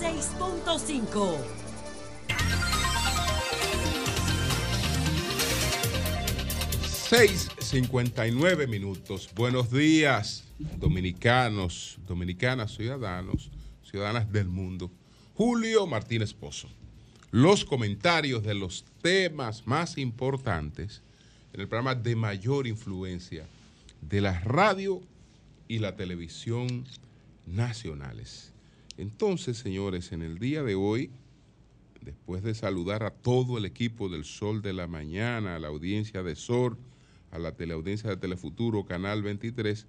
106.5. Seis cincuenta y nueve minutos. Buenos días, dominicanos, dominicanas, ciudadanos, ciudadanas del mundo. Julio Martínez Pozo. Los comentarios de los temas más importantes en el programa de mayor influencia de la radio y la televisión nacionales. Entonces, señores, en el día de hoy, después de saludar a todo el equipo del Sol de la Mañana, a la audiencia de SOR, a la teleaudiencia de Telefuturo, Canal 23,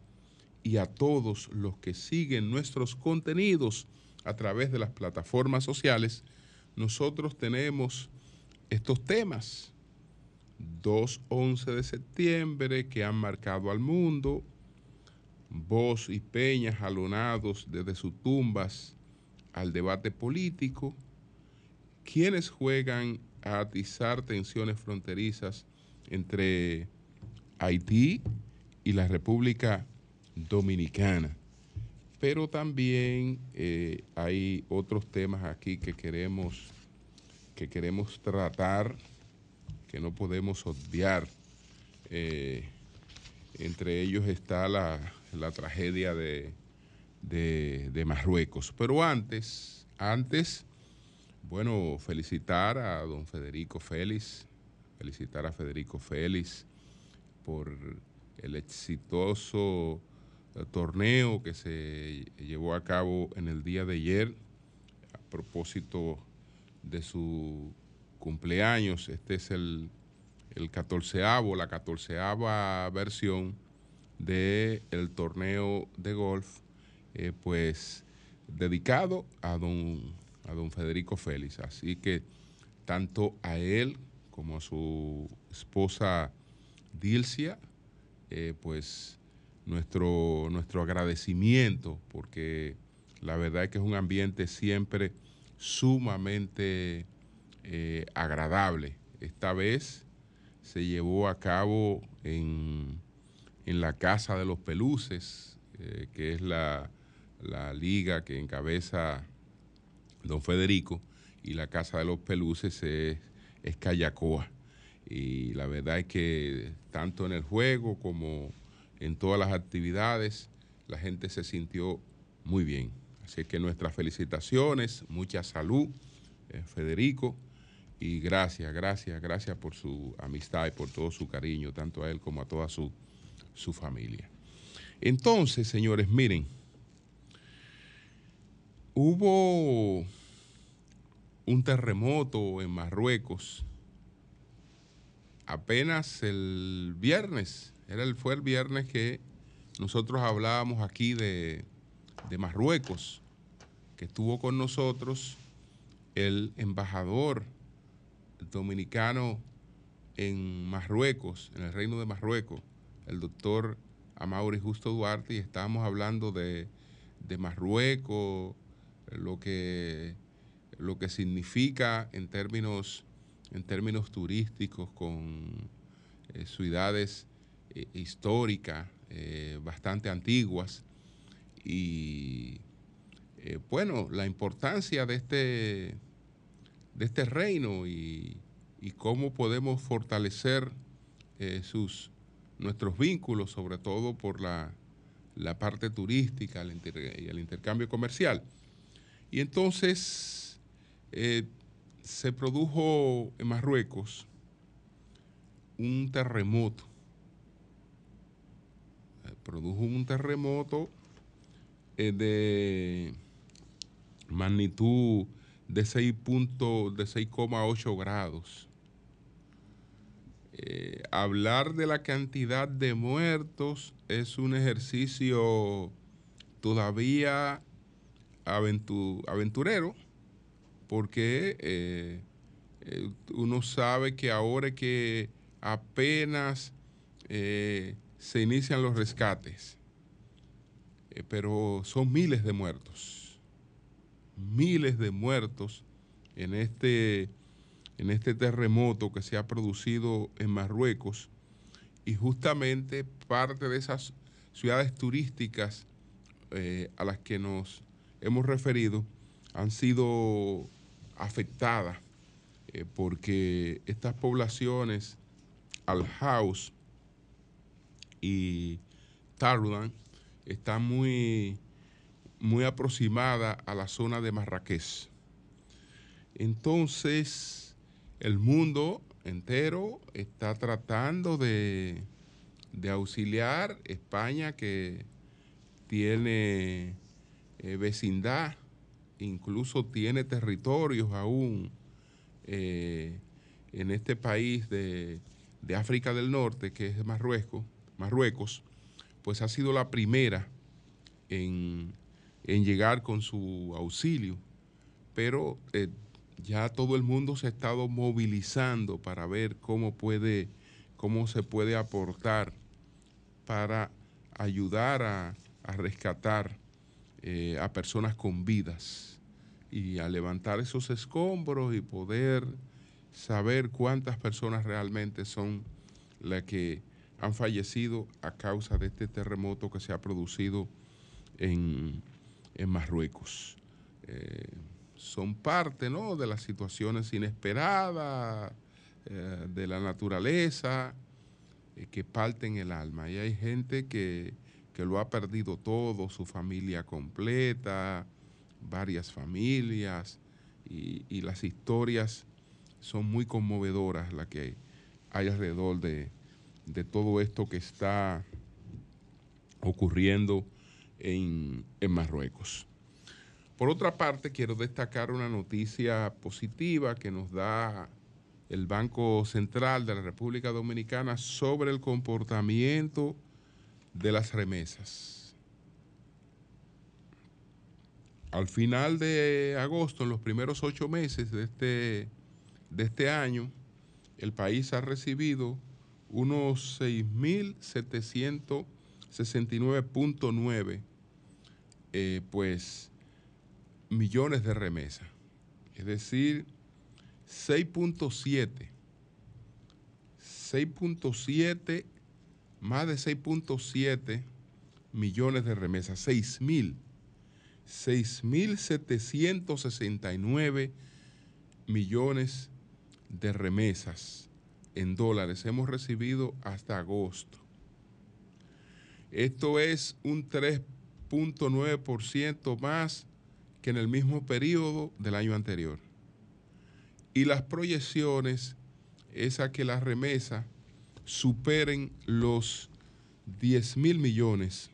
y a todos los que siguen nuestros contenidos a través de las plataformas sociales, nosotros tenemos estos temas. 2-11 de septiembre que han marcado al mundo, Voz y Peña jalonados desde sus tumbas al debate político, quienes juegan a atizar tensiones fronterizas entre Haití y la República Dominicana. Pero también eh, hay otros temas aquí que queremos, que queremos tratar, que no podemos obviar. Eh, entre ellos está la, la tragedia de, de, de, Marruecos. Pero antes, antes, bueno, felicitar a don Federico Félix, felicitar a Federico Félix por el exitoso eh, torneo que se llevó a cabo en el día de ayer a propósito de su cumpleaños. Este es el, el catorceavo, la catorceava versión del el torneo de golf, eh, pues dedicado a don, a don Federico Félix. Así que tanto a él como a su esposa Dilcia, eh, pues nuestro, nuestro agradecimiento, porque la verdad es que es un ambiente siempre sumamente eh, agradable. Esta vez se llevó a cabo en, en la Casa de los Peluces, que es la, la, liga que encabeza don Federico, y la Casa de los Peluces es, es Callacoa. Y la verdad es que tanto en el juego como en todas las actividades, la gente se sintió muy bien. Así que nuestras felicitaciones, mucha salud, eh, Federico, y gracias, gracias, gracias por su amistad y por todo su cariño, tanto a él como a toda su, su familia. Entonces, señores, miren, hubo un terremoto en Marruecos apenas el viernes, era el, fue el viernes que nosotros hablábamos aquí de, de Marruecos, que estuvo con nosotros el embajador dominicano en Marruecos, en el reino de Marruecos, el doctor Amaury Justo Duarte, y estábamos hablando de, de Marruecos, lo que, lo que significa en términos, en términos turísticos con eh, ciudades eh, históricas eh, bastante antiguas y bueno, la importancia de este, de este reino y, y cómo podemos fortalecer sus, nuestros vínculos, sobre todo por la, la parte turística y el intercambio comercial. Y entonces eh, se produjo en Marruecos un terremoto. Eh, produjo un terremoto eh, de magnitud de 6.8 grados. Eh, hablar de la cantidad de muertos es un ejercicio todavía aventu aventurero, porque eh, eh, uno sabe que ahora que apenas eh, se inician los rescates, pero son miles de muertos, miles de muertos en este en este terremoto que se ha producido en Marruecos. Y justamente parte de esas ciudades turísticas a las que nos hemos referido han sido afectadas eh, porque estas poblaciones, Al-House y Tarudan, están muy, muy aproximadas a la zona de Marrakech. Entonces, el mundo entero está tratando de, de auxiliar España que tiene eh, vecindad, incluso tiene territorios aún eh, en este país de, África del Norte, que es Marruecos, Marruecos, pues ha sido la primera en, llegar con su auxilio, pero eh, ya todo el mundo se ha estado movilizando para ver cómo puede, cómo se puede aportar para ayudar a, rescatar eh, a personas con vidas y a levantar esos escombros y poder saber cuántas personas realmente son las que han fallecido a causa de este terremoto que se ha producido en, Marruecos. Eh, son parte ¿no? de las situaciones inesperadas eh, de la naturaleza que parten el alma. Y hay gente que, lo ha perdido todo, su familia completa, varias familias, y, las historias son muy conmovedoras las que hay alrededor de, de todo esto que está ocurriendo en, en Marruecos. Por otra parte, quiero destacar una noticia positiva que nos da el Banco Central de la República Dominicana sobre el comportamiento de las remesas. Al final de agosto, en los primeros ocho meses de este, de este año, el país ha recibido unos 6.769.9 eh, pues millones de remesas. Es decir, 6.7. 6.7, más de 6.7 millones de remesas. 6.000. 6.769 millones de remesas en dólares hemos recibido hasta agosto. Esto es un 3.9% más que en el mismo periodo del año anterior. Y las proyecciones es que las remesas superen los 10 mil millones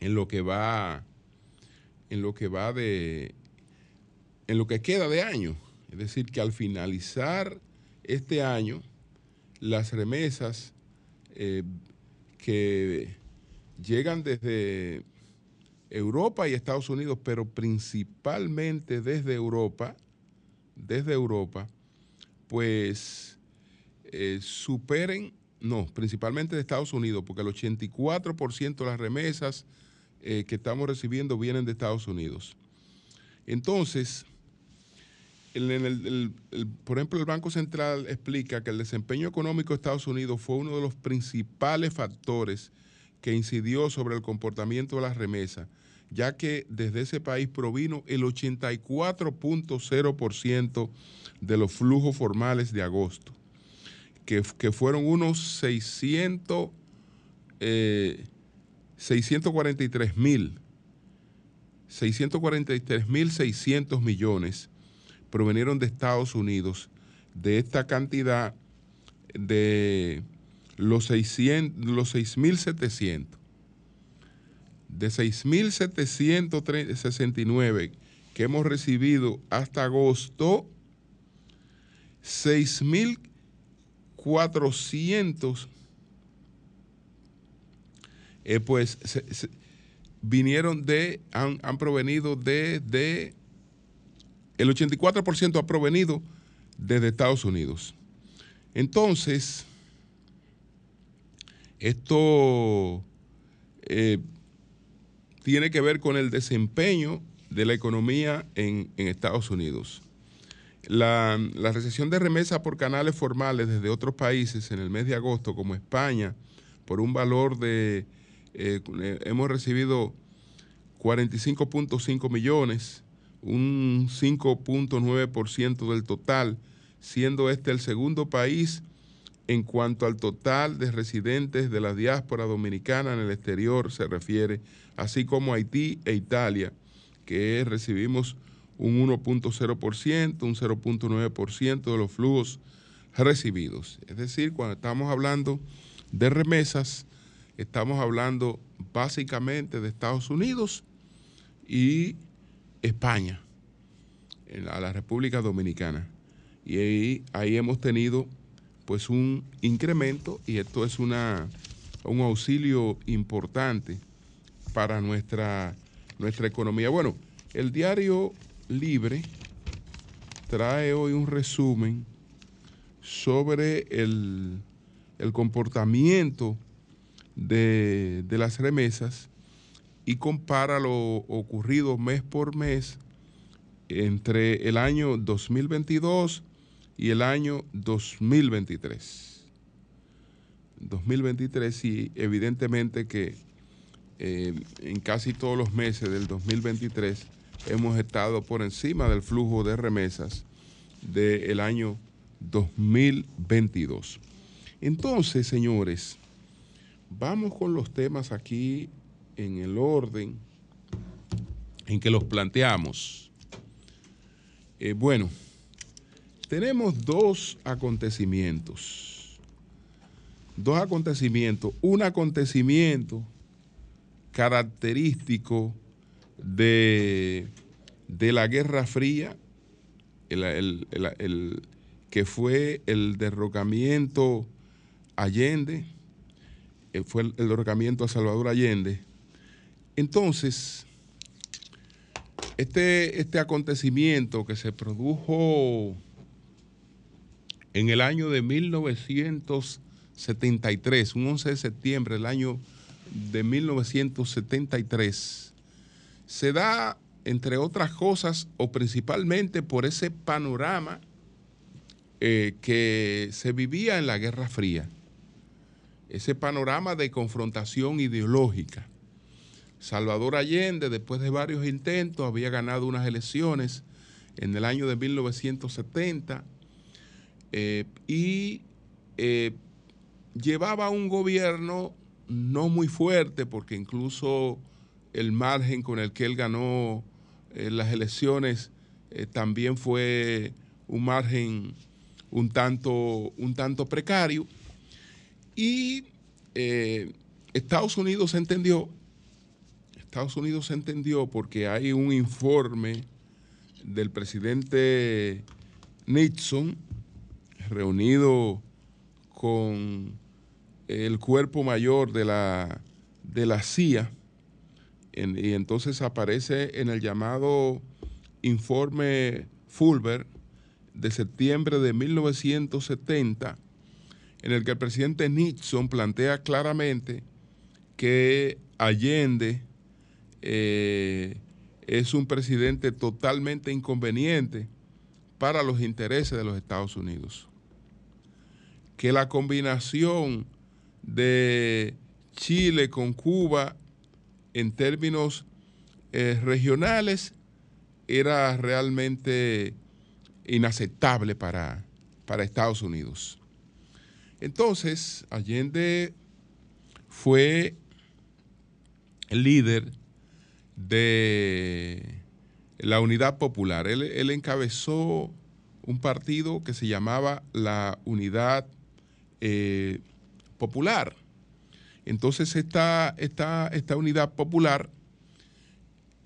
en lo que va en lo que va de en lo que queda de año. Es decir, que al finalizar este año, las remesas eh, que llegan desde Europa y Estados Unidos, pero principalmente desde Europa, desde Europa, pues eh, superen, no, principalmente de Estados Unidos, porque el 84% de las remesas eh, que estamos recibiendo vienen de Estados Unidos. Entonces, por ejemplo, el Banco Central explica que el desempeño económico de Estados Unidos fue uno de los principales factores que incidió sobre el comportamiento de las remesas ya que desde ese país provino el 84.0% de los flujos formales de agosto, que, fueron unos 600, 643 mil, 643 mil 600 millones provenieron de Estados Unidos. De esta cantidad de los 600, los 6.700 de 6.769 que hemos recibido hasta agosto, 6.400 eh, pues vinieron de, han, provenido de, de, el 84% ha provenido desde Estados Unidos. Entonces, esto eh, tiene que ver con el desempeño de la economía en, Estados Unidos. La, recesión de remesas por canales formales desde otros países en el mes de agosto, como España, por un valor de, eh, hemos recibido 45.5 millones, un 5.9% del total, siendo este el segundo país en cuanto al total de residentes de la diáspora dominicana en el exterior se refiere, así como Haití e Italia, que recibimos un 1.0%, un 0.9% de los flujos recibidos. Es decir, cuando estamos hablando de remesas, estamos hablando básicamente de Estados Unidos y España, a la República Dominicana. Y ahí, ahí hemos tenido pues un incremento y esto es una, un auxilio importante para nuestra, nuestra economía. Bueno, el diario Libre trae hoy un resumen sobre el, comportamiento de, de las remesas y compara lo ocurrido mes por mes entre el año 2022 y el año 2023. 2023 y evidentemente que eh, en casi todos los meses del 2023 hemos estado por encima del flujo de remesas del año 2022. Entonces, señores, vamos con los temas aquí en el orden en que los planteamos. Eh, bueno, tenemos dos acontecimientos. Dos acontecimientos. Un acontecimiento característico de, de la Guerra Fría, el, que fue el derrocamiento Allende, eh, fue el, derrocamiento a Salvador Allende. Entonces, este, este acontecimiento que se produjo en el año de 1973, un 11 de septiembre del año de 1973, se da, entre otras cosas, o principalmente por ese panorama eh, que se vivía en la Guerra Fría, ese panorama de confrontación ideológica. Salvador Allende, después de varios intentos, había ganado unas elecciones en el año de 1970 eh, y eh, llevaba un gobierno no muy fuerte, porque incluso el margen con el que él ganó eh, las elecciones también fue un margen un tanto, un tanto precario. Y Estados Unidos entendió, Estados Unidos entendió porque hay un informe del presidente Nixon, reunido con el cuerpo mayor de la, de la CIA, y entonces aparece en el llamado informe Fulber de septiembre de 1970, en el que el presidente Nixon plantea claramente que Allende eh, es un presidente totalmente inconveniente para los intereses de los Estados Unidos. Que la combinación de Chile con Cuba en términos eh, regionales era realmente inaceptable para, para Estados Unidos. Entonces, Allende fue líder de la Unidad Popular. Él, él, encabezó un partido que se llamaba la Unidad eh, popular. Entonces esta, esta, esta unidad popular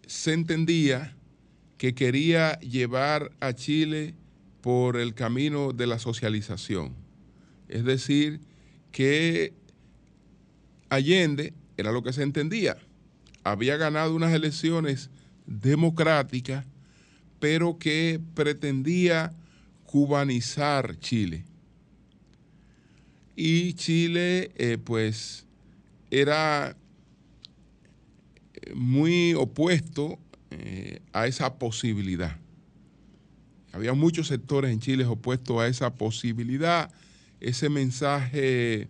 se entendía que quería llevar a Chile por el camino de la socialización. Es decir, que Allende, era lo que se entendía, había ganado unas elecciones democráticas, pero que pretendía cubanizar Chile y Chile eh, pues era muy opuesto eh, a esa posibilidad. Había muchos sectores en Chile opuestos a esa posibilidad. Ese mensaje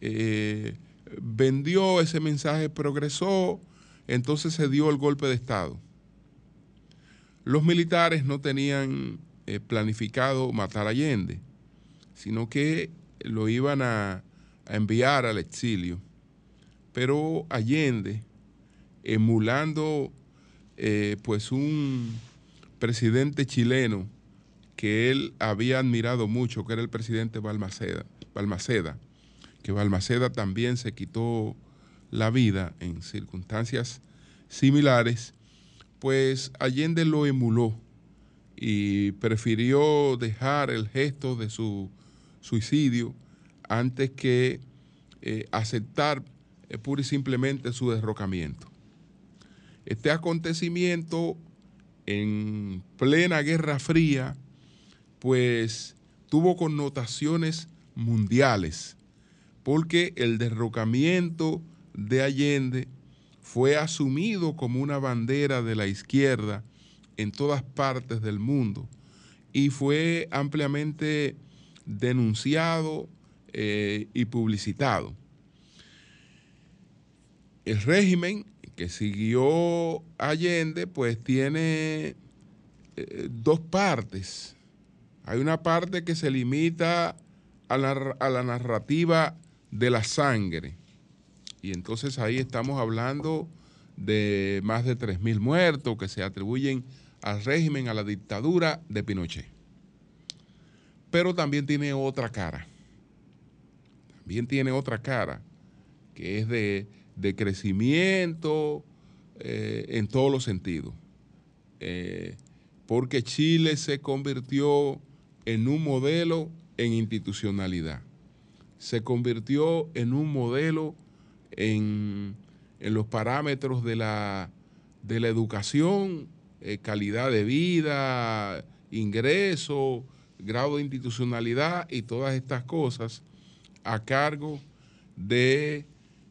eh, vendió, ese mensaje progresó, entonces se dio el golpe de Estado. los militares no tenían eh, planificado matar a Allende, sino que lo iban a, enviar al exilio. Pero Allende, emulando eh, pues un presidente chileno que él había admirado mucho, que era el presidente Balmaceda, que Balmaceda también se quitó la vida en circunstancias similares, pues Allende lo emuló y prefirió dejar el gesto de su suicidio antes que eh, aceptar eh, pura y simplemente su derrocamiento. Este acontecimiento en plena Guerra Fría, pues tuvo connotaciones mundiales, porque el derrocamiento de Allende fue asumido como una bandera de la izquierda en todas partes del mundo y fue ampliamente denunciado eh, y publicitado. El régimen que siguió Allende pues tiene eh, dos partes. Hay una parte que se limita a la, a la narrativa de la sangre. Y entonces ahí estamos hablando de más de 3.000 muertos que se atribuyen al régimen, a la dictadura de Pinochet. Pero también tiene otra cara. También tiene otra cara, que es de, crecimiento eh, en todos los sentidos. Eh, porque Chile se convirtió en un modelo en institucionalidad. Se convirtió en un modelo en, los parámetros de la, de la educación, eh, calidad de vida, ingreso, grado de institucionalidad y todas estas cosas a cargo de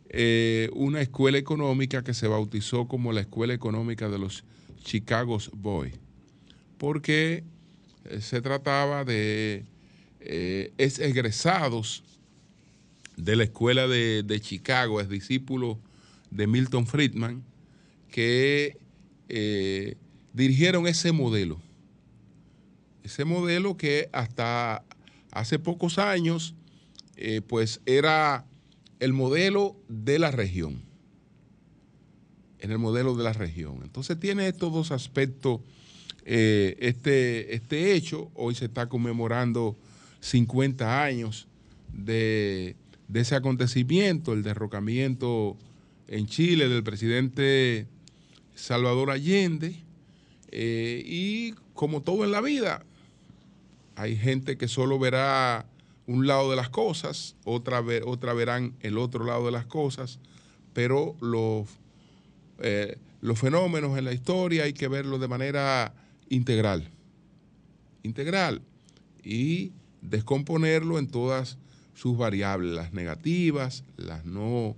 eh, una escuela económica que se bautizó como la Escuela Económica de los Chicago Boys, porque eh, se trataba de egresados de la Escuela de, de Chicago, es discípulo de Milton Friedman, que dirigieron ese modelo. Ese modelo que hasta hace pocos años, eh, pues era el modelo de la región. En el modelo de la región. Entonces tiene estos dos aspectos eh, este, este hecho. Hoy se está conmemorando 50 años de, ese acontecimiento, el derrocamiento en Chile del presidente Salvador Allende. Eh, y como todo en la vida, hay gente que solo verá un lado de las cosas, otra, otra verán el otro lado de las cosas, pero los, eh, los fenómenos en la historia hay que verlos de manera integral, integral, y descomponerlo en todas sus variables, las negativas, las no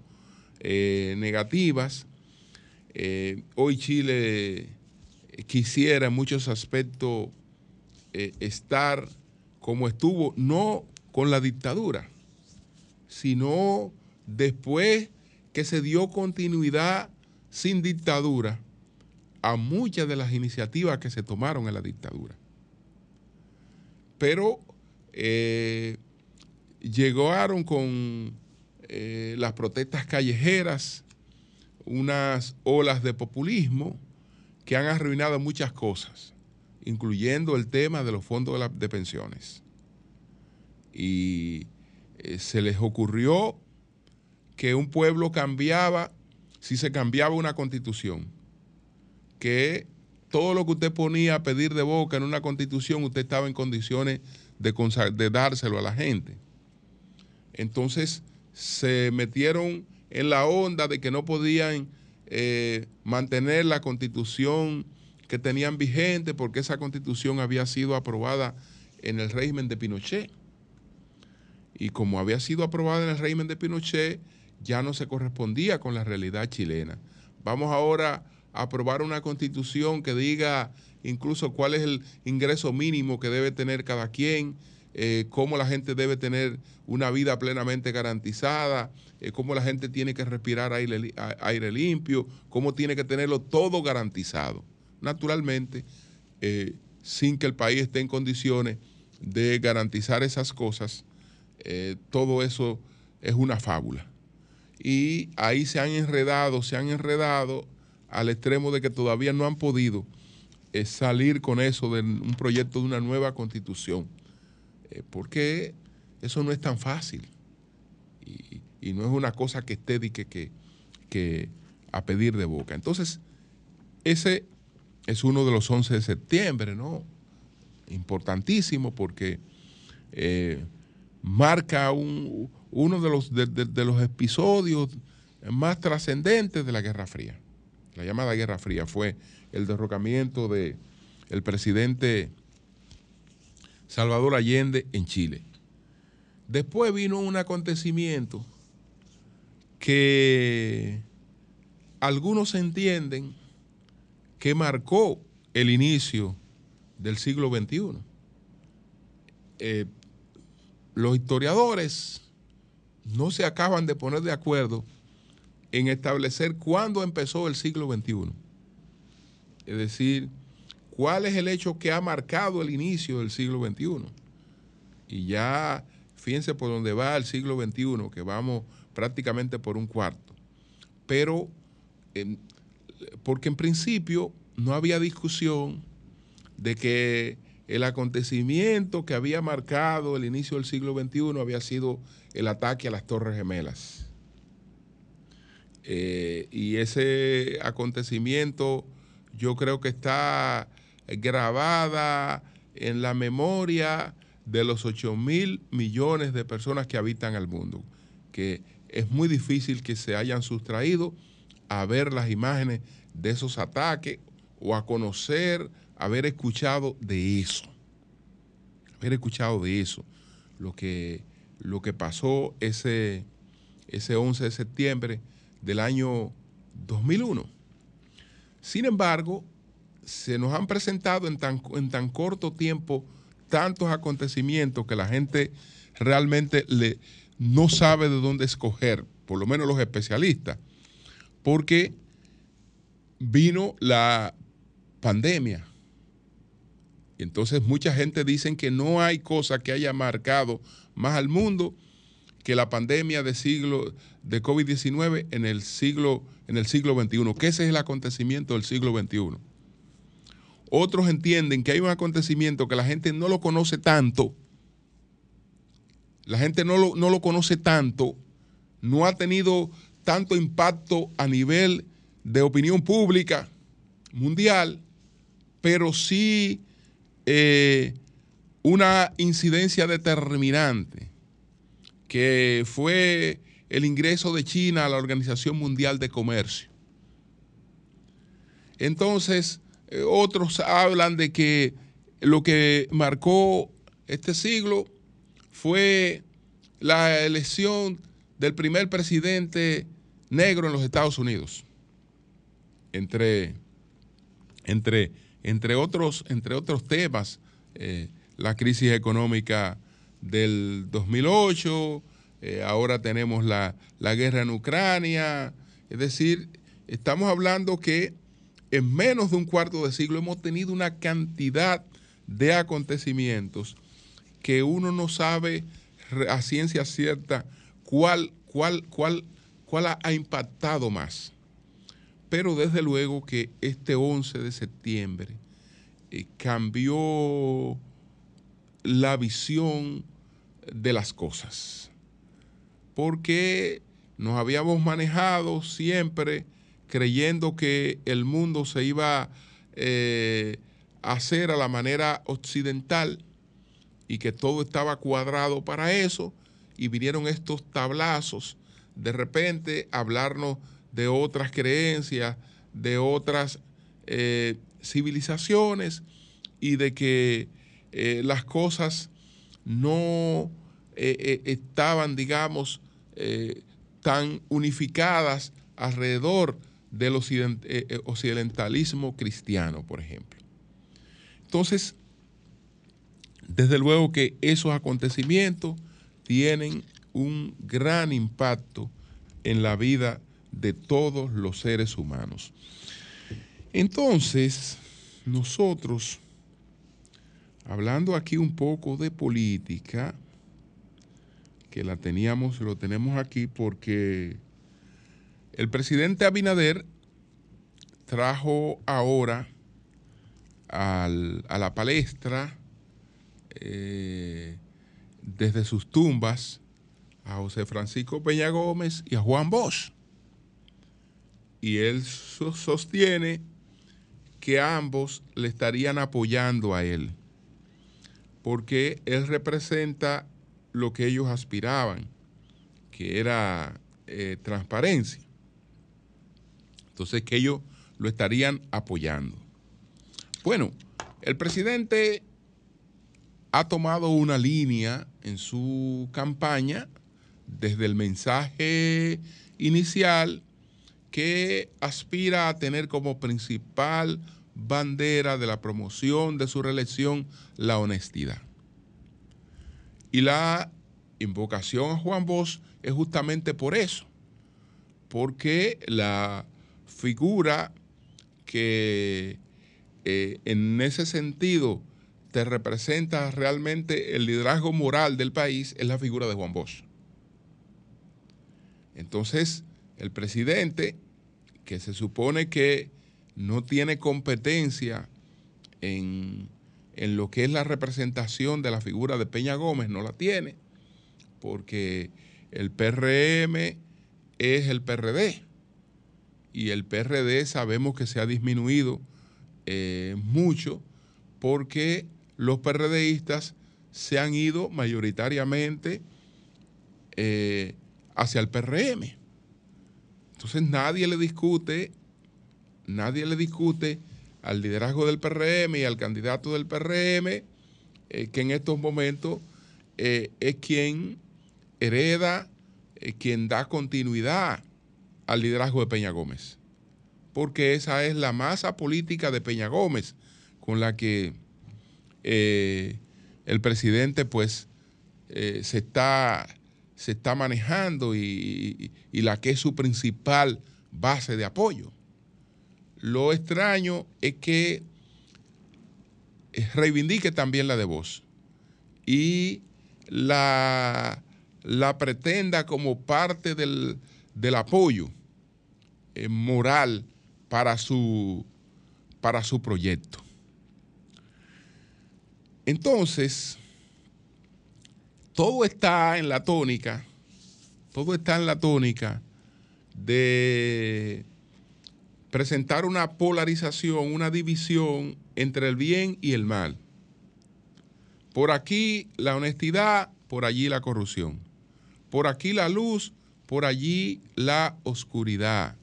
eh, negativas. hoy Chile quisiera en muchos aspectos eh, estar como estuvo, no con la dictadura, sino después que se dio continuidad sin dictadura a muchas de las iniciativas que se tomaron en la dictadura. Pero eh, llegaron con eh, las protestas callejeras, unas olas de populismo, que han arruinado muchas cosas, incluyendo el tema de los fondos de, pensiones. Y eh, se les ocurrió que un pueblo cambiaba si se cambiaba una constitución, que todo lo que usted ponía a pedir de boca en una constitución, usted estaba en condiciones de, dárselo a la gente. Entonces se metieron en la onda de que no podían eh, mantener la constitución que tenían vigente porque esa constitución había sido aprobada en el régimen de Pinochet. Y como había sido aprobada en el régimen de Pinochet, ya no se correspondía con la realidad chilena. Vamos ahora a aprobar una constitución que diga incluso cuál es el ingreso mínimo que debe tener cada quien, eh, cómo la gente debe tener una vida plenamente garantizada, eh, cómo la gente tiene que respirar aire, limpio, cómo tiene que tenerlo todo garantizado. Naturalmente, eh, sin que el país esté en condiciones de garantizar esas cosas, eh, todo eso es una fábula. Y ahí se han enredado, se han enredado al extremo de que todavía no han podido eh, salir con eso de un proyecto de una nueva constitución. porque eso no es tan fácil. Y, no es una cosa que esté que, que a pedir de boca. Entonces, ese es uno de los 11 de septiembre, ¿no? Importantísimo porque eh, marca uno de los, de, los episodios más trascendentes de la Guerra Fría. La llamada Guerra Fría fue el derrocamiento del el presidente Salvador Allende en Chile. Después vino un acontecimiento que algunos entienden que marcó el inicio del siglo XXI. Los historiadores no se acaban de poner de acuerdo en establecer cuándo empezó el siglo XXI. Es decir, cuál es el hecho que ha marcado el inicio del siglo XXI. Y ya, fíjense por dónde va el siglo XXI, que vamos prácticamente por un cuarto. Pero porque en principio no había discusión de que el acontecimiento que había marcado el inicio del siglo XXI había sido el ataque a las Torres Gemelas. Eh, y ese acontecimiento yo creo que está grabada en la memoria de los 8 mil millones de personas que habitan el mundo, que es muy difícil que se hayan sustraído a ver las imágenes de esos ataques o a conocer, haber escuchado de eso. Haber escuchado de eso. Lo que, lo que pasó ese, ese 11 de septiembre del año 2001. Sin embargo, se nos han presentado en tan, en tan corto tiempo tantos acontecimientos que la gente realmente le, no sabe de dónde escoger, por lo menos los especialistas porque vino la pandemia. Entonces mucha gente dice que no hay cosa que haya marcado más al mundo que la pandemia de siglo de COVID-19 en el siglo en el siglo XXI, que ese es el acontecimiento del siglo XXI. Otros entienden que hay un acontecimiento que la gente no lo conoce tanto, la gente no lo, no lo conoce tanto, no ha tenido tanto impacto a nivel de opinión pública mundial, pero sí eh, una incidencia determinante, que fue el ingreso de China a la Organización Mundial de Comercio. Entonces, eh, otros hablan de que lo que marcó este siglo fue la elección del primer presidente negro en los Estados Unidos. Entre, entre, entre, otros, entre otros temas, eh, la crisis económica del 2008, eh, ahora tenemos la, la guerra en Ucrania, es decir, estamos hablando que en menos de un cuarto de siglo hemos tenido una cantidad de acontecimientos que uno no sabe a ciencia cierta cuál, cuál, cuál cuál ha, impactado más. Pero desde luego que este 11 de septiembre eh, cambió la visión de las cosas. Porque nos habíamos manejado siempre creyendo que el mundo se iba eh, a hacer a la manera occidental y que todo estaba cuadrado para eso y vinieron estos tablazos de repente hablarnos de otras creencias, de otras eh, civilizaciones y de que eh, las cosas no eh, estaban, digamos, tan unificadas alrededor del occidentalismo cristiano, por ejemplo. Entonces, desde luego que esos acontecimientos tienen un gran impacto en la vida de todos los seres humanos. Entonces, nosotros hablando aquí un poco de política, que la teníamos, lo tenemos aquí porque el presidente Abinader trajo ahora a la palestra eh, desde sus tumbas a José Francisco Peña Gómez y a Juan Bosch. Y él sostiene que ambos le estarían apoyando a él, porque él representa lo que ellos aspiraban, que era eh, transparencia. Entonces, que ellos lo estarían apoyando. Bueno, el presidente ha tomado una línea en su campaña desde el mensaje inicial que aspira a tener como principal bandera de la promoción de su reelección la honestidad. Y la invocación a Juan Bosch es justamente por eso, porque la figura que eh, en ese sentido te representa realmente el liderazgo moral del país es la figura de Juan Bosch. Entonces, el presidente, que se supone que no tiene competencia en, en lo que es la representación de la figura de Peña Gómez, no la tiene, porque el PRM es el PRD y el PRD sabemos que se ha disminuido eh, mucho porque los PRDistas se han ido mayoritariamente eh, hacia el PRM. Entonces nadie le discute, nadie le discute al liderazgo del PRM y al candidato del PRM, eh, que en estos momentos es quien hereda, quien da continuidad al liderazgo de Peña Gómez. Porque esa es la masa política de Peña Gómez, con la que eh, el presidente pues eh, se, está, se está manejando y, la que es su principal base de apoyo. Lo extraño es que reivindique también la de voz y la, la pretenda como parte del, apoyo eh, moral para su, para su proyecto. Entonces, todo está en la tónica, todo está en la tónica de presentar una polarización, una división entre el bien y el mal. Por aquí la honestidad, por allí la corrupción. Por aquí la luz, por allí la oscuridad.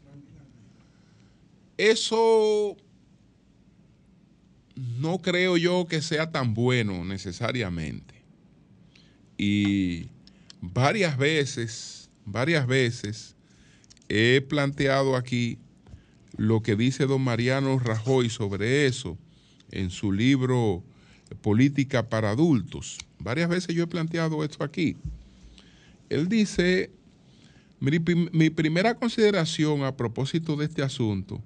Eso no creo yo que sea tan bueno necesariamente. Y varias veces, varias veces he planteado aquí lo que dice don Mariano Rajoy sobre eso en su libro Política para Adultos. Varias veces yo he planteado esto aquí. Él dice, mi, mi primera consideración a propósito de este asunto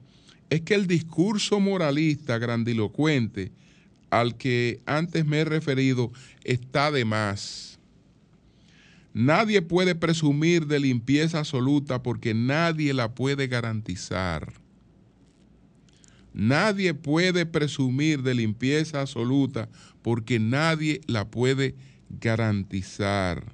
es que el discurso moralista grandilocuente al que antes me he referido está de más. Nadie puede presumir de limpieza absoluta porque nadie la puede garantizar. Nadie puede presumir de limpieza absoluta porque nadie la puede garantizar.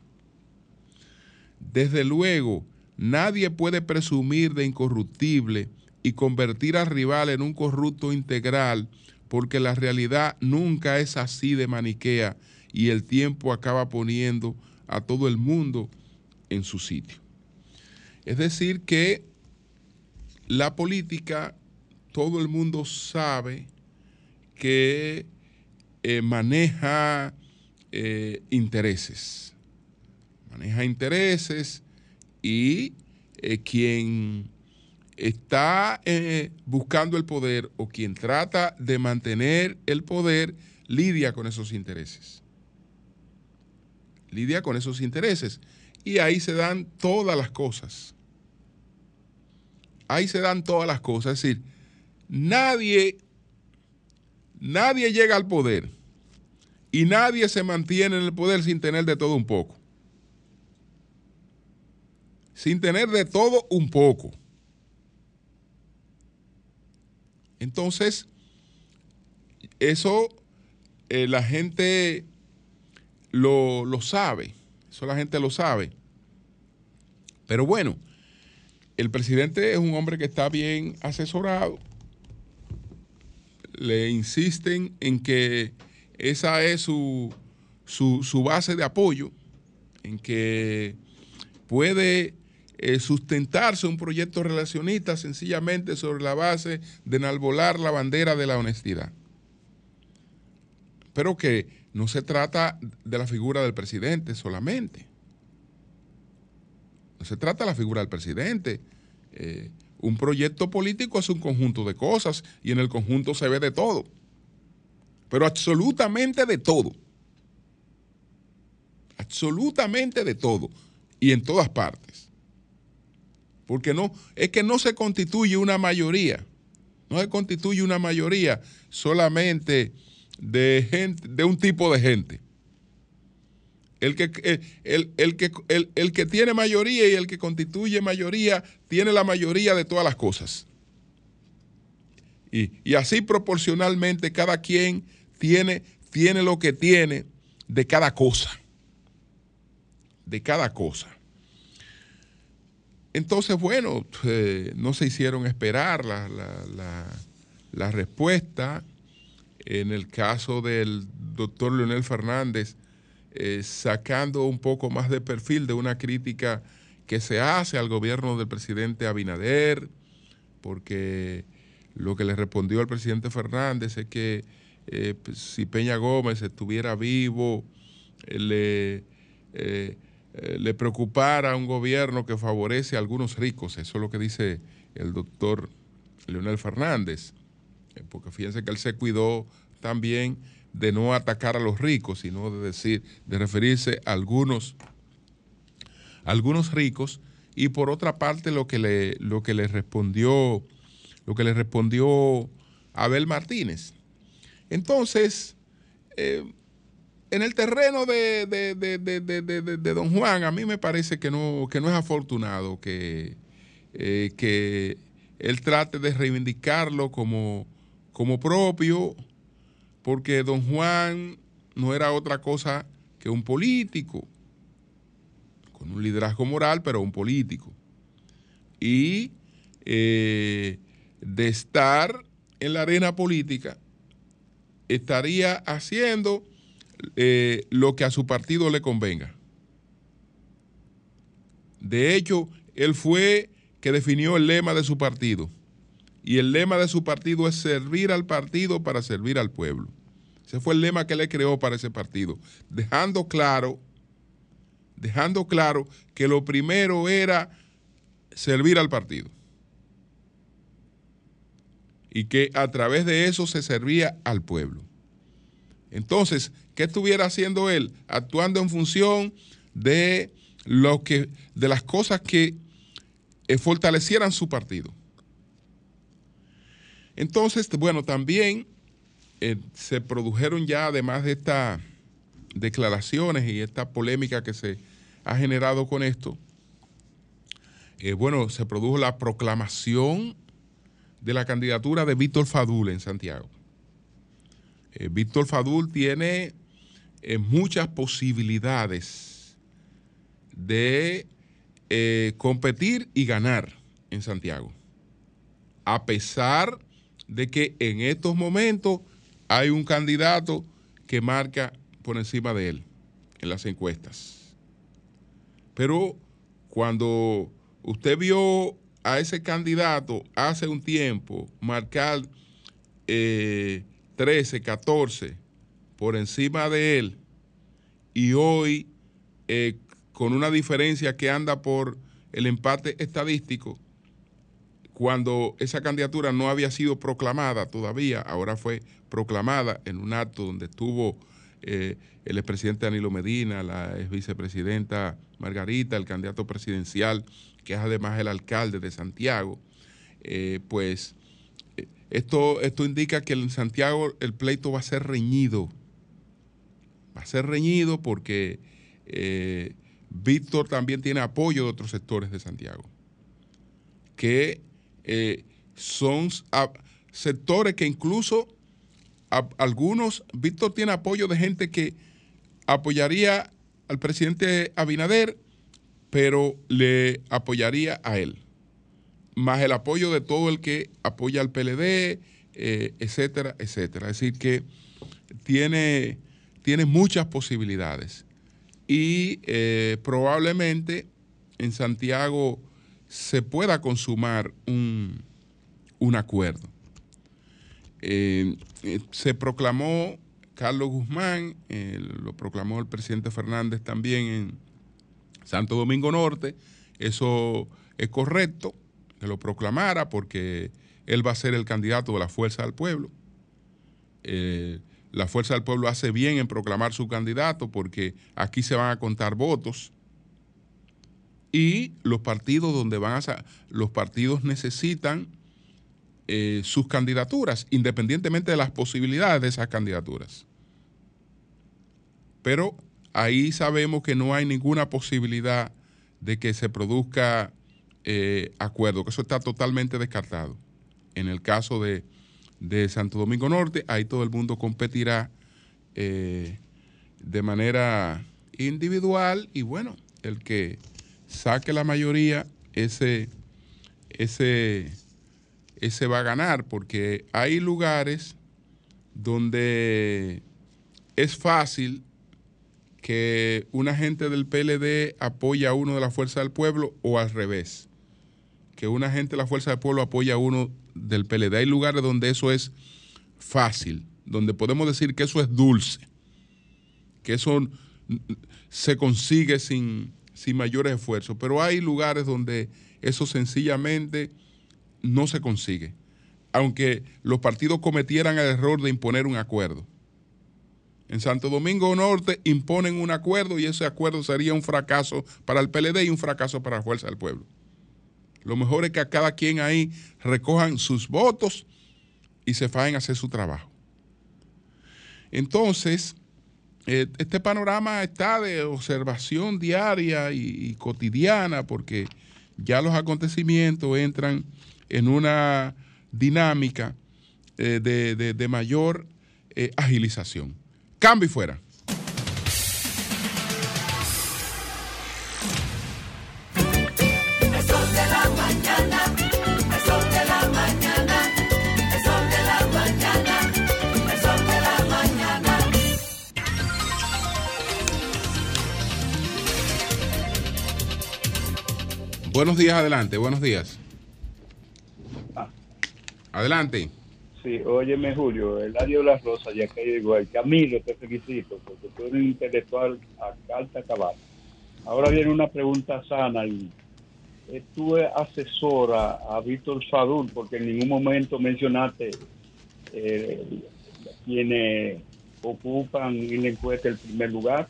Desde luego, nadie puede presumir de incorruptible y convertir al rival en un corrupto integral, porque la realidad nunca es así de maniquea y el tiempo acaba poniendo a todo el mundo en su sitio. Es decir, que la política, todo el mundo sabe que eh, maneja eh, intereses, maneja intereses y eh, quien está buscando el poder o quien trata de mantener el poder lidia con esos intereses. Lidia con esos intereses. Y ahí se dan todas las cosas. Ahí se dan todas las cosas. Es decir, nadie, nadie llega al poder Y nadie se mantiene en el poder sin tener de todo un poco. Sin tener de todo un poco. Entonces, eso eh, la gente lo, lo sabe. Eso la gente lo sabe. Pero bueno, el presidente es un hombre que está bien asesorado. Le insisten en que esa es su, su, base de apoyo, en que puede eh, sustentarse un proyecto relacionista sencillamente sobre la base de enalbolar la bandera de la honestidad. Pero que no se trata de la figura del presidente solamente. No se trata de la figura del presidente. Eh, un proyecto político es un conjunto de cosas y en el conjunto se ve de todo. Pero absolutamente de todo. Absolutamente de todo. Y en todas partes. Porque no, es que no se constituye una mayoría. No se constituye una mayoría solamente de gente, de un tipo de gente. El que, eh, el, que, el, que tiene mayoría y el que constituye mayoría tiene la mayoría de todas las cosas. Y, y, así proporcionalmente cada quien tiene, tiene lo que tiene de cada cosa. De cada cosa. Entonces, bueno, eh, no se hicieron esperar la, la, la respuesta. En el caso del doctor Leonel Fernández, eh, sacando un poco más de perfil de una crítica que se hace al gobierno del presidente Abinader, porque lo que le respondió al presidente Fernández es que eh, pues, si Peña Gómez estuviera vivo, eh, le, preocupara un gobierno que favorece a algunos ricos. Eso es lo que dice el doctor Leonel Fernández, porque fíjense que él se cuidó también de no atacar a los ricos, sino de decir, de referirse a algunos, algunos ricos, y por otra parte lo que le, lo que le respondió, lo que le respondió Abel Martínez. Entonces, eh, en el terreno de, de, Don Juan, a mí me parece que no, que no es afortunado que, eh, que él trate de reivindicarlo como, como propio porque don Juan no era otra cosa que un político, con un liderazgo moral, pero un político. Y eh, de estar en la arena política, estaría haciendo eh, lo que a su partido le convenga. De hecho, él fue que definió el lema de su partido. Y el lema de su partido es servir al partido para servir al pueblo. Ese fue el lema que él creó para ese partido, dejando claro, dejando claro que lo primero era servir al partido. Y que a través de eso se servía al pueblo. Entonces, ¿qué estuviera haciendo él? Actuando en función de lo que, de las cosas que eh, fortalecieran su partido. Entonces, bueno, también eh, se produjeron ya, además de estas declaraciones y esta polémica que se ha generado con esto, eh, bueno, se produjo la proclamación de la candidatura de Víctor Fadul en Santiago. Eh, Víctor Fadul tiene muchas posibilidades de competir y ganar en Santiago, a pesar de que en estos momentos hay un candidato que marca por encima de él en las encuestas. Pero cuando usted vio a ese candidato hace un tiempo marcar 13, eh, 14 por encima de él y hoy eh, con una diferencia que anda por el empate estadístico, cuando esa candidatura no había sido proclamada todavía, ahora fue proclamada en un acto donde estuvo eh, el expresidente Danilo Medina, la ex vicepresidenta Margarita, el candidato presidencial, que es además el alcalde de Santiago, eh, pues eh, esto, esto indica que en Santiago el pleito va a ser reñido. va a ser reñido porque eh, Víctor también tiene apoyo de otros sectores de Santiago, que eh, son sectores que incluso algunos, Víctor tiene apoyo de gente que apoyaría al presidente Abinader, pero le apoyaría a él, más el apoyo de todo el que apoya al PLD, eh, etcétera, etcétera. Es decir, que tiene, tiene muchas posibilidades y eh, probablemente en Santiago se pueda consumar un, acuerdo. Eh, se proclamó Carlos Guzmán, lo proclamó el presidente Fernández también en Santo Domingo Norte, eso es correcto que lo proclamara porque él va a ser el candidato de la Fuerza del Pueblo. Eh, la Fuerza del Pueblo hace bien en proclamar su candidato porque aquí se van a contar votos y los partidos donde van a los partidos necesitan eh, sus candidaturas, independientemente de las posibilidades de esas candidaturas. Pero ahí sabemos que no hay ninguna posibilidad de que se produzca eh, acuerdo, que eso está totalmente descartado en el caso de, Santo Domingo Norte, ahí todo el mundo competirá eh, de manera individual y bueno, el que saque la mayoría, ese, ese, ese va a ganar, porque hay lugares donde es fácil que una gente del PLD apoya a uno de la Fuerza del Pueblo o al revés, que una gente de la Fuerza del Pueblo apoya a uno del PLD. Hay lugares donde eso es fácil, donde podemos decir que eso es dulce, que eso se consigue sin, sin mayores esfuerzos, pero hay lugares donde eso sencillamente no se consigue, aunque los partidos cometieran el error de imponer un acuerdo. En Santo Domingo Norte imponen un acuerdo y ese acuerdo sería un fracaso para el PLD y un fracaso para la Fuerza del Pueblo. Lo mejor es que a cada quien ahí recojan sus votos y se fajen a hacer su trabajo. Entonces, este panorama está de observación diaria y, cotidiana porque ya los acontecimientos entran en una dinámica eh, de, mayor eh, agilización. Cambio y fuera. Buenos días, adelante, buenos días. Ah. Adelante. Sí, óyeme Julio, el de Las Rosas, ya que igual, Camilo, te felicito, porque tú eres un intelectual a alta cabal. Ahora viene una pregunta sana y estuve asesora a Víctor Fadul, porque en ningún momento mencionaste eh, quienes ocupan en la encuesta el primer lugar.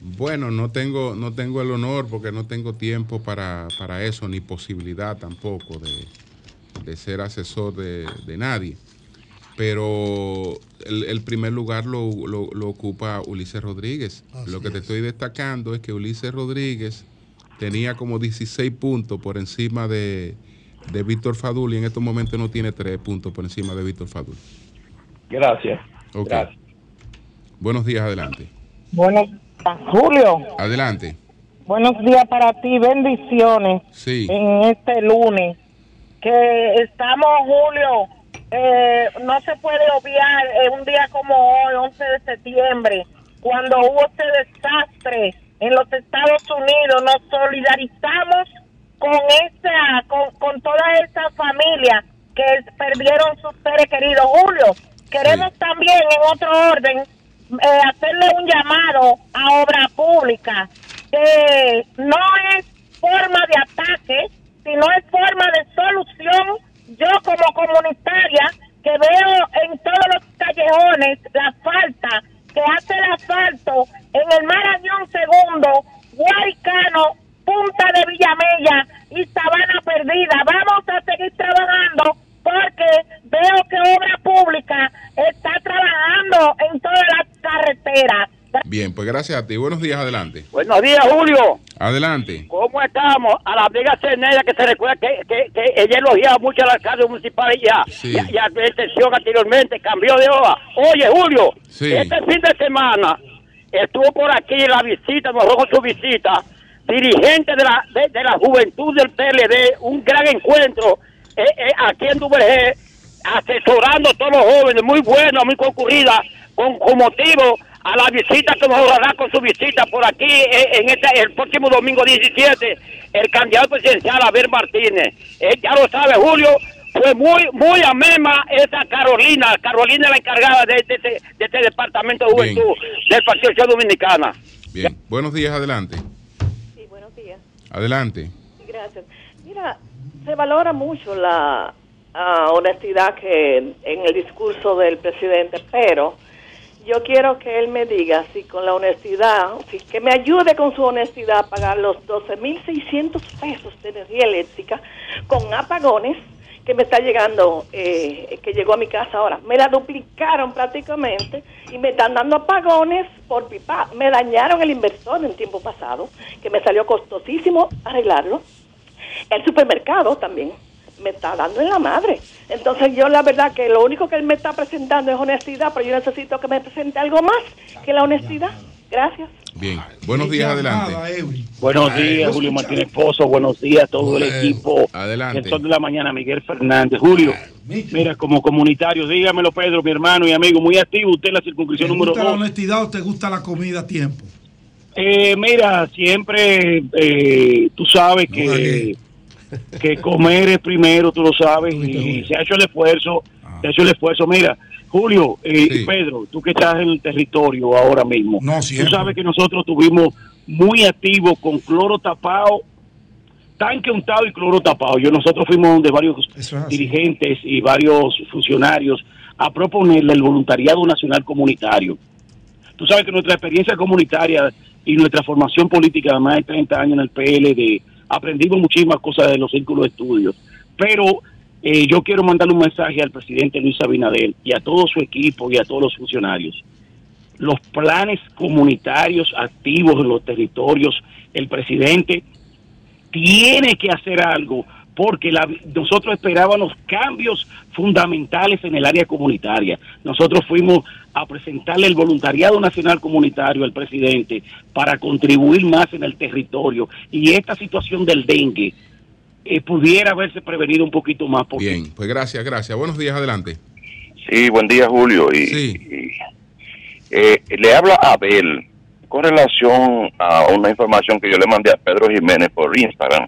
Bueno, no tengo, no tengo el honor porque no tengo tiempo para, eso, ni posibilidad tampoco de, ser asesor de, nadie. Pero el, primer lugar lo, ocupa Ulises Rodríguez. lo que te estoy destacando es que Ulises Rodríguez tenía como 16 puntos por encima de, Víctor Fadul y en estos momentos no tiene 3 puntos por encima de Víctor Fadul. Gracias. Gracias. Buenos días, adelante. Buenos Julio. Adelante. Buenos días para ti, bendiciones. Sí. En este lunes. Que estamos, Julio, eh, no se puede obviar eh, un día como hoy, 11 de septiembre, cuando hubo este desastre en los Estados Unidos, nos solidarizamos con esa, con, con toda esa familia que perdieron sus seres queridos. Julio, queremos también en otro orden eh, hacerle un llamado a obra pública que no es forma de ataque, sino es forma de solución. Yo como comunitaria que veo en todos los callejones la falta que hace el asfalto en el Marañón Segundo, Guaricano, Punta de Villamella y Sabana Perdida. Vamos a seguir trabajando porque veo que Obra Pública está trabajando en todas las carreteras. Bien, pues gracias a ti. Buenos días, adelante. Buenos días, Julio. Adelante. ¿Cómo estamos? A la amiga Cenella que se recuerda que, que, que ella elogiaba mucho al alcalde municipal y ya, Sí. ya, ya de intención anteriormente, cambió de hoja. Oye, Julio, Sí. este fin de semana estuvo por aquí la visita, nos con su visita, dirigente de la, de, de la juventud del PLD, un gran encuentro eh, eh, aquí en Duvergé, asesorando a todos los jóvenes, muy buena, muy concurrida, con, con motivo a la visita que nos hará con su visita por aquí eh, en este el próximo domingo 17 el candidato presidencial Abel Martínez Eh, ya lo sabe Julio fue muy muy amema esa Carolina Carolina es la encargada de, de, este- de este departamento de Bien. juventud del Partido Social Dominicana Bien. Buenos días, adelante. Sí, buenos días. Adelante. Gracias. Mira, se valora mucho la ah, honestidad que en el discurso del presidente, pero yo quiero que él me diga si con la honestidad, si, que me ayude con su honestidad a pagar los 12.600 pesos de energía eléctrica con apagones que me está llegando, eh, que llegó a mi casa ahora. Me la duplicaron prácticamente y me están dando apagones por pipa. Me dañaron el inversor en tiempo pasado, que me salió costosísimo arreglarlo. El supermercado también me está dando en la madre. Entonces yo la verdad que lo único que él me está presentando es honestidad, pero yo necesito que me presente algo más que la honestidad. Gracias. Bien. Buenos días, adelante. Buenos días, Julio Martínez Pozo. Buenos días a todo el equipo. Adelante. El sol de la mañana, Miguel Fernández. Julio, mira, como comunitario, dígamelo, Pedro, mi hermano y amigo, muy activo usted en la circunscripción ¿Te número gusta la 2. honestidad o te gusta la comida a tiempo? Eh, mira, siempre eh, tú sabes que, que comer es primero, tú lo sabes, y se ha hecho el esfuerzo, se ha hecho el esfuerzo. Mira, Julio eh, y Pedro, tú que estás en el territorio ahora mismo, tú sabes que nosotros tuvimos muy activos con cloro tapado, tanque untado y cloro tapado. Yo nosotros fuimos de varios dirigentes y varios funcionarios a proponerle el voluntariado nacional comunitario. Tú sabes que nuestra experiencia comunitaria y nuestra formación política de más de 30 años en el PLD, aprendimos muchísimas cosas de los círculos de estudios. Pero eh, yo quiero mandarle un mensaje al presidente Luis Abinader y a todo su equipo y a todos los funcionarios. Los planes comunitarios activos en los territorios, el presidente tiene que hacer algo porque la- nosotros esperábamos cambios fundamentales en el área comunitaria. Nosotros fuimos a presentarle el voluntariado nacional comunitario al presidente para contribuir más en el territorio y esta situación del dengue eh, pudiera haberse prevenido un poquito más. Porque Bien, pues gracias, gracias. Buenos días, adelante. Sí, buen día, Julio. Y, y, eh, le habla Abel con relación a una información que yo le mandé a Pedro Jiménez por Instagram.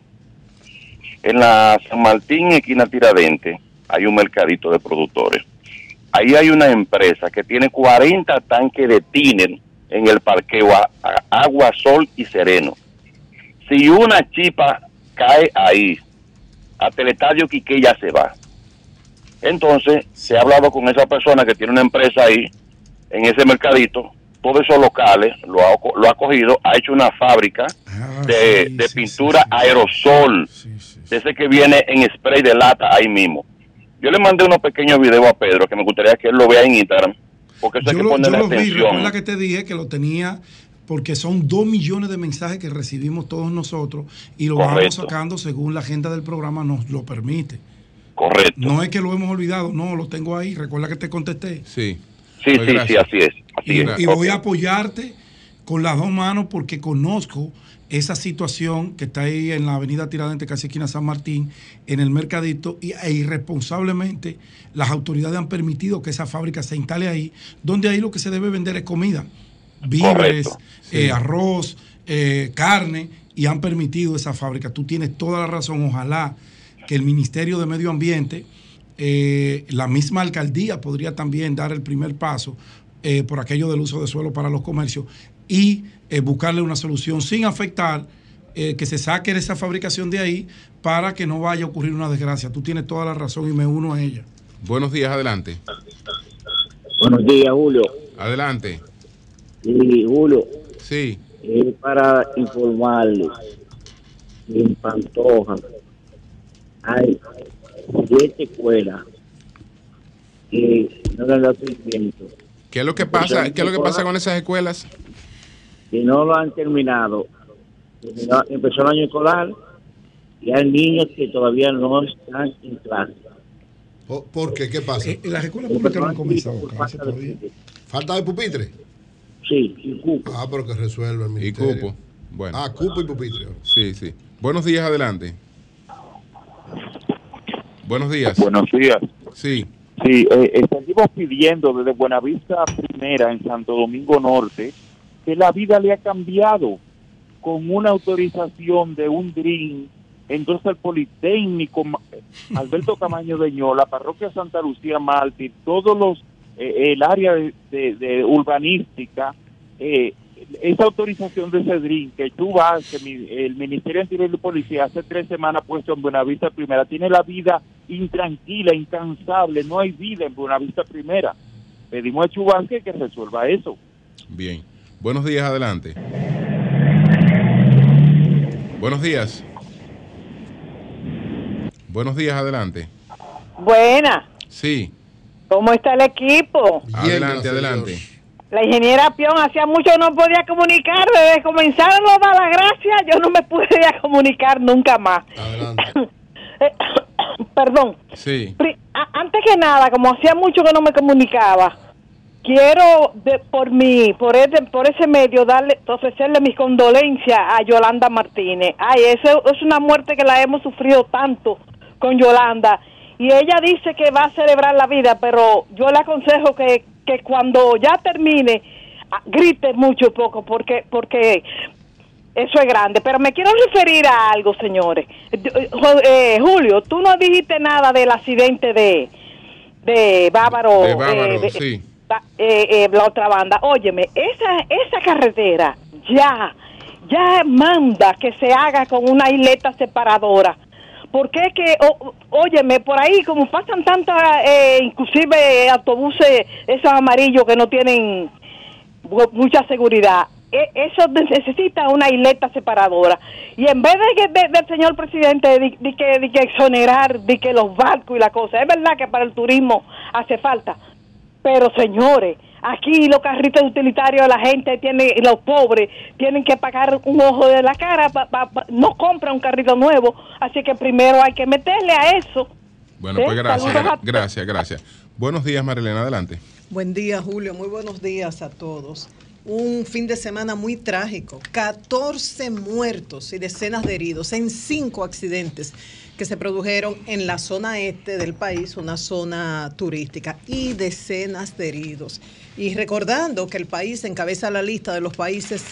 En la San Martín, esquina Tiradente, hay un mercadito de productores. Ahí hay una empresa que tiene 40 tanques de tiner en el parqueo a- a- agua, sol y sereno. Si una chipa cae ahí, hasta el estadio Quique ya se va. Entonces, se ha hablado con esa persona que tiene una empresa ahí, en ese mercadito, todos esos locales, lo ha, lo ha cogido, ha hecho una fábrica de, de pintura aerosol, de ese que viene en spray de lata ahí mismo. Yo le mandé unos pequeños videos a Pedro que me gustaría que él lo vea en Instagram, porque eso hay que Yo, lo, ponerle yo lo vi, atención. recuerda que te dije que lo tenía porque son dos millones de mensajes que recibimos todos nosotros y lo vamos sacando según la agenda del programa nos lo permite. Correcto. No es que lo hemos olvidado, no, lo tengo ahí. Recuerda que te contesté. Sí. Sí, sí, sí, así es. Así Y, es. y voy a apoyarte con las dos manos porque conozco esa situación que está ahí en la avenida Tiradentes, casi esquina San Martín, en el mercadito, y e irresponsablemente las autoridades han permitido que esa fábrica se instale ahí, donde ahí lo que se debe vender es comida, víveres, eh, arroz, eh, carne, y han permitido esa fábrica. Tú tienes toda la razón, ojalá que el Ministerio de Medio Ambiente, eh, la misma alcaldía podría también dar el primer paso por aquello del uso de suelo para los comercios y eh, buscarle una solución sin afectar eh, que se saque esa fabricación de ahí para que no vaya a ocurrir una desgracia. Tú tienes toda la razón y me uno a ella. Buenos días, adelante. Buenos días, Julio. Adelante. Sí, Julio. Sí. Es para informarle en Pantoja hay siete escuelas que no le dan seguimiento. ¿Qué es lo que pasa? ¿Qué es lo que pasa con esas escuelas? Que no lo han terminado. Terminó- Empezó el año escolar y hay niños que todavía no están en clase. ¿Por, por qué? ¿Qué pasa? Eh, las escuelas públicas no han comenzado clases todavía. ¿Falta de pupitre? Sí, y cupo. Ah, pero que resuelva el Y ministerio. cupo. Bueno. Ah, cupo y pupitre. Sí, sí. Buenos días, adelante. Buenos días. Buenos días. Sí. Sí, eh, eh, seguimos pidiendo desde Buenavista Primera en Santo Domingo Norte que la vida le ha cambiado con una autorización de un DRIN. Entonces el Politécnico, Alberto Camaño de Ño, la parroquia Santa Lucía Mártir, todos los, eh, el área de, de- de urbanística, eh, esa autorización de ese DRIN que tú vas, que mi- el Ministerio de Interior y Policía hace tres semanas puesto en Buenavista Primera, tiene la vida intranquila, incansable, no hay vida en Buenavista Primera. Pedimos a Chubanque que resuelva eso. Bien. Buenos días, adelante. Buenos días. Buenos días, adelante. Buena, Sí. ¿cómo está el equipo? Adelante, adelante. La ingeniera Pion hacía mucho no podía comunicar, desde que comenzaron los da la gracia, yo no me podía comunicar nunca más. Eh, Perdón. Sí. Pri- a- Antes que nada, como hacía mucho que no me comunicaba, quiero de- por mi, por ese, por ese medio darle, ofrecerle mis condolencias a Yolanda Martínez. Ay, eso es una muerte que la hemos sufrido tanto con Yolanda. Y ella dice que va a celebrar la vida, pero yo le aconsejo que, que cuando ya termine, ah, grite mucho poco, porque, porque eso es grande, pero me quiero referir a algo, señores. Eh, eh, Julio, tú no dijiste nada del accidente de, de Bávaro. De Bávaro, eh, de- sí. Eh, eh, la otra banda. Óyeme, esa, esa carretera ya, ya manda que se haga con una isleta separadora. Porque es que, óyeme, por ahí como pasan tantas, eh, inclusive autobuses, esos amarillos que no tienen mucha seguridad. E- Eso ne- necesita una isleta separadora. Y en vez de que de- del señor presidente de, de que, de que exonerar de que los barcos y la cosa, es verdad que para el turismo hace falta. Pero señores, aquí los carritos utilitarios, la gente tiene, los pobres tienen que pagar un ojo de la cara, pa- pa- pa- no compran un carrito nuevo, así que primero hay que meterle a eso. Bueno, Sí, pues gracias. saludos a- Gracias, gracias. Buenos días, Marilena, adelante. Buen día, Julio. Muy buenos días a todos. Un fin de semana muy trágico. 14 muertos y decenas de heridos en cinco accidentes que se produjeron en la zona este del país, una zona turística, y decenas de heridos. Y recordando que el país encabeza la lista de los países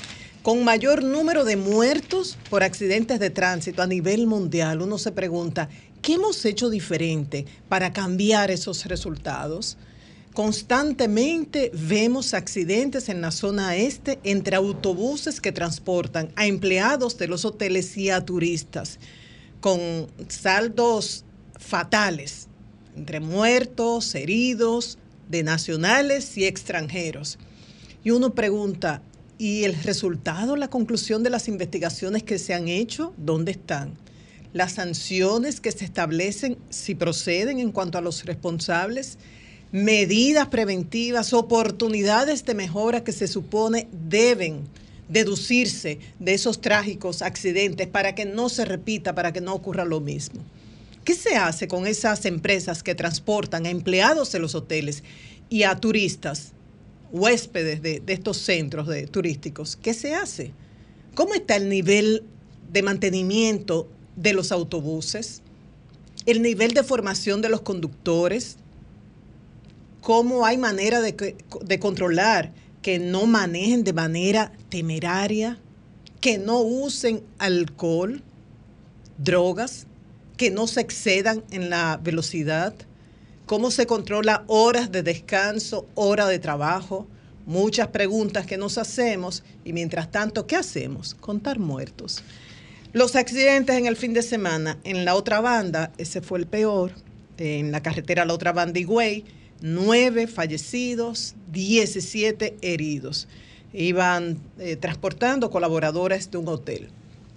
con mayor número de muertos por accidentes de tránsito a nivel mundial, uno se pregunta, ¿qué hemos hecho diferente para cambiar esos resultados? Constantemente vemos accidentes en la zona este entre autobuses que transportan a empleados de los hoteles y a turistas, con saldos fatales, entre muertos, heridos, de nacionales y extranjeros. Y uno pregunta, ¿y el resultado, la conclusión de las investigaciones que se han hecho, dónde están? Las sanciones que se establecen, si proceden en cuanto a los responsables, medidas preventivas, oportunidades de mejora que se supone deben deducirse de esos trágicos accidentes para que no se repita, para que no ocurra lo mismo. ¿Qué se hace con esas empresas que transportan a empleados de los hoteles y a turistas, huéspedes de, estos centros turísticos? ¿Qué se hace? ¿Cómo está el nivel de mantenimiento de los autobuses? ¿El nivel de formación de los conductores? ¿Cómo hay manera de, de controlar que no manejen de manera temeraria, que no usen alcohol, drogas, que no se excedan en la velocidad? ¿Cómo se controla horas de descanso, hora de trabajo? Muchas preguntas que nos hacemos y mientras tanto, ¿qué hacemos? Contar muertos. Los accidentes en el fin de semana, en la otra banda, ese fue el peor, en la carretera La Otra Banda Higüey, nueve fallecidos, 17 heridos. Iban eh, transportando colaboradores de un hotel.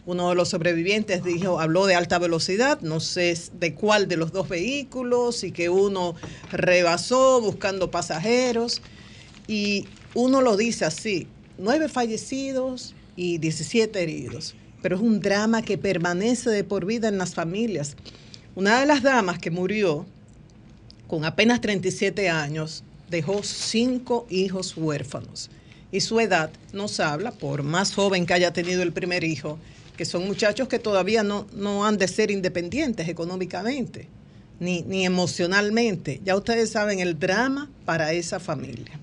Uno de los sobrevivientes dijo, habló de alta velocidad, no sé de cuál de los dos vehículos, y que uno rebasó buscando pasajeros. Y uno lo dice así, nueve fallecidos y 17 heridos. Pero es un drama que permanece de por vida en las familias. Una de las damas que murió con apenas 37 años dejó cinco hijos huérfanos. Y su edad nos habla, por más joven que haya tenido el primer hijo, que son muchachos que todavía no, no han de ser independientes económicamente ni, ni emocionalmente. Ya ustedes saben el drama para esa familia.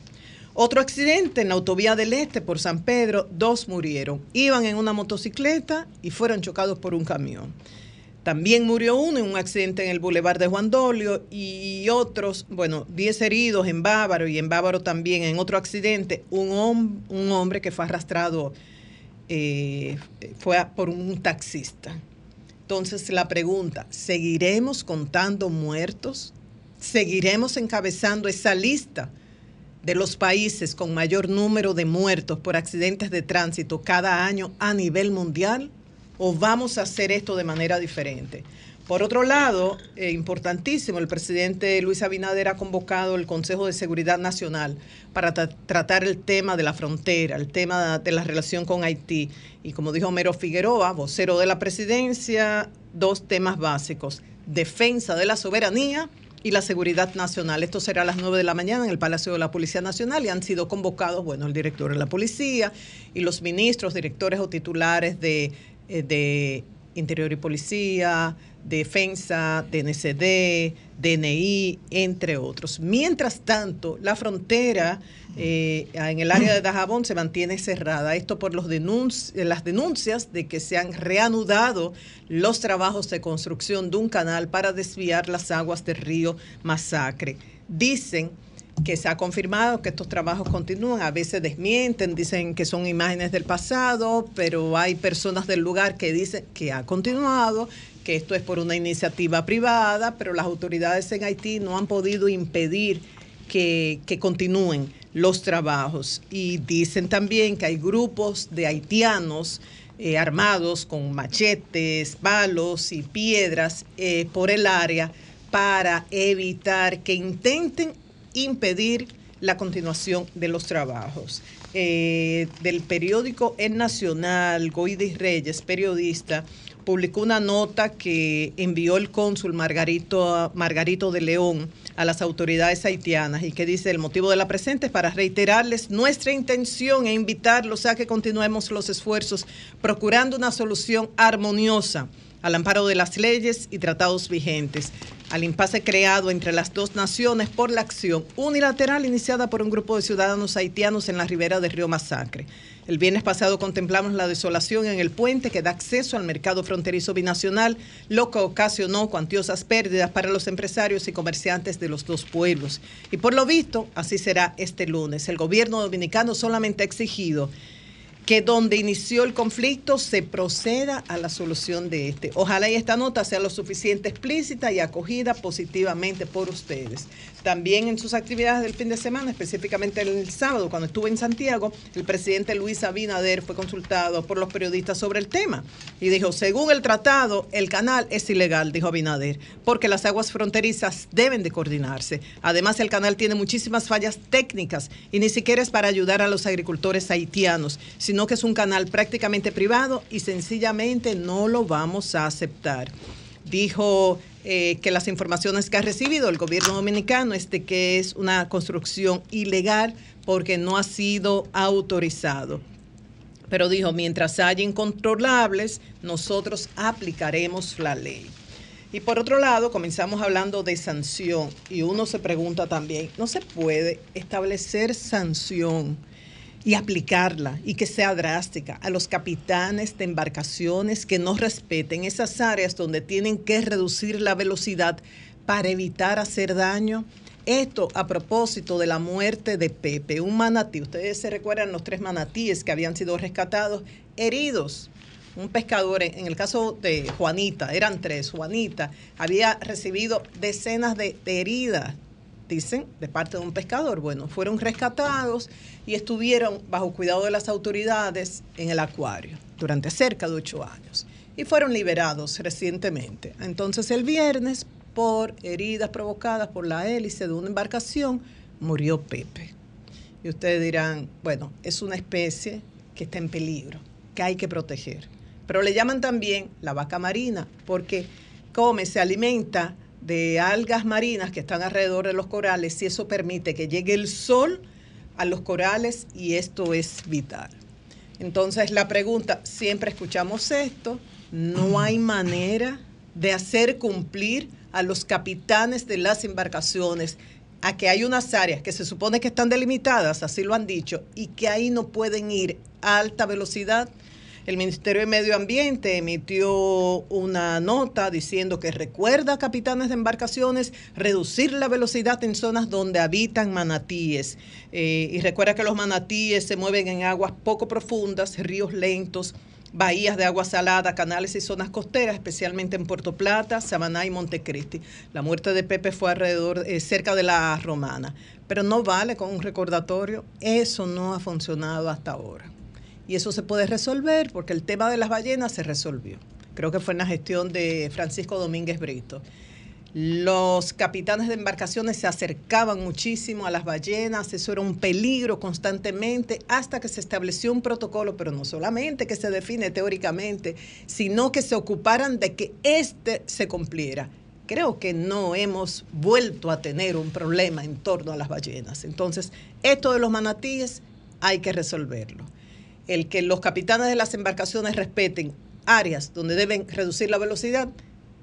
Otro accidente en la autovía del Este por San Pedro, dos murieron. Iban en una motocicleta y fueron chocados por un camión. También murió uno en un accidente en el Boulevard de Juan Dolio y otros, bueno, 10 heridos en Bávaro y en Bávaro también en otro accidente, un, hom- un hombre que fue arrastrado eh, fue por un taxista. Entonces la pregunta, ¿seguiremos contando muertos? ¿Seguiremos encabezando esa lista de los países con mayor número de muertos por accidentes de tránsito cada año a nivel mundial? ¿O vamos a hacer esto de manera diferente? Por otro lado, eh, importantísimo, el presidente Luis Abinader ha convocado el Consejo de Seguridad Nacional para tra- tratar el tema de la frontera, el tema de la relación con Haití. Y como dijo Homero Figueroa, vocero de la presidencia, dos temas básicos, defensa de la soberanía y la seguridad nacional. Esto será a las 9 de la mañana en el Palacio de la Policía Nacional y han sido convocados, bueno, el director de la policía y los ministros, directores o titulares de, eh, de Interior y Policía, Defensa, DNCD, DNI, entre otros. Mientras tanto, la frontera eh, en el área de Dajabón se mantiene cerrada. Esto por los denunci- las denuncias de que se han reanudado los trabajos de construcción de un canal para desviar las aguas del río Masacre. Dicen que se ha confirmado que estos trabajos continúan, a veces desmienten, dicen que son imágenes del pasado, pero hay personas del lugar que dicen que ha continuado, que esto es por una iniciativa privada, pero las autoridades en Haití no han podido impedir que, que continúen los trabajos. Y dicen también que hay grupos de haitianos eh, armados con machetes, palos y piedras eh, por el área para evitar que intenten impedir la continuación de los trabajos. Eh, del periódico El Nacional, Goidis Reyes, periodista, publicó una nota que envió el cónsul Margarito, Margarito de León a las autoridades haitianas y que dice el motivo de la presente es para reiterarles nuestra intención e invitarlos a que continuemos los esfuerzos procurando una solución armoniosa al amparo de las leyes y tratados vigentes, al impasse creado entre las dos naciones por la acción unilateral iniciada por un grupo de ciudadanos haitianos en la ribera del río Masacre. El viernes pasado contemplamos la desolación en el puente que da acceso al mercado fronterizo binacional, lo que ocasionó cuantiosas pérdidas para los empresarios y comerciantes de los dos pueblos. Y por lo visto, así será este lunes. El gobierno dominicano solamente ha exigido que donde inició el conflicto se proceda a la solución de este. Ojalá y esta nota sea lo suficiente explícita y acogida positivamente por ustedes. También en sus actividades del fin de semana, específicamente el sábado, cuando estuve en Santiago, el presidente Luis Abinader fue consultado por los periodistas sobre el tema y dijo, según el tratado, el canal es ilegal, dijo Abinader, porque las aguas fronterizas deben de coordinarse. Además, el canal tiene muchísimas fallas técnicas y ni siquiera es para ayudar a los agricultores haitianos, sino que es un canal prácticamente privado y sencillamente no lo vamos a aceptar. Dijo eh, que las informaciones que ha recibido el gobierno dominicano es de que es una construcción ilegal porque no ha sido autorizado. Pero dijo, mientras haya incontrolables, nosotros aplicaremos la ley. Y por otro lado, comenzamos hablando de sanción y uno se pregunta también, ¿no se puede establecer sanción y aplicarla y que sea drástica a los capitanes de embarcaciones que no respeten esas áreas donde tienen que reducir la velocidad para evitar hacer daño? Esto a propósito de la muerte de Pepe, un manatí. Ustedes se recuerdan los tres manatíes que habían sido rescatados, heridos un pescador, en el caso de Juanita, eran tres, Juanita había recibido decenas de, de, heridas, dicen, de parte de un pescador. Bueno, fueron rescatados y estuvieron bajo cuidado de las autoridades en el acuario durante cerca de ocho años y fueron liberados recientemente. Entonces el viernes, por heridas provocadas por la hélice de una embarcación, murió Pepe. Y ustedes dirán, bueno, es una especie que está en peligro, que hay que proteger. Pero le llaman también la vaca marina, porque come, se alimenta de algas marinas que están alrededor de los corales y eso permite que llegue el sol a los corales y esto es vital. Entonces la pregunta, siempre escuchamos esto, no hay manera de hacer cumplir a los capitanes de las embarcaciones a que hay unas áreas que se supone que están delimitadas, así lo han dicho, y que ahí no pueden ir a alta velocidad. El Ministerio de Medio Ambiente emitió una nota diciendo que recuerda a capitanes de embarcaciones reducir la velocidad en zonas donde habitan manatíes. Eh, y recuerda que los manatíes se mueven en aguas poco profundas, ríos lentos, bahías de agua salada, canales y zonas costeras, especialmente en Puerto Plata, Samaná y Montecristi. La muerte de Pepe fue alrededor, eh, cerca de la Romana, pero no vale con un recordatorio, eso no ha funcionado hasta ahora. Y eso se puede resolver porque el tema de las ballenas se resolvió. Creo que fue en la gestión de Francisco Domínguez Brito. Los capitanes de embarcaciones se acercaban muchísimo a las ballenas, eso era un peligro constantemente hasta que se estableció un protocolo, pero no solamente que se define teóricamente, sino que se ocuparan de que éste se cumpliera. Creo que no hemos vuelto a tener un problema en torno a las ballenas. Entonces, esto de los manatíes hay que resolverlo. El que los capitanes de las embarcaciones respeten áreas donde deben reducir la velocidad,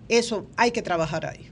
eso hay que trabajar ahí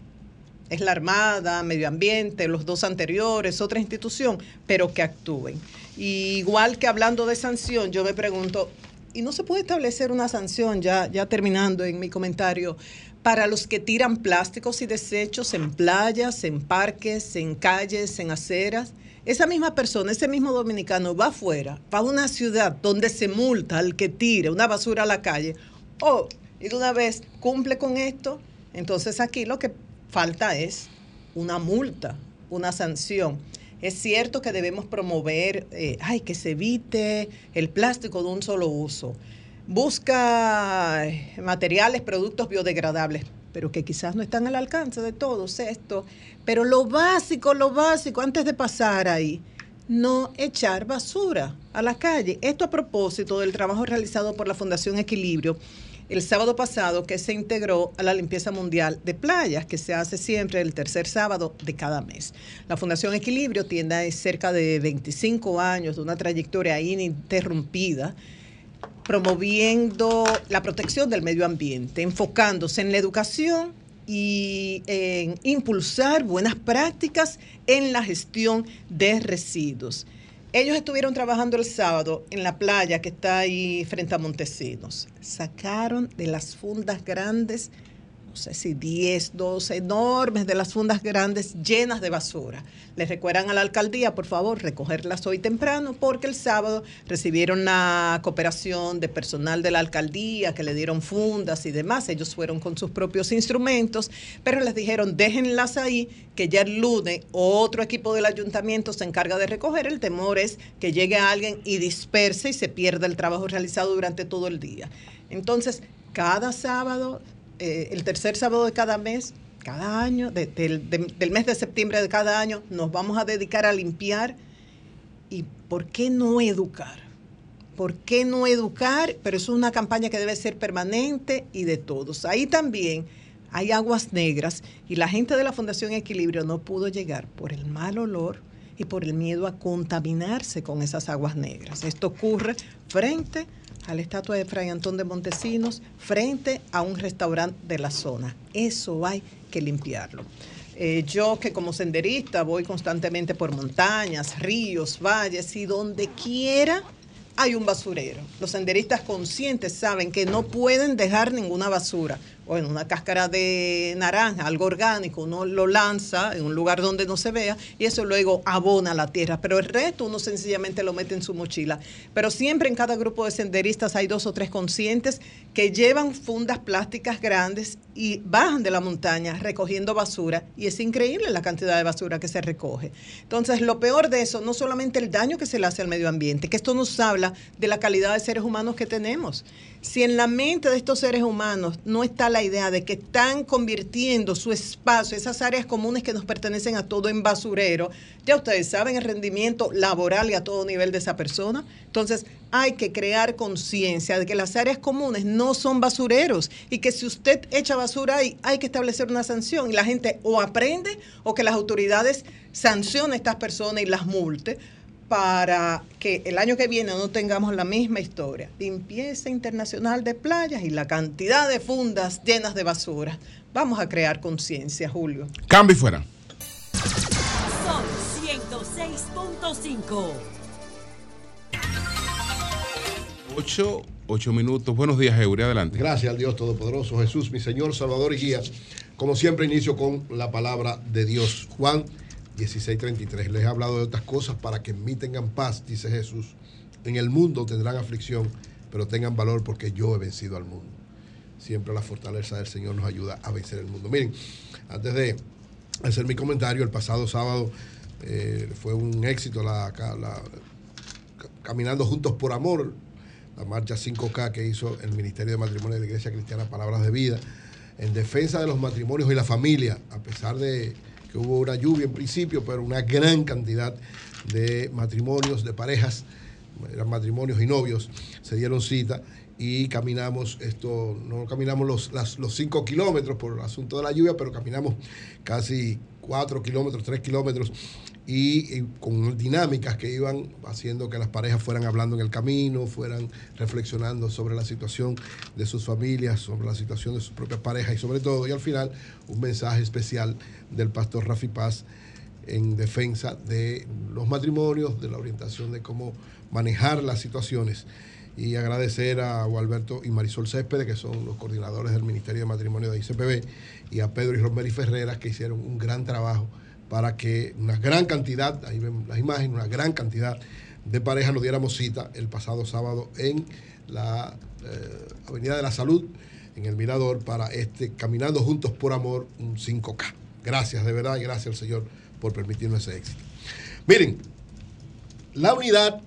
es la Armada, Medio Ambiente, los dos anteriores, otra institución, pero que actúen. igual que hablando de sanción, yo me pregunto, ¿y no se puede establecer una sanción, ya, ya terminando en mi comentario, para los que tiran plásticos y desechos en playas, en parques, en calles, en aceras? Esa misma persona, ese mismo dominicano va afuera, va a una ciudad donde se multa al que tire una basura a la calle, oh, y de una vez cumple con esto. Entonces aquí lo que falta es una multa, una sanción. Es cierto que debemos promover, eh, ay, que se evite el plástico de un solo uso. Busca eh, materiales, productos biodegradables, pero que quizás no están al alcance de todos esto. Pero lo básico, lo básico, antes de pasar ahí, no echar basura a la calle. Esto a propósito del trabajo realizado por la Fundación Equilibrio el sábado pasado que se integró a la limpieza mundial de playas, que se hace siempre el tercer sábado de cada mes. La Fundación Equilibrio tiene cerca de 25 años de una trayectoria ininterrumpida promoviendo la protección del medio ambiente, enfocándose en la educación y en impulsar buenas prácticas en la gestión de residuos. Ellos estuvieron trabajando el sábado en la playa que está ahí frente a Montesinos. Sacaron de las fundas grandes no sé si 10, 12 enormes de las fundas grandes llenas de basura. Les recuerdan a la alcaldía, por favor, recogerlas hoy temprano, porque el sábado recibieron la cooperación de personal de la alcaldía que le dieron fundas y demás. Ellos fueron con sus propios instrumentos, pero les dijeron, déjenlas ahí, que ya el lunes otro equipo del ayuntamiento se encarga de recoger. El temor es que llegue alguien y disperse y se pierda el trabajo realizado durante todo el día. Entonces, cada sábado eh, el tercer sábado de cada mes, cada año, del mes de septiembre de cada año, nos vamos a dedicar a limpiar. ¿Y por qué no educar? ¿Por qué no educar? Pero es una campaña que debe ser permanente y de todos. Ahí también hay aguas negras y la gente de la Fundación Equilibrio no pudo llegar por el mal olor y por el miedo a contaminarse con esas aguas negras. Esto ocurre frente a la estatua de Fray Antón de Montesinos frente a un restaurante de la zona. Eso hay que limpiarlo. Eh, yo que como senderista voy constantemente por montañas, ríos, valles y donde quiera hay un basurero. Los senderistas conscientes saben que no pueden dejar ninguna basura o en una cáscara de naranja, algo orgánico, uno lo lanza en un lugar donde no se vea y eso luego abona la tierra, pero el resto uno sencillamente lo mete en su mochila. Pero siempre en cada grupo de senderistas hay dos o tres conscientes que llevan fundas plásticas grandes y bajan de la montaña recogiendo basura y es increíble la cantidad de basura que se recoge. Entonces, lo peor de eso, no solamente el daño que se le hace al medio ambiente, que esto nos habla de la calidad de seres humanos que tenemos. Si en la mente de estos seres humanos no está la idea de que están convirtiendo su espacio, esas áreas comunes que nos pertenecen a todo en basurero, ya ustedes saben el rendimiento laboral y a todo nivel de esa persona. Entonces, hay que crear conciencia de que las áreas comunes no son basureros y que si usted echa basura ahí, hay que establecer una sanción y la gente o aprende o que las autoridades sancionen a estas personas y las multe para que el año que viene no tengamos la misma historia. Limpieza internacional de playas y la cantidad de fundas llenas de basura. Vamos a crear conciencia, Julio. Cambio y fuera. Son 106.5. 8, 8 minutos. Buenos días, Eury. Adelante. Gracias al Dios Todopoderoso, Jesús, mi Señor, Salvador y Guía. Como siempre, inicio con la palabra de Dios. Juan 16:33. Les he hablado de otras cosas para que en mí tengan paz, dice Jesús. En el mundo tendrán aflicción, pero tengan valor porque yo he vencido al mundo. Siempre la fortaleza del Señor nos ayuda a vencer el mundo. Miren, antes de hacer mi comentario, el pasado sábado eh, fue un éxito la, Caminando Juntos por Amor, la marcha 5K que hizo el Ministerio de Matrimonio de la Iglesia Cristiana Palabras de Vida, en defensa de los matrimonios y la familia, a pesar de que hubo una lluvia en principio, pero una gran cantidad de matrimonios, de parejas, eran matrimonios y novios, se dieron cita y caminamos esto, no caminamos los, los cinco kilómetros por el asunto de la lluvia, pero caminamos casi cuatro kilómetros, tres kilómetros y, con dinámicas que iban haciendo que las parejas fueran hablando en el camino, fueran reflexionando sobre la situación de sus familias, sobre la situación de sus propias parejas y sobre todo, y al final, un mensaje especial del pastor Rafi Paz en defensa de los matrimonios, de la orientación de cómo manejar las situaciones. Y agradecer a Gualberto y Marisol Céspedes, que son los coordinadores del Ministerio de Matrimonio de ICPB, y a Pedro y Romero y Ferreras, que hicieron un gran trabajo para que una gran cantidad, ahí ven las imágenes, una gran cantidad de parejas nos diéramos cita el pasado sábado en la eh, Avenida de la Salud, en el Mirador, para este Caminando Juntos por Amor, un 5K. Gracias, de verdad, y gracias al Señor por permitirnos ese éxito. Miren, la unidad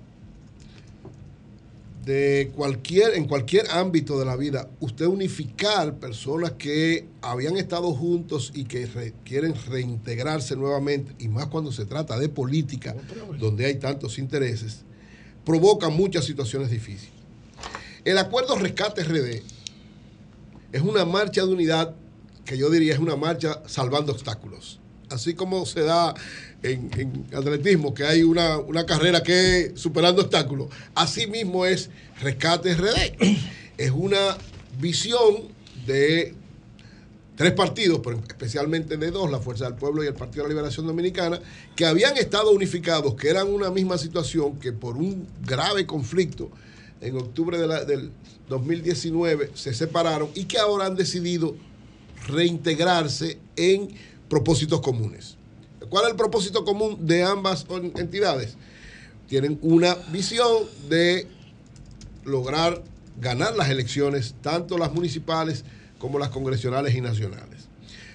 de cualquier, en cualquier ámbito de la vida, usted unificar personas que habían estado juntos y que re- quieren reintegrarse nuevamente, y más cuando se trata de política, donde hay tantos intereses, provoca muchas situaciones difíciles. El acuerdo Rescate RD es una marcha de unidad que yo diría es una marcha salvando obstáculos. Así como se da en, atletismo, que hay una, una carrera que es superando obstáculos, así mismo es Rescate RD. Es una visión de tres partidos, pero especialmente de dos, la Fuerza del Pueblo y el Partido de la Liberación Dominicana, que habían estado unificados, que eran una misma situación, que por un grave conflicto en octubre del 2019 se separaron y que ahora han decidido reintegrarse en propósitos comunes. ¿Cuál es el propósito común de ambas entidades? Tienen una visión de lograr ganar las elecciones, tanto las municipales como las congresionales y nacionales.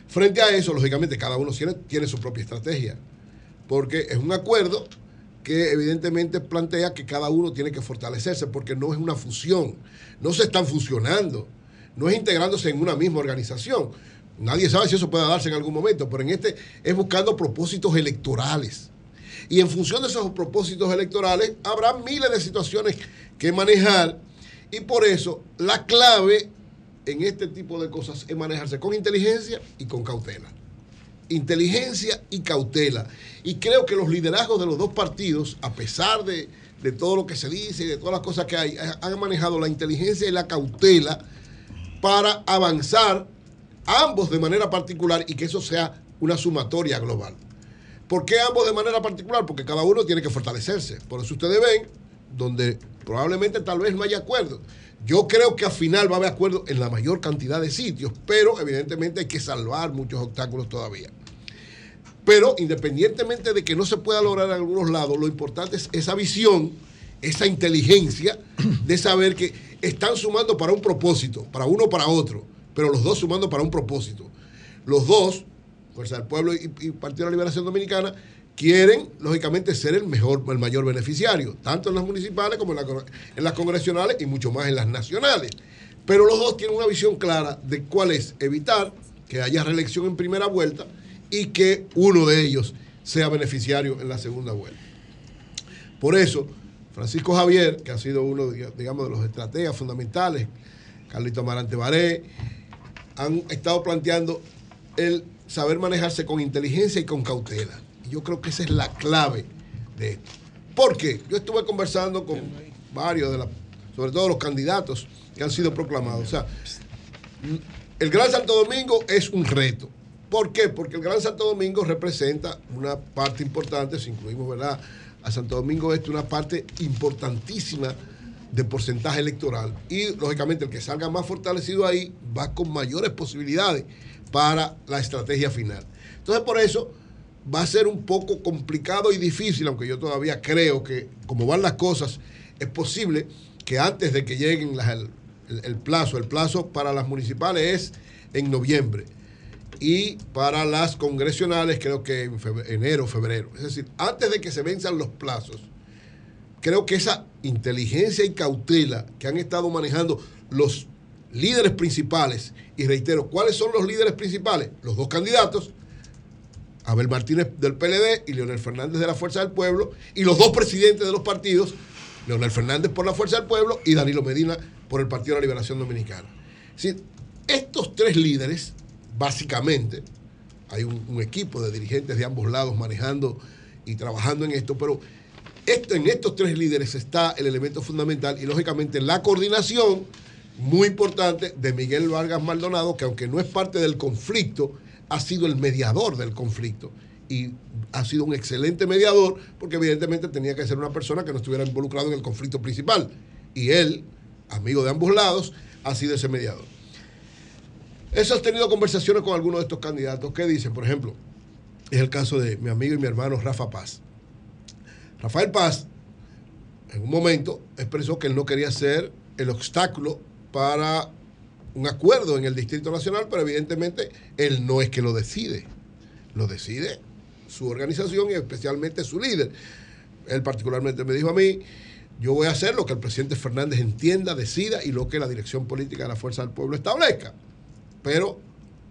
Frente a eso, lógicamente, cada uno tiene su propia estrategia, porque es un acuerdo que evidentemente plantea que cada uno tiene que fortalecerse, porque no es una fusión, no se están fusionando, no es integrándose en una misma organización. Nadie sabe si eso puede darse en algún momento, pero en este es buscando propósitos electorales. Y en función de esos propósitos electorales habrá miles de situaciones que manejar y por eso la clave en este tipo de cosas es manejarse con inteligencia y con cautela. Inteligencia y cautela. Y creo que los liderazgos de los dos partidos, a pesar de, de todo lo que se dice y de todas las cosas que hay, han manejado la inteligencia y la cautela para avanzar ambos de manera particular y que eso sea una sumatoria global. ¿Por qué ambos de manera particular? Porque cada uno tiene que fortalecerse. Por eso ustedes ven donde probablemente tal vez no haya acuerdo. Yo creo que al final va a haber acuerdo en la mayor cantidad de sitios, pero evidentemente hay que salvar muchos obstáculos todavía. Pero independientemente de que no se pueda lograr en algunos lados, lo importante es esa visión, esa inteligencia de saber que están sumando para un propósito, para uno para otro, pero los dos sumando para un propósito. Los dos, Fuerza del Pueblo y, Partido de la Liberación Dominicana, quieren, lógicamente, ser el mejor, el mayor beneficiario, tanto en las municipales como en las congresionales y mucho más en las nacionales. Pero los dos tienen una visión clara de cuál es evitar que haya reelección en primera vuelta y que uno de ellos sea beneficiario en la segunda vuelta. Por eso, Francisco Javier, que ha sido uno, digamos, de los estrategas fundamentales, Carlito Amarante Baré, han estado planteando el saber manejarse con inteligencia y con cautela. Y yo creo que esa es la clave de esto. ¿Por qué? Yo estuve conversando con varios de la, sobre todo los candidatos que han sido proclamados. O sea, el Gran Santo Domingo es un reto. ¿Por qué? Porque el Gran Santo Domingo representa una parte importante, si incluimos, ¿verdad? A Santo Domingo Este, una parte importantísima de porcentaje electoral. Y lógicamente el que salga más fortalecido ahí va con mayores posibilidades para la estrategia final. Entonces por eso va a ser un poco complicado y difícil, aunque yo todavía creo que como van las cosas, es posible que antes de que lleguen el, plazo, el plazo para las municipales es en noviembre y para las congresionales creo que en febr- enero, febrero. Es decir, antes de que se venzan los plazos, creo que esa inteligencia y cautela que han estado manejando los líderes principales, y reitero, ¿cuáles son los líderes principales? Los dos candidatos, Abel Martínez del PLD y Leonel Fernández de la Fuerza del Pueblo, y los dos presidentes de los partidos, Leonel Fernández por la Fuerza del Pueblo y Danilo Medina por el Partido de la Liberación Dominicana. Decir, estos tres líderes, básicamente, hay un equipo de dirigentes de ambos lados manejando y trabajando en esto, pero en estos tres líderes está el elemento fundamental y lógicamente la coordinación muy importante de Miguel Vargas Maldonado, que aunque no es parte del conflicto, ha sido el mediador del conflicto. Y ha sido un excelente mediador porque evidentemente tenía que ser una persona que no estuviera involucrado en el conflicto principal. Y él, amigo de ambos lados, ha sido ese mediador. Eso has tenido conversaciones con algunos de estos candidatos. ¿Qué dicen? Por ejemplo, es el caso de mi amigo y mi hermano Rafa Paz. Rafael Paz, en un momento, expresó que él no quería ser el obstáculo para un acuerdo en el Distrito Nacional, pero evidentemente él no es que lo decide, lo decide su organización y especialmente su líder. Él particularmente me dijo a mí, yo voy a hacer lo que el presidente Fernández entienda, decida y lo que la dirección política de la Fuerza del Pueblo establezca. Pero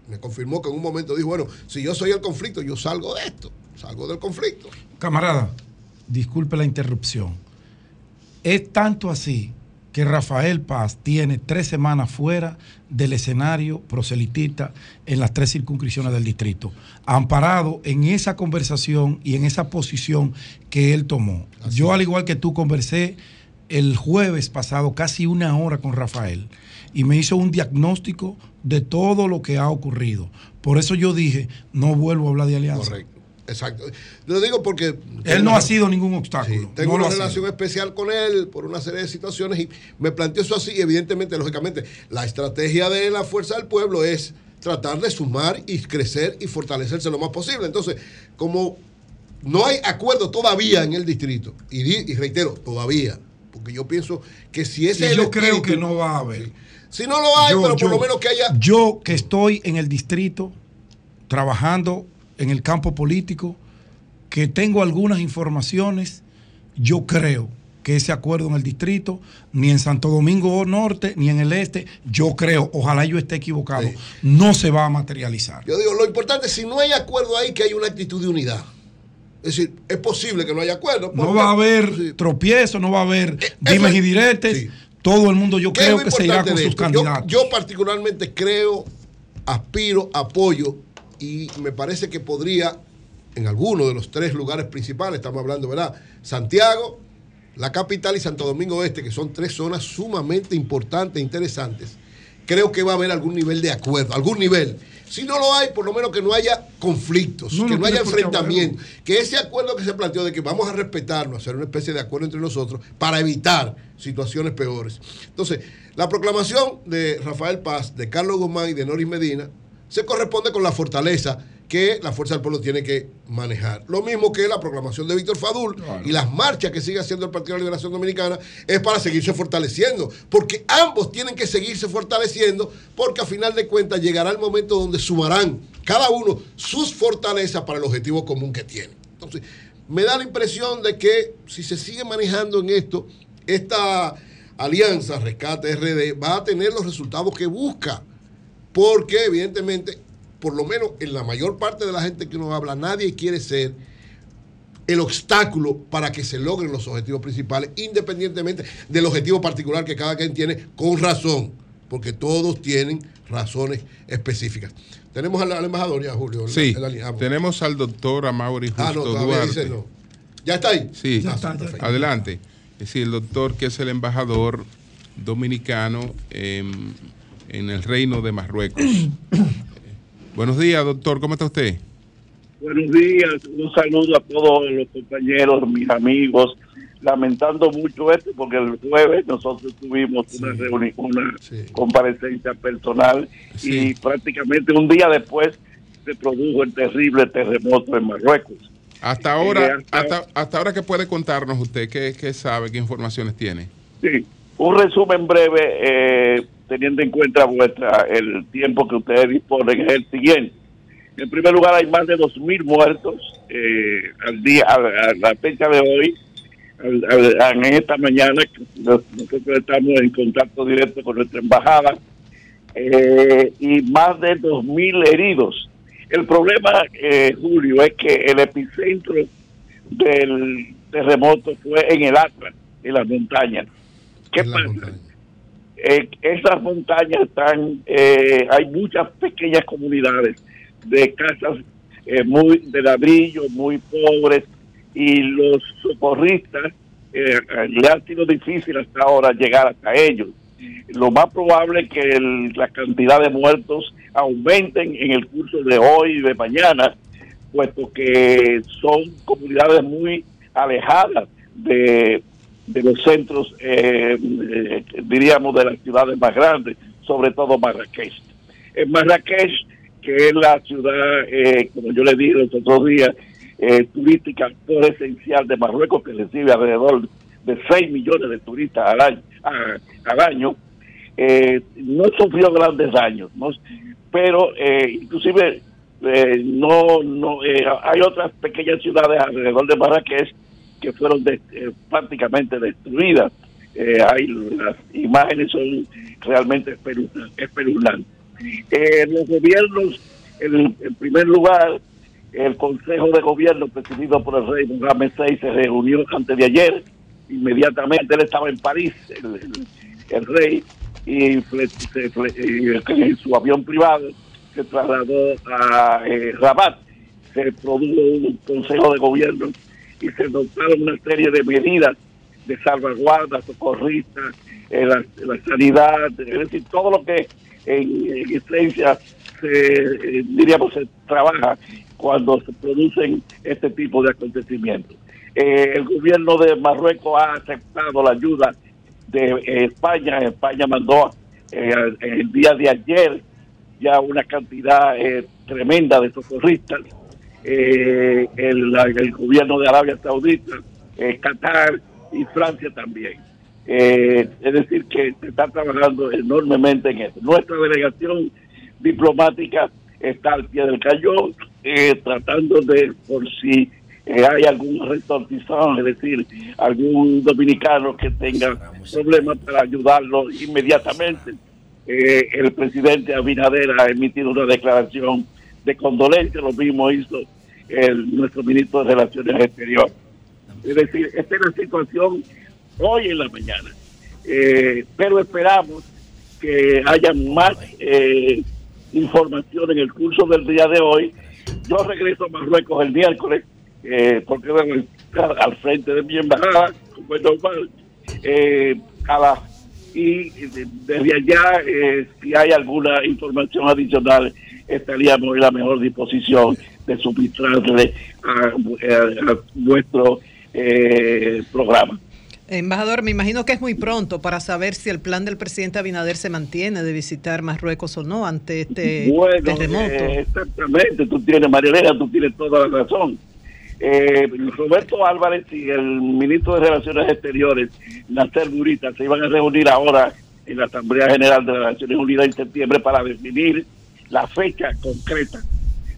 me confirmó que en un momento dijo, bueno, si yo soy el conflicto, yo salgo de esto, salgo del conflicto. Camarada, disculpe la interrupción. Es tanto así que Rafael Paz tiene tres semanas fuera del escenario proselitista en las tres circunscripciones del distrito, amparado en esa conversación y en esa posición que él tomó. Yo, al igual que tú, conversé el jueves pasado casi una hora con Rafael y me hizo un diagnóstico de todo lo que ha ocurrido. Por eso yo dije, no vuelvo a hablar de alianza. Correcto. Exacto. Lo digo porque... Él no ha sido ningún obstáculo. Tengo No una relación especial con él por una serie de situaciones y me planteó eso así. y Evidentemente, lógicamente, la estrategia de la Fuerza del Pueblo es tratar de sumar y crecer y fortalecerse lo más posible. Entonces, como no hay acuerdo todavía en el distrito, y, reitero, todavía, porque yo pienso que si ese Y es el yo creo espíritu- que no va a haber. Si no lo hay, Yo- pero por yo- lo menos que haya Yo que estoy en el distrito, trabajando en el campo político, que tengo algunas informaciones, yo creo que ese acuerdo en el distrito, ni en Santo Domingo Norte, ni en el este, yo creo, ojalá yo esté equivocado, no se va a materializar. Yo digo, lo importante es si no hay acuerdo ahí, que hay una actitud de unidad. Es decir, es posible que no haya acuerdo. No va a haber tropiezo, no va a haber dimes y diretes. Todo el mundo, yo ¿Qué es creo que se irá con sus? Yo- candidatos. Yo, particularmente creo, aspiro, apoyo y me parece que podría, en alguno de los tres lugares principales, estamos hablando, ¿verdad? Santiago, la capital y Santo Domingo Este, que son tres zonas sumamente importantes e interesantes. Creo que va a haber algún nivel de acuerdo, algún nivel. Si no lo hay, por lo menos que no haya conflictos, No, que no no haya enfrentamiento, que ese acuerdo que se planteó de que vamos a respetarnos, hacer una especie de acuerdo entre nosotros para evitar situaciones peores. Entonces, la proclamación de Rafael Paz, de Carlos Guzmán y de Noris Medina se corresponde con la fortaleza que la Fuerza del Pueblo tiene que manejar. Lo mismo que la proclamación de Víctor Fadul y las marchas que sigue haciendo el Partido de la Liberación Dominicana es para seguirse fortaleciendo, porque ambos tienen que seguirse fortaleciendo, porque a final de cuentas llegará el momento donde sumarán cada uno sus fortalezas para el objetivo común que tienen. Entonces, me da la impresión de que si se sigue manejando en esto, esta alianza Rescate RD va a tener los resultados que busca. Porque evidentemente, por lo menos en la mayor parte de la gente que uno habla, nadie quiere ser el obstáculo para que se logren los objetivos principales, independientemente del objetivo particular que cada quien tiene, con razón, porque todos tienen razones específicas. Tenemos al, al embajador ya, Julio. Sí, el- el- tenemos al doctor Amaury Justo Ah, no, Duarte. dice no. ¿Ya está ahí? Sí, Ya está, adelante. Es decir, el doctor que es el embajador dominicano en, en el Reino de Marruecos. Buenos días, doctor, ¿cómo está usted? Buenos días, un saludo a todos los compañeros, mis amigos, lamentando mucho esto porque el jueves nosotros tuvimos una reunión, una comparecencia personal y prácticamente un día después se produjo el terrible terremoto en Marruecos. Hasta ahora, Eh, hasta- hasta, hasta ahora, ¿qué puede contarnos usted? ¿Qué, qué sabe? ¿Qué informaciones tiene? Sí, un resumen breve, eh, teniendo en cuenta vuestra el tiempo que ustedes disponen, es el siguiente. En primer lugar, hay más de 2.000 muertos eh, al día, a, a la fecha de hoy, al- al- en esta mañana. Nosotros estamos en contacto directo con nuestra embajada eh, y más de 2.000 heridos. El problema, eh, Julio, es que el epicentro del terremoto fue en el Atlas, en las montañas. ¿Qué pasa? Eh, esas montañas están, eh, hay muchas pequeñas comunidades de casas eh, muy de ladrillo, muy pobres, y los socorristas eh, le ha sido difícil hasta ahora llegar hasta ellos. Lo más probable es que la cantidad de muertos aumenten en el curso de hoy y de mañana, puesto que son comunidades muy alejadas de, de los centros, eh, eh, diríamos, de las ciudades más grandes, sobre todo Marrakech. En Marrakech, que es la ciudad, eh, como yo le dije los otros días, eh, turística por esencial de Marruecos, que recibe alrededor de 6 millones de turistas al año, a- al año eh, no sufrió grandes daños, ¿no? pero inclusive no, no hay otras pequeñas ciudades alrededor de Marrakech que fueron de- eh, prácticamente destruidas. Eh, hay las imágenes son realmente espeluznantes. Eh, los gobiernos, en, primer lugar, el Consejo de Gobierno presidido por el rey Mohamed VI se reunió antes de ayer. Inmediatamente él estaba en París, el, rey, y, se fle- en su avión privado se trasladó a eh, Rabat. Se produjo un Consejo de Gobierno y se adoptaron una serie de medidas de salvaguarda, socorristas, eh, la, sanidad, es decir, todo lo que en, en esencia se, eh, diríamos, se trabaja cuando se producen este tipo de acontecimientos. Eh, el gobierno de Marruecos ha aceptado la ayuda de eh, España. España mandó el día de ayer ya una cantidad tremenda de socorristas. Eh, el, el gobierno de Arabia Saudita, eh, Qatar y Francia también. Eh, es decir, que se está trabajando enormemente en eso. Nuestra delegación diplomática está al pie del cañón, eh, tratando de, por si eh, hay algún retortizón, es decir, algún dominicano que tenga problemas para ayudarlo inmediatamente. El presidente Abinader ha emitido una declaración de condolencia, lo mismo hizo el, nuestro ministro de Relaciones Exteriores. Es decir, esta es la situación hoy en la mañana. Eh, pero esperamos que haya más eh, información en el curso del día de hoy. Yo regreso a Marruecos el miércoles, eh, porque debo estar al frente de mi embajada, como es normal. Eh, a y de- desde allá, eh, si hay alguna información adicional, estaríamos en la mejor disposición de suministrarle a, a- a nuestro eh, programa. Embajador, me imagino que es muy pronto para saber si el plan del presidente Abinader se mantiene de visitar Marruecos o no ante este Bueno, terremoto. eh, exactamente, tú tienes, Marielena, tú tienes toda la razón. Eh, Roberto Álvarez y el ministro de Relaciones Exteriores, Nasser Burita, se iban a reunir ahora en la Asamblea General de las Naciones Unidas en septiembre para definir la fecha concreta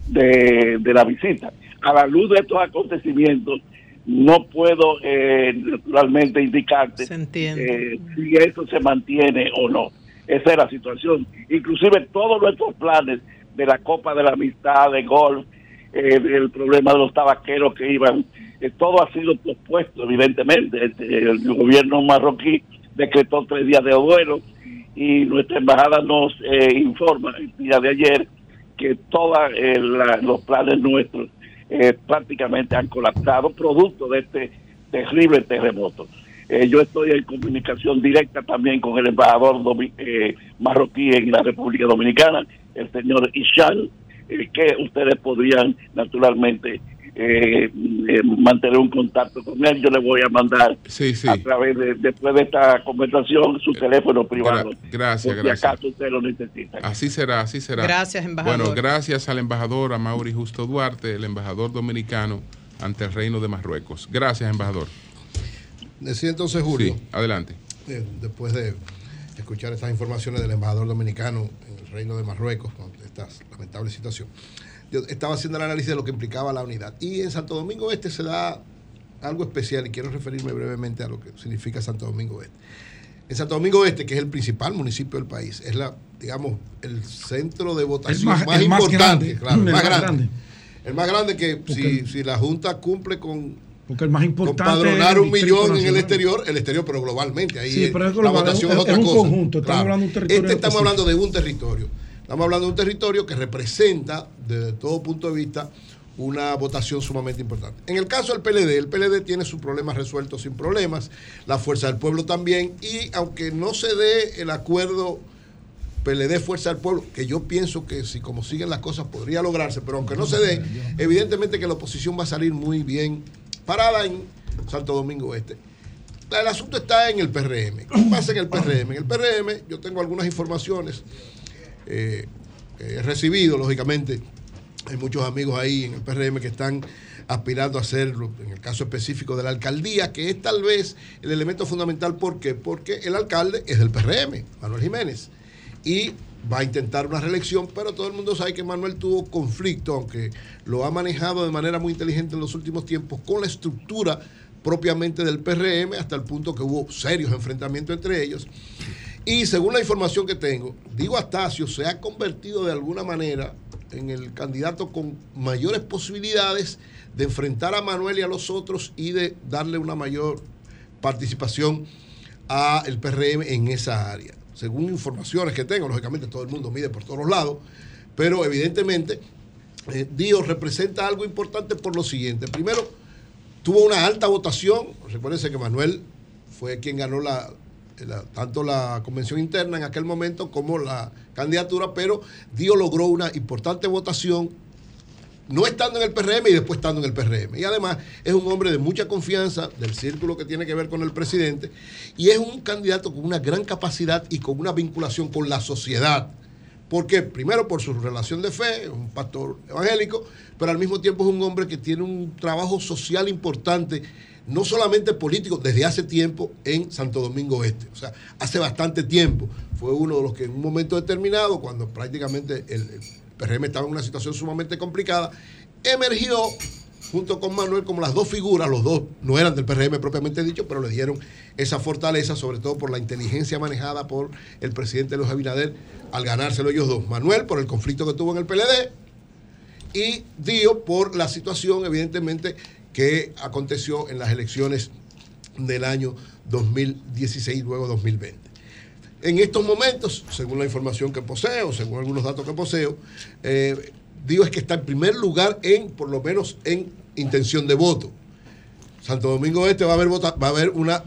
de, de la visita. A la luz de estos acontecimientos, no puedo eh, naturalmente indicarte eh, si eso se mantiene o no. Esa es la situación. Inclusive todos nuestros planes de la Copa de la Amistad, de golf, eh, el problema de los tabaqueros que iban, eh, todo ha sido pospuesto, evidentemente. Este, el gobierno marroquí decretó tres días de duelo y nuestra embajada nos eh, informa el día de ayer que todos los planes nuestros eh, prácticamente han colapsado producto de este terrible terremoto. Eh, yo estoy en comunicación directa también con el embajador eh, marroquí en la República Dominicana, el señor Ishal, eh, que ustedes podrían naturalmente eh, eh, mantener un contacto con él. Yo le voy a mandar Sí, sí. a través de, después de esta conversación su teléfono privado. gracias, por si gracias. acaso usted lo necesita. Así será, así será. Gracias, embajador. Bueno, gracias al embajador, a Mauri Justo Duarte, el embajador dominicano ante el Reino de Marruecos. Gracias, embajador. Decía entonces Julio, Sí, adelante. eh, después de escuchar estas informaciones del embajador dominicano en el Reino de Marruecos, con esta lamentable situación, yo estaba haciendo el análisis de lo que implicaba la unidad. Y en Santo Domingo Este se da algo especial y quiero referirme brevemente a lo que significa Santo Domingo Este. En Santo Domingo Este, que es el principal municipio del país, es la, digamos, el centro de votación más- importante, grande, claro, el el más grande. grande. El más grande que si, si la Junta cumple con Porque el más importante padronar un millón en el exterior, el exterior, pero globalmente. Ahí Sí, pero es la votación es otra un cosa. conjunto, estamos hablando de un territorio Este estamos específico. hablando de un territorio. Estamos hablando de un territorio que representa, desde todo punto de vista, una votación sumamente importante. En el caso del PLD, el PLD tiene sus problemas resueltos sin problemas, la Fuerza del Pueblo también, y aunque no se dé el acuerdo PLD Fuerza del Pueblo, que yo pienso que si como siguen las cosas podría lograrse, pero aunque no se dé, evidentemente que la oposición va a salir muy bien parada en Santo Domingo Este. El asunto está en el PRM. ¿Qué pasa en el PRM? En el PRM yo tengo algunas informaciones eh, que he recibido, lógicamente. Hay muchos amigos ahí en el PRM que están aspirando a hacerlo, en el caso específico de la alcaldía, que es tal vez el elemento fundamental. ¿Por qué? Porque el alcalde es del PRM, Manuel Jiménez, y va a intentar una reelección, pero todo el mundo sabe que Manuel tuvo conflicto, aunque lo ha manejado de manera muy inteligente en los últimos tiempos, con la estructura propiamente del PRM, hasta el punto que hubo serios enfrentamientos entre ellos. Y según la información que tengo, Diego Astacio se ha convertido de alguna manera en el candidato con mayores posibilidades de enfrentar a Manuel y a los otros y de darle una mayor participación a el PRM en esa área. Según informaciones que tengo, lógicamente todo el mundo mide por todos lados, pero evidentemente eh, Dios representa algo importante por lo siguiente. Primero, tuvo una alta votación. Recuérdense que Manuel fue quien ganó la, tanto la convención interna en aquel momento como la candidatura, pero Dio logró una importante votación, no estando en el PRM y después estando en el PRM. Y además es un hombre de mucha confianza del círculo que tiene que ver con el presidente y es un candidato con una gran capacidad y con una vinculación con la sociedad. Porque primero por su relación de fe, un pastor evangélico, pero al mismo tiempo es un hombre que tiene un trabajo social importante, no solamente político, desde hace tiempo en Santo Domingo Este. O sea, hace bastante tiempo. Fue uno de los que en un momento determinado, cuando prácticamente el, PRM estaba en una situación sumamente complicada, emergió junto con Manuel como las dos figuras, los dos no eran del PRM propiamente dicho, pero le dieron esa fortaleza, sobre todo por la inteligencia manejada por el presidente Luis Abinader al ganárselo ellos dos. Manuel por el conflicto que tuvo en el PLD y Dio por la situación, evidentemente, que aconteció en las elecciones del año 2016, luego 2020. En estos momentos, según la información que poseo, según algunos datos que poseo, eh, Dio es que está en primer lugar en, por lo menos, en intención de voto. Santo Domingo Este va a haber, va a haber una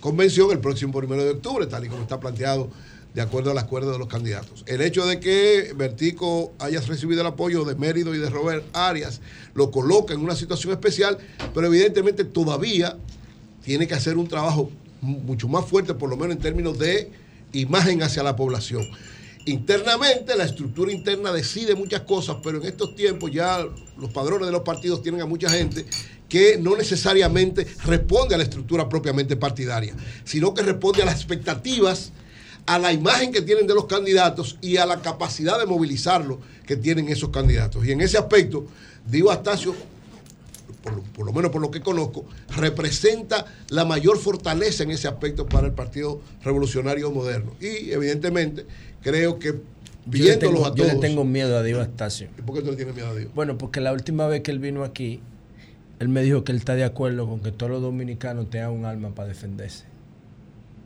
convención el próximo primero de octubre, tal y como está planteado de acuerdo al acuerdo de los candidatos. El hecho de que Vertico haya recibido el apoyo de Mérido y de Robert Arias lo coloca en una situación especial, pero evidentemente todavía tiene que hacer un trabajo mu- mucho más fuerte, por lo menos en términos de imagen hacia la población. Internamente, la estructura interna decide muchas cosas, pero en estos tiempos ya los padrones de los partidos tienen a mucha gente que no necesariamente responde a la estructura propiamente partidaria, sino que responde a las expectativas, a la imagen que tienen de los candidatos y a la capacidad de movilizarlo que tienen esos candidatos. Y en ese aspecto, Diego Astacio por, por lo menos por lo que conozco, representa la mayor fortaleza en ese aspecto para el Partido Revolucionario Moderno. Y evidentemente creo que Yo le, viéndolos tengo, a yo le tengo miedo a Diego Astacio. ¿Y por qué tú le tienes miedo a Dios? Bueno, porque la última vez que él vino aquí, él me dijo que él está de acuerdo con que todos los dominicanos tengan un arma para defenderse.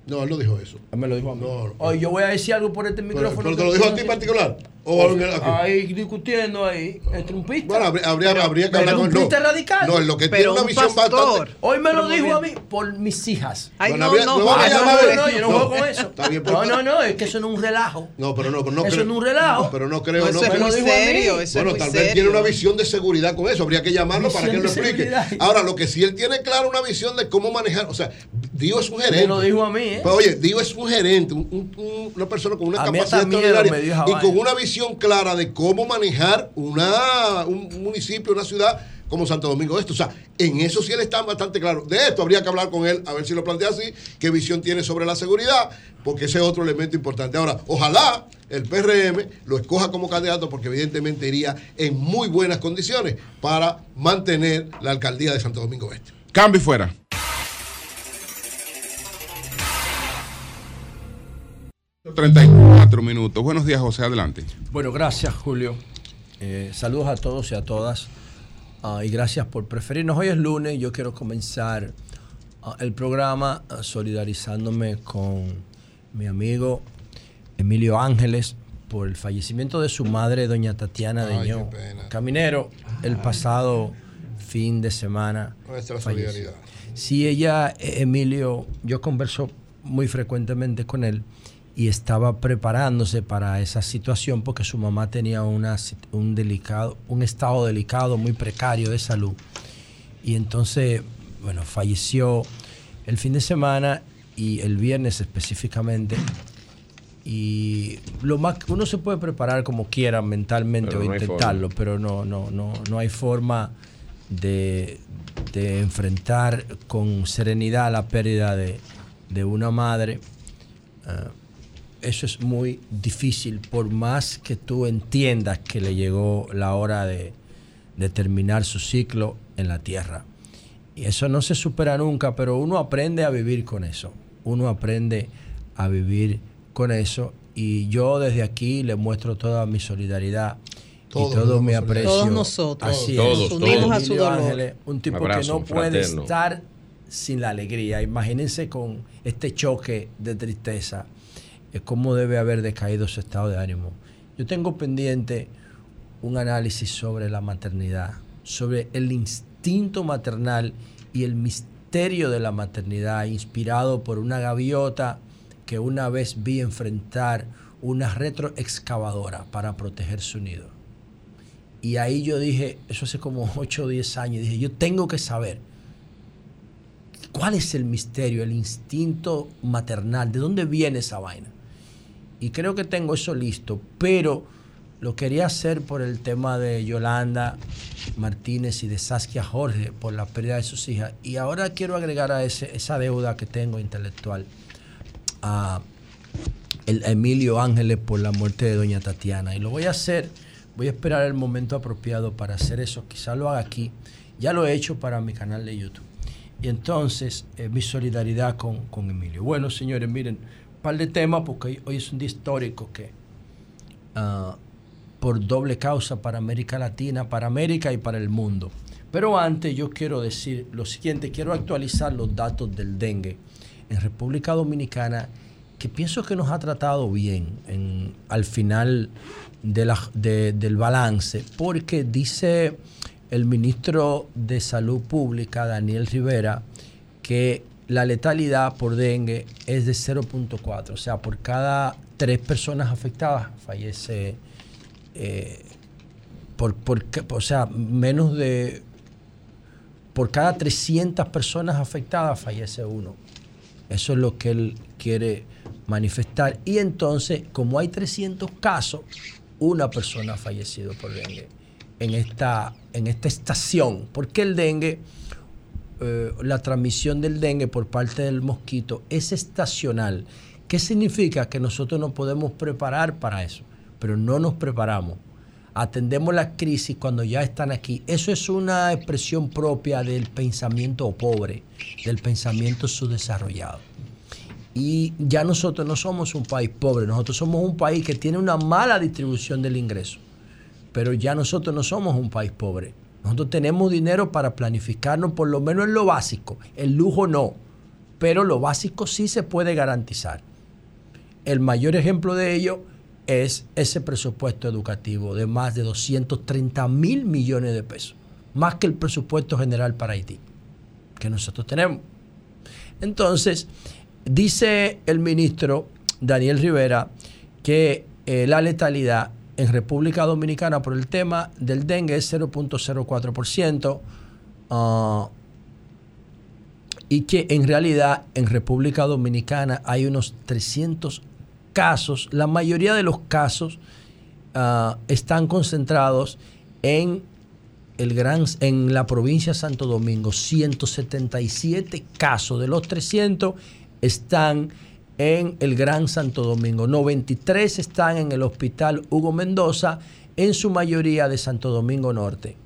No, él no dijo eso. Él me lo dijo a mí. No, no. Oye, yo voy a decir algo por este Pero, micrófono. pero que- te lo dijo a ti en particular. O en el- aquí? Ahí discutiendo ahí, el trumpista. Bueno, habría, habría, habría que Pero hablar con él. trumpista No, radical. no, lo que Pero tiene una un visión pastor. bastante. Hoy me lo Pero dijo a mí por mis hijas. Ay, Bueno, no, habría- no, no, no, ¿eh? no, yo no, No, juego con eso. está bien, no, pero- no, no, es que eso no es un relajo. No, pero no, pero no Eso creo. no es un relajo. Pero no creo, No, no, eso es pero- serio, eso Bueno, tal vez tiene una visión de seguridad con eso. Habría que llamarlo para que él lo Visión explique. Ahora, lo que sí él tiene claro una visión de cómo manejar. O sea, Dios es un gerente. Me lo dijo a mí, ¿eh? Pero, oye, Dios es un gerente, un- un- un- una persona con una capacidad extraordinaria y con una clara de cómo manejar una, un municipio, una ciudad como Santo Domingo Este. O sea, en eso sí él está bastante claro. De esto habría que hablar con él, a ver si lo plantea así, qué visión tiene sobre la seguridad, porque ese es otro elemento importante. Ahora, ojalá el PRM lo escoja como candidato, porque evidentemente iría en muy buenas condiciones para mantener la alcaldía de Santo Domingo Este. Cambio y fuera. ...34 minutos. Buenos días, José. Adelante. Bueno, gracias, Julio. Eh, saludos a todos y a todas. Ah, y gracias por preferirnos. Hoy es lunes. Yo quiero comenzar ah, el programa ah, solidarizándome con mi amigo Emilio Ángeles por el fallecimiento de su madre, doña Tatiana Deñó. Caminero, el pasado fin de semana. Nuestra falleció. solidaridad. Sí, ella, eh, Emilio, yo converso muy frecuentemente con él y estaba preparándose para esa situación porque su mamá tenía una, un, delicado, un estado delicado, muy precario de salud. Y entonces, bueno, falleció el fin de semana y el viernes específicamente. Y lo más uno se puede preparar como quiera mentalmente Pero o no intentarlo, pero no, no, no, no hay forma de, de enfrentar con serenidad la pérdida de, de una madre. Ah, eso es muy difícil, por más que tú entiendas que le llegó la hora de, de terminar su ciclo en la tierra. Y eso no se supera nunca, pero uno aprende a vivir con eso. Uno aprende a vivir con eso. Y yo desde aquí le muestro toda mi solidaridad Todos y todo mi aprecio. Todos nosotros. Así Todos, es. todos. unimos a su Emilio dolor. Ángeles, un tipo Un abrazo que no puede fraterno. estar sin la alegría. Imagínense con este choque de tristeza, eh, cómo debe haber decaído su estado de ánimo. Yo tengo pendiente un análisis sobre la maternidad, sobre el instinto maternal y el misterio de la maternidad, inspirado por una gaviota que una vez vi enfrentar una retroexcavadora para proteger su nido. Y ahí yo dije, eso hace como 8 o 10 años, dije, yo tengo que saber cuál es el misterio, el instinto maternal, de dónde viene esa vaina. Y creo que tengo eso listo, pero lo quería hacer por el tema de Yolanda Martínez y de Saskia Jorge, por la pérdida de sus hijas. Y ahora quiero agregar a ese, esa deuda que tengo intelectual a el Emilio Ángeles por la muerte de doña Tatiana. Y lo voy a hacer, voy a esperar el momento apropiado para hacer eso. Quizá lo haga aquí. Ya lo he hecho para mi canal de YouTube. Y entonces, eh, mi solidaridad con, con Emilio. Bueno, señores, miren, par de temas, porque hoy, es un día histórico que ah, por doble causa para América Latina, para América y para el mundo. Pero antes yo quiero decir lo siguiente, quiero actualizar los datos del dengue en República Dominicana, que pienso que nos ha tratado bien en- al final del balance, porque dice el ministro de Salud Pública, Daniel Rivera, que la letalidad por dengue es de 0.4, o sea, por cada tres personas afectadas fallece, eh, por, por, o sea, menos de, por cada 300 personas afectadas fallece uno. Eso es lo que él quiere manifestar. Y entonces, como hay 300 casos, una persona ha fallecido por dengue en esta, en esta estación. Porque el dengue, eh, la transmisión del dengue por parte del mosquito es estacional. ¿Qué significa? Que nosotros nos podemos preparar para eso, pero no nos preparamos. atendemos la crisis cuando ya están aquí. Eso es una expresión propia del pensamiento pobre, del pensamiento subdesarrollado. Y ya nosotros no somos un país pobre, nosotros somos un país que tiene una mala distribución del ingreso. Pero ya nosotros no somos un país pobre. Nosotros tenemos dinero para planificarnos por lo menos en lo básico. El lujo no, pero lo básico sí se puede garantizar. El mayor ejemplo de ello es ese presupuesto educativo de más de 230 mil millones de pesos, más que el presupuesto general para Haití, que nosotros tenemos. Entonces, dice el ministro Daniel Rivera que eh, la letalidad en República Dominicana por el tema del dengue es 0.04%. ah, y que en realidad en República Dominicana hay unos 300 casos, la mayoría de los casos ah, están concentrados en, el gran, en la provincia de Santo Domingo. 177 casos de los 300 están en el Gran Santo Domingo. 93 están en el Hospital Hugo Mendoza, en su mayoría de Santo Domingo Norte.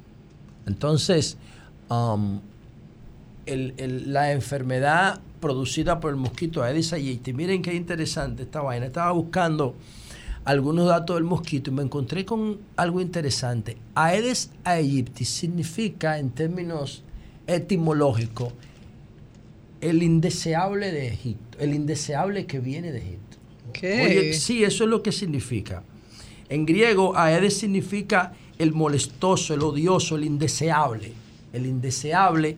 Entonces, um, el- la enfermedad producida por el mosquito Aedes aegypti. Miren qué interesante esta vaina. Estaba buscando algunos datos del mosquito y me encontré con algo interesante. Aedes aegypti significa, en términos etimológicos, el indeseable de Egipto, el indeseable que viene de Egipto. ¿Qué? Oye, sí, eso es lo que significa. En griego, Aedes significa el molestoso, el odioso, el indeseable. El indeseable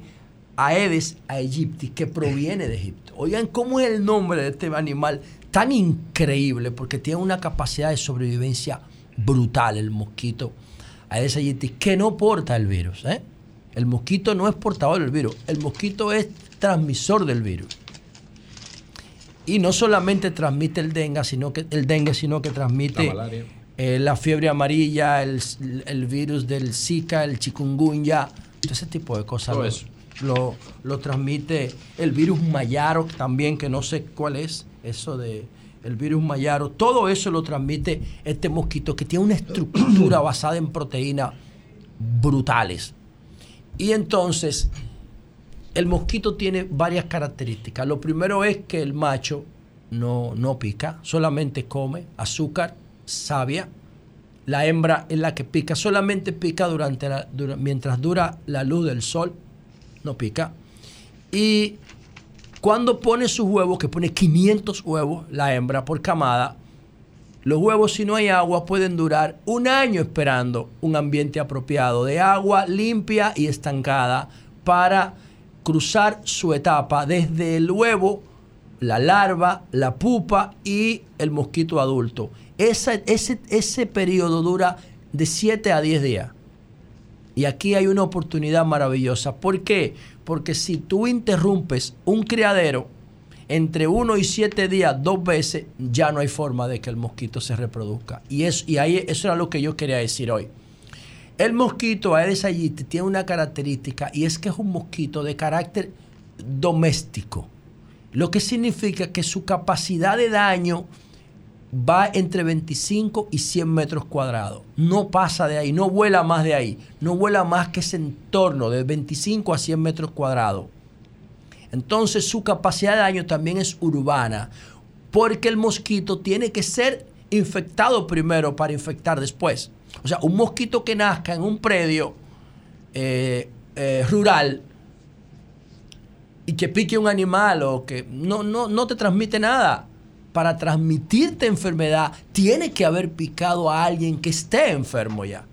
Aedes aegypti, que proviene de Egipto. Oigan, ¿cómo es el nombre de este animal tan increíble? Porque tiene una capacidad de sobrevivencia brutal, el mosquito Aedes aegypti, que no porta el virus. ¿eh? El mosquito no es portador del virus, el mosquito es transmisor del virus. Y no solamente transmite el dengue, sino que, el dengue, sino que transmite La eh, la fiebre amarilla, el, el virus del Zika, el chikungunya, todo ese tipo de cosas. Todo eso. Lo, lo transmite el virus mayaro también, que no sé cuál es, eso de el virus mayaro. Todo eso lo transmite este mosquito que tiene una estructura basada en proteínas brutales. Y entonces, el mosquito tiene varias características. Lo primero es que el macho no, no pica, solamente come azúcar, savia. La hembra es la que pica, solamente pica durante mientras dura la luz del sol, no pica. Y cuando pone sus huevos, que pone 500 huevos la hembra por camada, los huevos, si no hay agua, pueden durar un año esperando un ambiente apropiado de agua limpia y estancada para cruzar su etapa desde el huevo, la larva, la pupa y el mosquito adulto. Esa- ese, ese periodo dura de 7 a 10 días. Y aquí hay una oportunidad maravillosa. ¿Por qué? Porque si tú interrumpes un criadero entre uno y siete días, dos veces, ya no hay forma de que el mosquito se reproduzca. Y, es, y ahí, eso era lo que yo quería decir hoy. El mosquito Aedes aegypti tiene una característica y es que es un mosquito de carácter doméstico. Lo que significa que su capacidad de daño va entre 25 y 100 metros cuadrados. No pasa de ahí, no vuela más de ahí. No vuela más que ese entorno de 25 a 100 metros cuadrados. Entonces su capacidad de daño también es urbana, porque el mosquito tiene que ser infectado primero para infectar después. O sea, un mosquito que nazca en un predio eh, eh, rural y que pique un animal o que no, no, no te transmite nada. Para transmitirte enfermedad, tiene que haber picado a alguien que esté enfermo ya.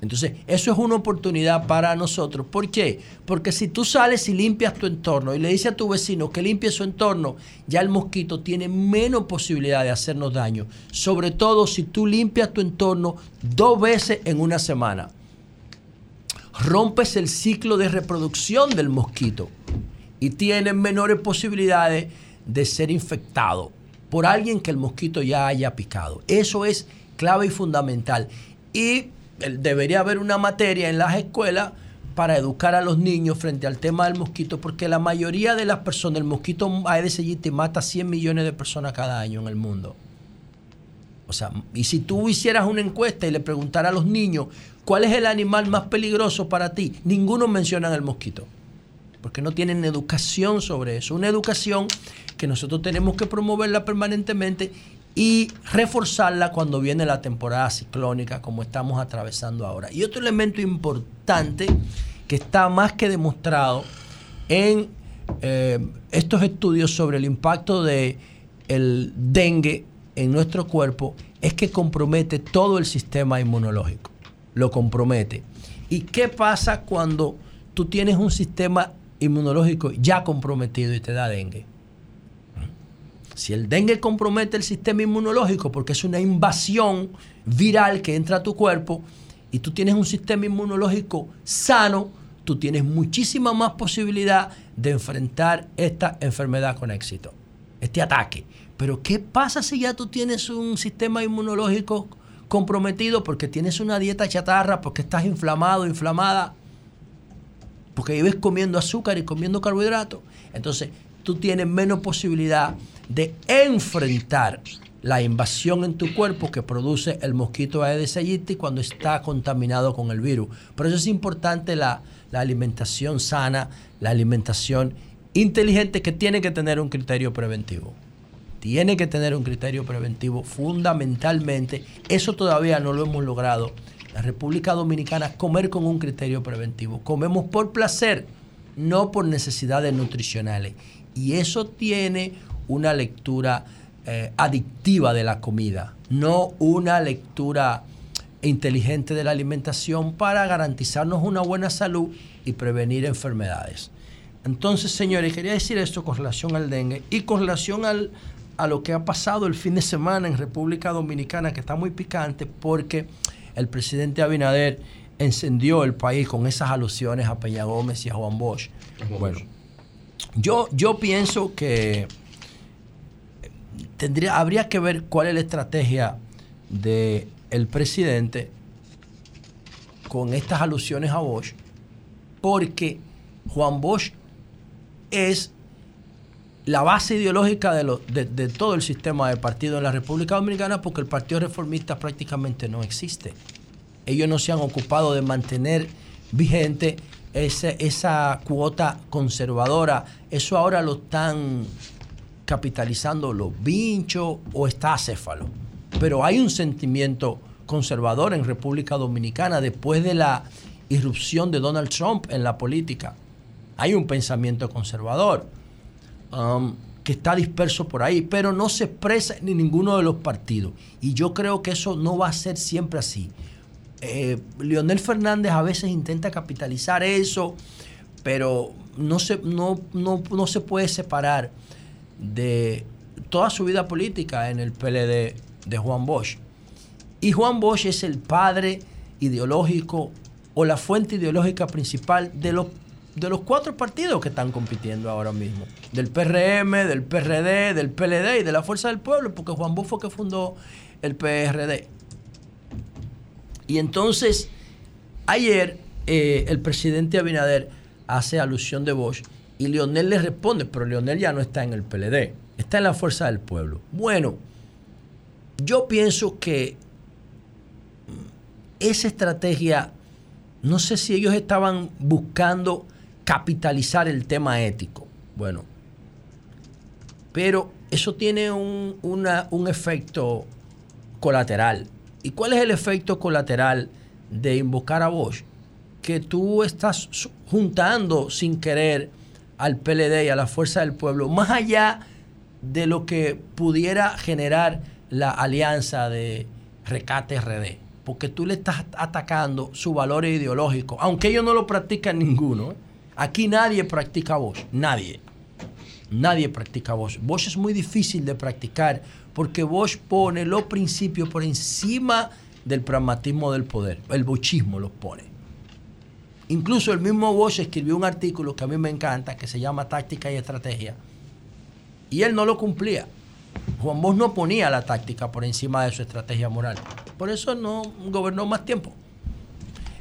Entonces, eso es una oportunidad para nosotros. ¿Por qué? Porque si tú sales y limpias tu entorno y le dices a tu vecino que limpie su entorno, ya el mosquito tiene menos posibilidad de hacernos daño. Sobre todo si tú limpias tu entorno dos veces en una semana. Rompes el ciclo de reproducción del mosquito y tienes menores posibilidades de ser infectado por alguien que el mosquito ya haya picado. Eso es clave y fundamental. Y debería haber una materia en las escuelas para educar a los niños frente al tema del mosquito, porque la mayoría de las personas, el mosquito Aedes aegypti mata 100 millones de personas cada año en el mundo. O sea, y si tú hicieras una encuesta y le preguntaras a los niños cuál es el animal más peligroso para ti, ninguno menciona el mosquito. Porque no tienen educación sobre eso. Una educación que nosotros tenemos que promoverla permanentemente y reforzarla cuando viene la temporada ciclónica como estamos atravesando ahora. Y otro elemento importante que está más que demostrado en eh, estos estudios sobre el impacto de el dengue en nuestro cuerpo es que compromete todo el sistema inmunológico. Lo compromete. ¿Y qué pasa cuando tú tienes un sistema inmunológico ya comprometido y te da dengue? Si el dengue compromete el sistema inmunológico porque es una invasión viral que entra a tu cuerpo y tú tienes un sistema inmunológico sano, tú tienes muchísima más posibilidad de enfrentar esta enfermedad con éxito, este ataque. Pero ¿qué pasa si ya tú tienes un sistema inmunológico comprometido porque tienes una dieta chatarra, porque estás inflamado, inflamada, porque vives comiendo azúcar y comiendo carbohidratos? Entonces, tú tienes menos posibilidad de enfrentar la invasión en tu cuerpo que produce el mosquito Aedes aegypti cuando está contaminado con el virus. Por eso es importante la, la alimentación sana, la alimentación inteligente que tiene que tener un criterio preventivo. Tiene que tener un criterio preventivo fundamentalmente. Eso todavía no lo hemos logrado. La República Dominicana comer con un criterio preventivo. Comemos por placer, no por necesidades nutricionales. Y eso tiene una lectura eh, adictiva de la comida, no una lectura inteligente de la alimentación para garantizarnos una buena salud y prevenir enfermedades. Entonces, señores, quería decir esto con relación al dengue y con relación al, a lo que ha pasado el fin de semana en República Dominicana, que está muy picante porque el presidente Abinader encendió el país con esas alusiones a Peña Gómez y a Juan Bosch. Bueno, yo, yo pienso que tendría, habría que ver cuál es la estrategia del el presidente con estas alusiones a Bosch, porque Juan Bosch es la base ideológica de, de, todo el sistema de partido en la República Dominicana, porque el Partido Reformista prácticamente no existe. Ellos no se han ocupado de mantener vigente esa cuota conservadora. Eso ahora lo están capitalizando los vinchos o está acéfalo. Pero hay un sentimiento conservador en República Dominicana después de la irrupción de Donald Trump en la política. Hay un pensamiento conservador um, que está disperso por ahí, pero no se expresa en ninguno de los partidos. Y yo creo que eso no va a ser siempre así. Eh, Leonel Fernández a veces intenta capitalizar eso, pero no se, no, no, no se puede separar de toda su vida política en el PLD de Juan Bosch. Y Juan Bosch es el padre ideológico o la fuente ideológica principal de los, de los cuatro partidos que están compitiendo ahora mismo. Del PRM, del PRD, del PLD y de la Fuerza del Pueblo, porque Juan Bosch fue que fundó el PRD. Y entonces, ayer eh, el presidente Abinader hace alusión de Bosch y Leonel le responde, pero Leonel ya no está en el PLD, está en la fuerza del pueblo. Bueno, yo pienso que esa estrategia, no sé si ellos estaban buscando capitalizar el tema ético. Bueno, pero eso tiene un, un efecto colateral. ¿Y cuál es el efecto colateral de invocar a Bosch? Que tú estás juntando sin querer al PLD y a la Fuerza del Pueblo, más allá de lo que pudiera generar la alianza de Recate RD, porque tú le estás atacando su valor ideológico, aunque ellos no lo practican ninguno. ¿eh? Aquí nadie practica voz, nadie. Nadie practica voz. Voz es muy difícil de practicar porque Bosch pone los principios por encima del pragmatismo del poder. El bochismo los pone. Incluso el mismo Bosch escribió un artículo que a mí me encanta, que se llama Táctica y Estrategia, y él no lo cumplía. Juan Bosch no ponía la táctica por encima de su estrategia moral. Por eso no gobernó más tiempo.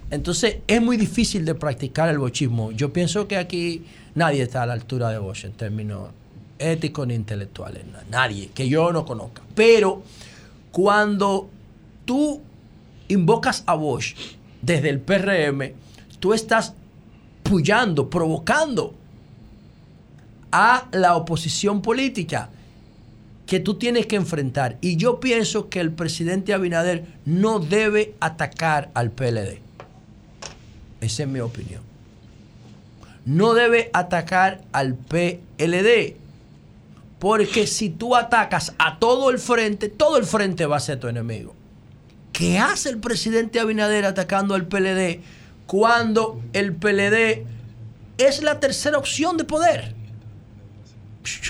Entonces es muy difícil de practicar el bochismo. Yo pienso que aquí nadie está a la altura de Bosch en términos éticos ni intelectuales. Nadie, que yo no conozca. Pero cuando tú invocas a Bosch desde el PRM, tú estás puyando, provocando a la oposición política que tú tienes que enfrentar. Y yo pienso que el presidente Abinader no debe atacar al PLD. Esa es mi opinión. No debe atacar al PLD. Porque si tú atacas a todo el frente, todo el frente va a ser tu enemigo. ¿Qué hace el presidente Abinader atacando al PLD cuando el PLD es la tercera opción de poder?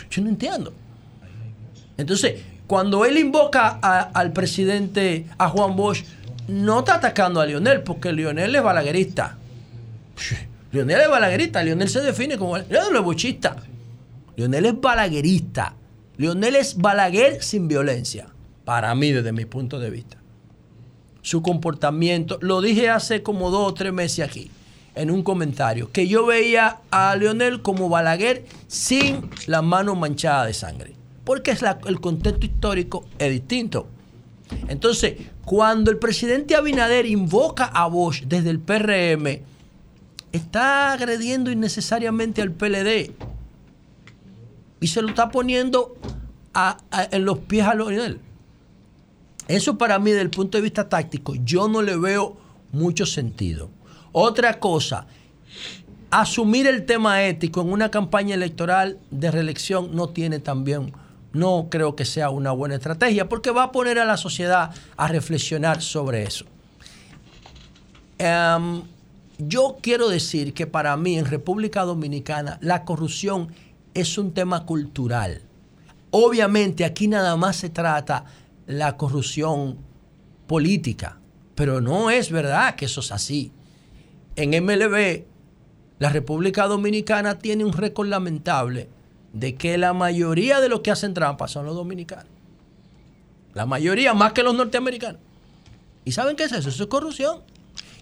Yo, no entiendo. Entonces, cuando él invoca al presidente, a Juan Bosch, no está atacando a Lionel, porque Lionel es balaguerista. Lionel es balaguerista, Lionel se define como... Lionel no es bochista. Lionel es balaguerista. Lionel es balaguer sin violencia, para mí desde mi punto de vista. Su comportamiento, lo dije hace como dos o tres meses aquí, en un comentario, que yo veía a Lionel como balaguer sin la mano manchada de sangre, porque el contexto histórico es distinto. Entonces, cuando el presidente Abinader invoca a Bosch desde el PRM, está agrediendo innecesariamente al PLD y se lo está poniendo en los pies a Lionel. Eso para mí, desde el punto de vista táctico, yo no le veo mucho sentido. Otra cosa, asumir el tema ético en una campaña electoral de reelección no tiene también, no creo que sea una buena estrategia, porque va a poner a la sociedad a reflexionar sobre eso. Em, yo quiero decir que para mí en República Dominicana la corrupción es un tema cultural. Obviamente aquí nada más se trata la corrupción política, pero no es verdad que eso es así. En MLB, la República Dominicana tiene un récord lamentable de que la mayoría de los que hacen trampa son los dominicanos. La mayoría, más que los norteamericanos. ¿Y saben qué es eso? Eso es corrupción.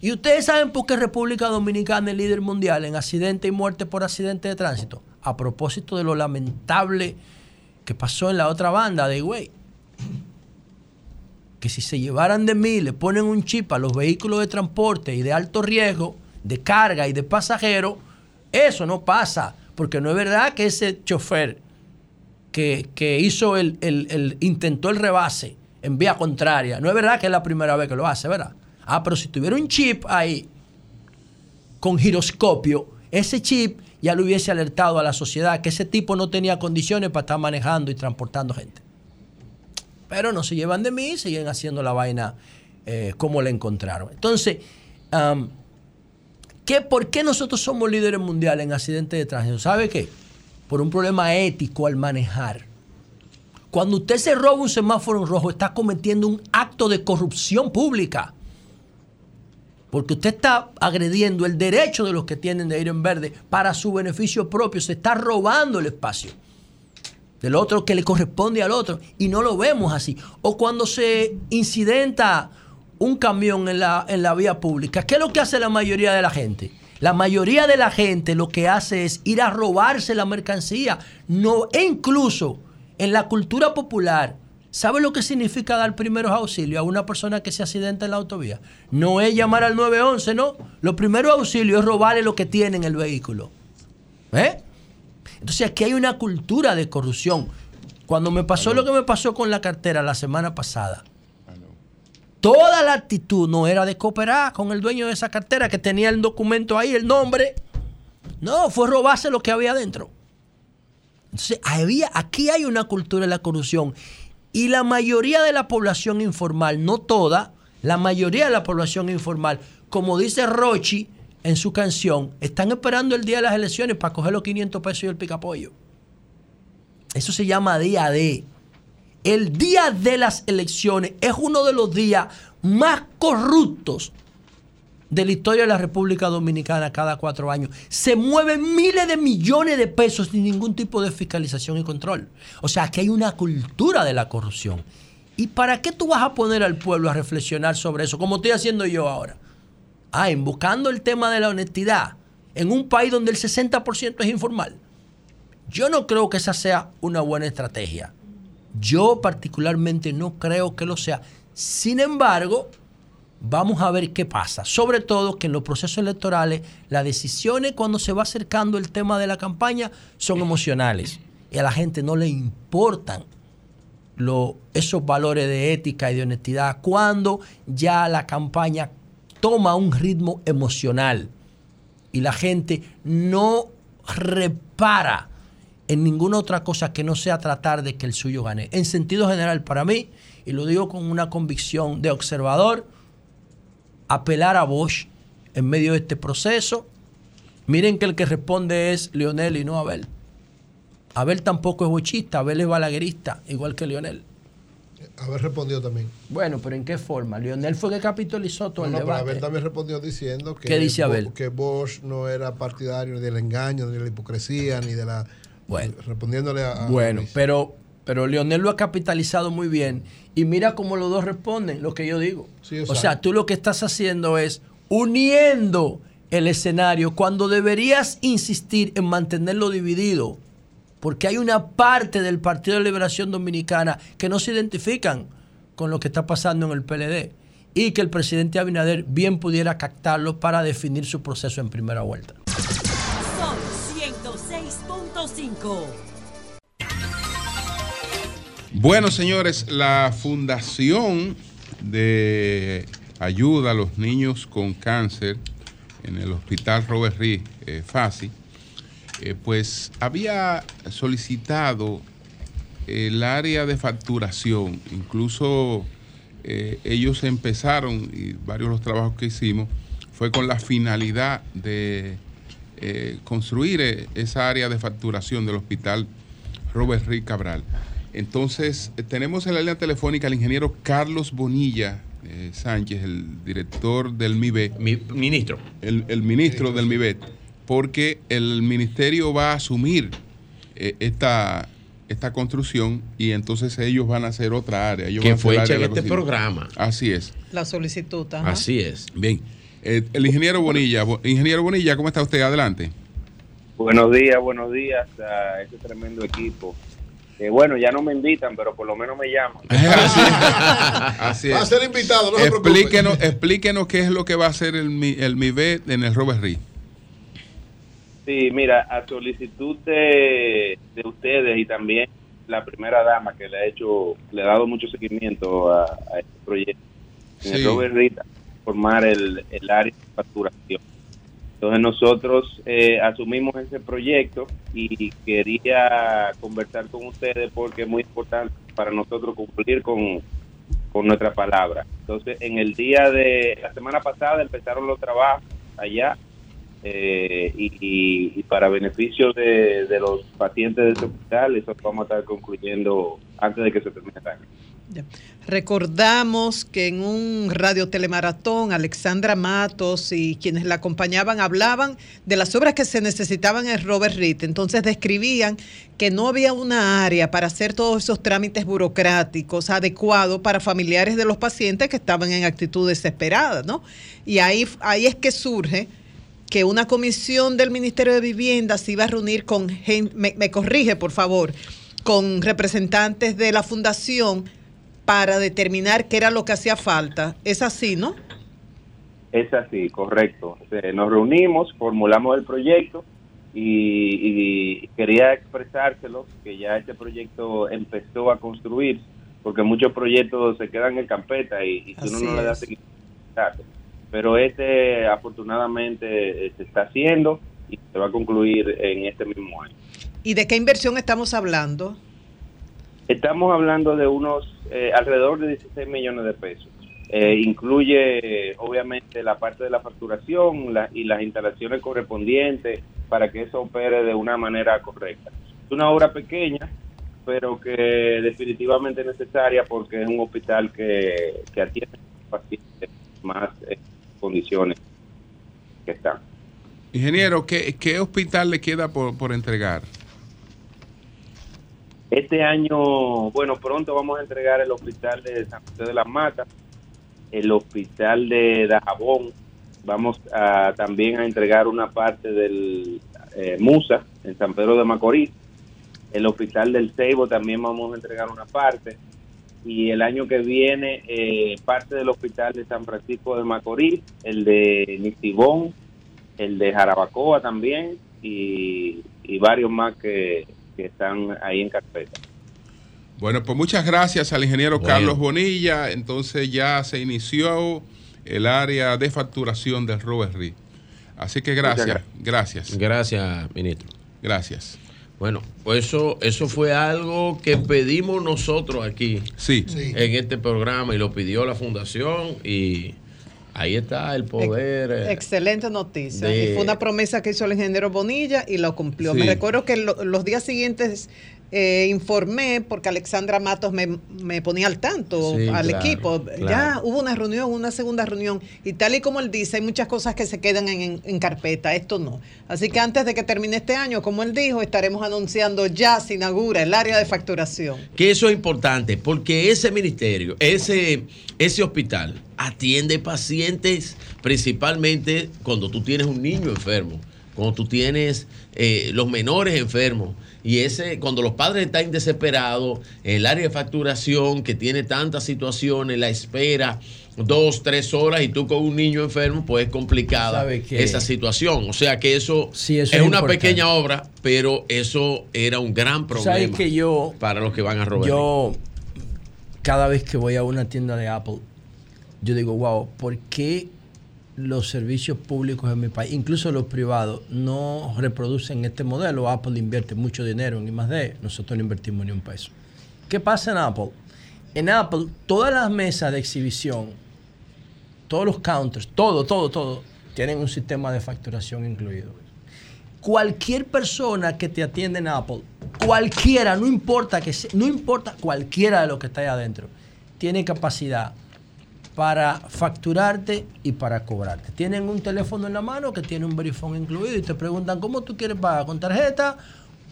¿Y ustedes saben por qué República Dominicana es líder mundial en accidente y muerte por accidente de tránsito? A propósito de lo lamentable que pasó en la otra banda de Higüey. Que si se llevaran de mí, le ponen un chip a los vehículos de transporte y de alto riesgo, de carga y de pasajeros, eso no pasa. Porque no es verdad que ese chofer que, que hizo el, el- intentó el rebase en vía contraria, no es verdad que es la primera vez que lo hace, ¿verdad? Ah, pero si tuviera un chip ahí con giroscopio, ese chip ya le hubiese alertado a la sociedad que ese tipo no tenía condiciones para estar manejando y transportando gente. Pero no se llevan de mí, siguen haciendo la vaina eh, como la encontraron. Entonces, ¿qué, ¿por qué nosotros somos líderes mundiales en accidentes de tránsito? ¿Sabe qué? Por un problema ético al manejar. Cuando usted se roba un semáforo en rojo, está cometiendo un acto de corrupción pública. Porque usted está agrediendo el derecho de los que tienen de ir en verde para su beneficio propio. Se está robando el espacio del otro que le corresponde al otro. Y no lo vemos así. O cuando se incidenta un camión en la, en la vía pública, ¿qué es lo que hace la mayoría de la gente? La mayoría de la gente lo que hace es ir a robarse la mercancía. No, e incluso en la cultura popular, ¿sabe lo que significa dar primeros auxilios a una persona que se accidenta en la autovía? No es llamar al 911, no. Los primeros auxilios es robarle lo que tiene en el vehículo. ¿Eh? Entonces aquí hay una cultura de corrupción. Cuando me pasó lo que me pasó con la cartera la semana pasada, toda la actitud no era de cooperar con el dueño de esa cartera que tenía el documento ahí, el nombre. No, fue robarse lo que había adentro. Entonces, había, aquí hay una cultura de la corrupción. Y la mayoría de la población informal, no toda, la mayoría de la población informal, como dice Rochi en su canción, están esperando el día de las elecciones para coger los 500 pesos y el picapollo. Eso se llama día D. El día de las elecciones es uno de los días más corruptos de la historia de la República Dominicana cada cuatro años. Se mueven miles de millones de pesos sin ningún tipo de fiscalización y control. O sea, que hay una cultura de la corrupción. ¿Y para qué tú vas a poner al pueblo a reflexionar sobre eso, como estoy haciendo yo ahora? Ah, invocando el tema de la honestidad en un país donde el 60% es informal. Yo no creo que esa sea una buena estrategia. Yo particularmente no creo que lo sea. Sin embargo, vamos a ver qué pasa. Sobre todo que en los procesos electorales las decisiones cuando se va acercando el tema de la campaña son emocionales y a la gente no le importan lo- esos valores de ética y de honestidad cuando ya la campaña toma un ritmo emocional y la gente no repara en ninguna otra cosa que no sea tratar de que el suyo gane. En sentido general, para mí, y lo digo con una convicción de observador, apelar a Bosch en medio de este proceso. Miren que el que responde es Lionel y no Abel. Abel tampoco es bochista, Abel es balaguerista, igual que Lionel. Haber respondido también. Bueno, pero ¿en qué forma? Lionel fue que capitalizó todo No, el no, pero debate. Abel también respondió diciendo que, ¿Qué dice Abel? Que Bosch no era partidario ni del engaño, ni de la hipocresía, ni de la. Bueno. Respondiéndole a. a Bueno, Luis. pero, pero Leonel lo ha capitalizado muy bien. Y mira cómo los dos responden, lo que yo digo. Sí, o o sea- sea, tú lo que estás haciendo es uniendo el escenario cuando deberías insistir en mantenerlo dividido. Porque hay una parte del Partido de Liberación Dominicana que no se identifican con lo que está pasando en el PLD. Y que el presidente Abinader bien pudiera captarlo para definir su proceso en primera vuelta. Sol 106.5. Bueno, señores, la Fundación de Ayuda a los Niños con Cáncer en el Hospital Robert Reed eh, Fasi, eh, pues había solicitado el área de facturación, incluso eh, ellos empezaron, y varios de los trabajos que hicimos, fue con la finalidad de eh, construir eh, esa área de facturación del hospital Robert Reed Cabral. Entonces, eh, tenemos en la línea telefónica al ingeniero Carlos Bonilla eh, Sánchez, el director del MIBE. ministro. El, el ministro del MIBE, porque el ministerio va a asumir eh, esta, esta construcción y entonces ellos van a hacer otra área. Ellos Que van a hacer fue hecha en la este programa. Así es. La solicitud. ajá. es. Bien. Eh, el ingeniero Bonilla, Bo- ingeniero Bonilla, ¿cómo está usted? Adelante. Buenos días, buenos días a este tremendo equipo. Eh, bueno, ya no me invitan, pero por lo menos me llaman. Así Va a es. ser invitado, no se preocupe. explíquenos, explíquenos qué es lo que va a hacer el, Mi- el MIBE en el Robert Reed. Sí, mira, a solicitud de, de ustedes y también la primera dama que le ha hecho, le ha dado mucho seguimiento a, a este proyecto, en el Sí. Robert Reed, formar el, el área de facturación. Entonces nosotros eh, asumimos ese proyecto y quería conversar con ustedes porque es muy importante para nosotros cumplir con, con nuestra palabra. Entonces, en el día de la semana pasada empezaron los trabajos allá eh, y, y- para beneficio de, los pacientes de este hospital, eso vamos a estar concluyendo antes de que se termine el año. Recordamos que en un radio telemaratón Alexandra Matos y quienes la acompañaban hablaban de las obras que se necesitaban en Robert Reed. Entonces describían que no había una área para hacer todos esos trámites burocráticos adecuados para familiares de los pacientes que estaban en actitud desesperada, ¿no? Y ahí, ahí es que surge que una comisión del Ministerio de Vivienda se iba a reunir con, gen- me, me corrige por favor, con representantes de la fundación para determinar qué era lo que hacía falta. Es así, ¿no? Es así, correcto. Nos reunimos, formulamos el proyecto y, y quería expresárselo que ya este proyecto empezó a construir porque muchos proyectos se quedan en carpeta y, y si uno Así no le da es. seguimiento, pero este afortunadamente eh, se está haciendo y se va a concluir en este mismo año. ¿Y de qué inversión estamos hablando? Estamos hablando de unos eh, alrededor de 16 millones de pesos. Eh, incluye obviamente la parte de la facturación la- y las instalaciones correspondientes para que eso opere de una manera correcta. Es una obra pequeña, pero que definitivamente es necesaria porque es un hospital que, que atiende a pacientes más eh, condiciones que están. Ingeniero, ¿qué, qué hospital le queda por, por entregar? Este año, bueno, pronto vamos a entregar el hospital de San José de las Matas, el hospital de Dajabón, vamos a, también a entregar una parte del eh, Musa en San Pedro de Macorís El hospital del Ceibo también vamos a entregar una parte. Y el año que viene, eh, parte del hospital de San Francisco de Macorís, el de Nitibón, el de Jarabacoa también, y, y varios más que, que están ahí en carpeta. Bueno, pues muchas gracias al ingeniero Bueno. Carlos Bonilla. Entonces ya se inició el área de facturación del Robert Reed. Así que gracias, gracias. Gracias, ministro. Gracias. Bueno, pues eso, eso fue algo que pedimos nosotros aquí sí. en este programa y lo pidió la fundación y ahí está el poder. eh, Excelente noticia. de- Y fue una promesa que hizo el ingeniero Bonilla y lo cumplió. Sí. Me recuerdo que lo- los días siguientes eh, informé porque Alexandra Matos me, me ponía al tanto Sí, al claro, equipo. claro. Ya hubo una reunión, una segunda reunión. Y tal y como él dice, hay muchas cosas que se quedan en, en- en carpeta. Esto no. Así que antes de que termine este año, como él dijo, estaremos anunciando ya se inaugura el área de facturación. Que eso es importante porque ese ministerio, ese, ese hospital atiende pacientes principalmente cuando tú tienes un niño enfermo, cuando tú tienes eh, los menores enfermos. Y ese, cuando los padres están desesperados, el área de facturación que tiene tantas situaciones, la espera, dos, tres horas y tú con un niño enfermo, pues es complicada esa situación. O sea que eso, eso es, es una importante. pequeña obra, pero eso era un gran problema ¿Sabes que yo, para los que van a robar. yo cada vez que voy a una tienda de Apple, yo digo, wow, ¿por qué los servicios públicos en mi país, incluso los privados, no reproducen este modelo? Apple invierte mucho dinero en I+D, nosotros no invertimos ni un peso. ¿Qué pasa en Apple? En Apple, todas las mesas de exhibición, todos los counters, todo, todo, todo, tienen un sistema de facturación incluido. Cualquier persona que te atiende en Apple, cualquiera, no importa que sea- no importa cualquiera de los que está ahí adentro, tiene capacidad para facturarte y para cobrarte. Tienen un teléfono en la mano que tiene un verifone incluido y te preguntan cómo tú quieres pagar, con tarjeta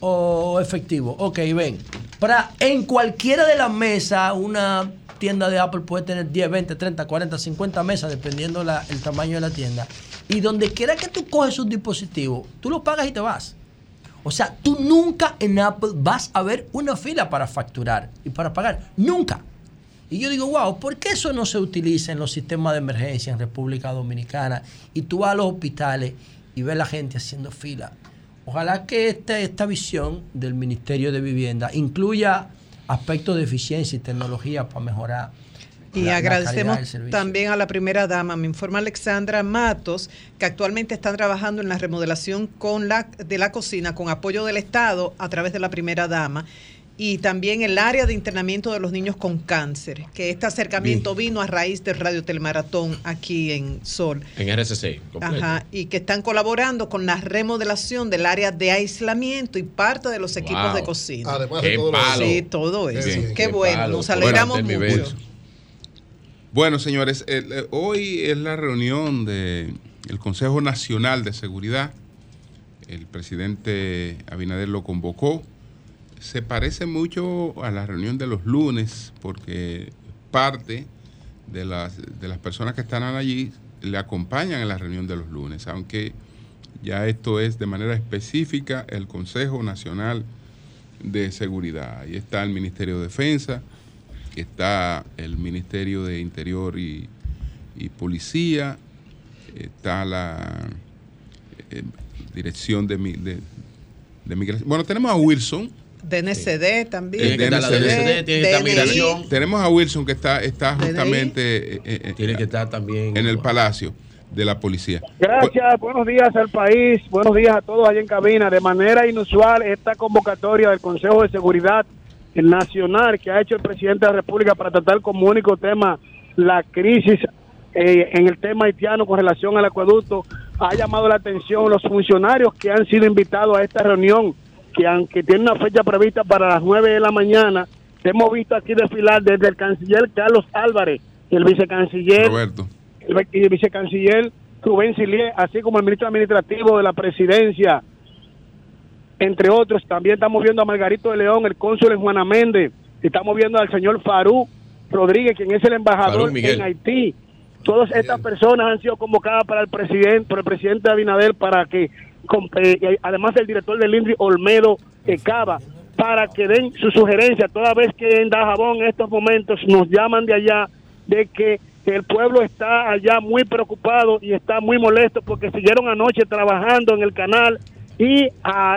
o efectivo. Ok, ven. Para, en cualquiera de las mesas, una tienda de Apple puede tener 10, 20, 30, 40, 50 mesas, dependiendo la- el tamaño de la tienda. Y donde quiera que tú coges un dispositivo, tú lo pagas y te vas. O sea, tú nunca en Apple vas a ver una fila para facturar y para pagar. Nunca. Y yo digo, wow, ¿por qué eso no se utiliza en los sistemas de emergencia en República Dominicana? Y tú vas a los hospitales y ves la gente haciendo fila. Ojalá que esta, esta visión del Ministerio de Vivienda incluya aspectos de eficiencia y tecnología para mejorar. Y la- la agradecemos servicio. también a la primera dama, me informa Alexandra Matos, que actualmente están trabajando en la remodelación con la, de la cocina con apoyo del Estado a través de la primera dama. Y también el área de internamiento de los niños con cáncer, que este acercamiento vino a raíz del Radio Telemaratón aquí en Sol. En RCC. completo. Ajá, y que están colaborando con la remodelación del área de aislamiento y parte de los equipos Wow. de cocina. Además Qué palo. Sí, todo eso. Qué bien, Qué, qué bueno, palo. nos Bueno, alegramos nivel. mucho. Bueno, señores, el- eh, hoy es la reunión del Consejo Nacional de Seguridad. El presidente Abinader lo convocó. Se parece mucho a la reunión de los lunes porque parte de las, de las personas que están allí le acompañan en la reunión de los lunes, aunque ya esto es de manera específica el Consejo Nacional de Seguridad. Ahí está el Ministerio de Defensa, está el Ministerio de Interior y, y Policía, está la eh, Dirección de, de, de Migración. Bueno, tenemos a Wilson. DNCD también. DNCD, DNI. Tenemos a Wilson que está, está justamente eh, eh, Tiene que estar también en el Palacio de la Policía. Gracias, buenos días al país, buenos días a todos allá en cabina. De manera inusual, esta convocatoria del Consejo de Seguridad Nacional que ha hecho el presidente de la República para tratar como único tema la crisis eh, en el tema haitiano con relación al acueducto, ha llamado la atención los funcionarios que han sido invitados a esta reunión, que aunque tiene una fecha prevista para las 9 de la mañana, hemos visto aquí desfilar desde el canciller Carlos Álvarez, el vicecanciller Roberto. el y el vicecanciller Rubén Silier, así como el ministro administrativo de la presidencia, entre otros. También estamos viendo a Margarito de León, el cónsul en Juana Méndez. Estamos viendo al señor Farú Rodríguez, quien es el embajador en Haití. Todas estas personas han sido convocadas para el presidente, por el presidente Abinader, para que, eh, y además del director del INRI, Olmedo eh, Cava, para que den su sugerencia, toda vez que en Dajabón en estos momentos nos llaman de allá de que el pueblo está allá muy preocupado y está muy molesto porque siguieron anoche trabajando en el canal y a,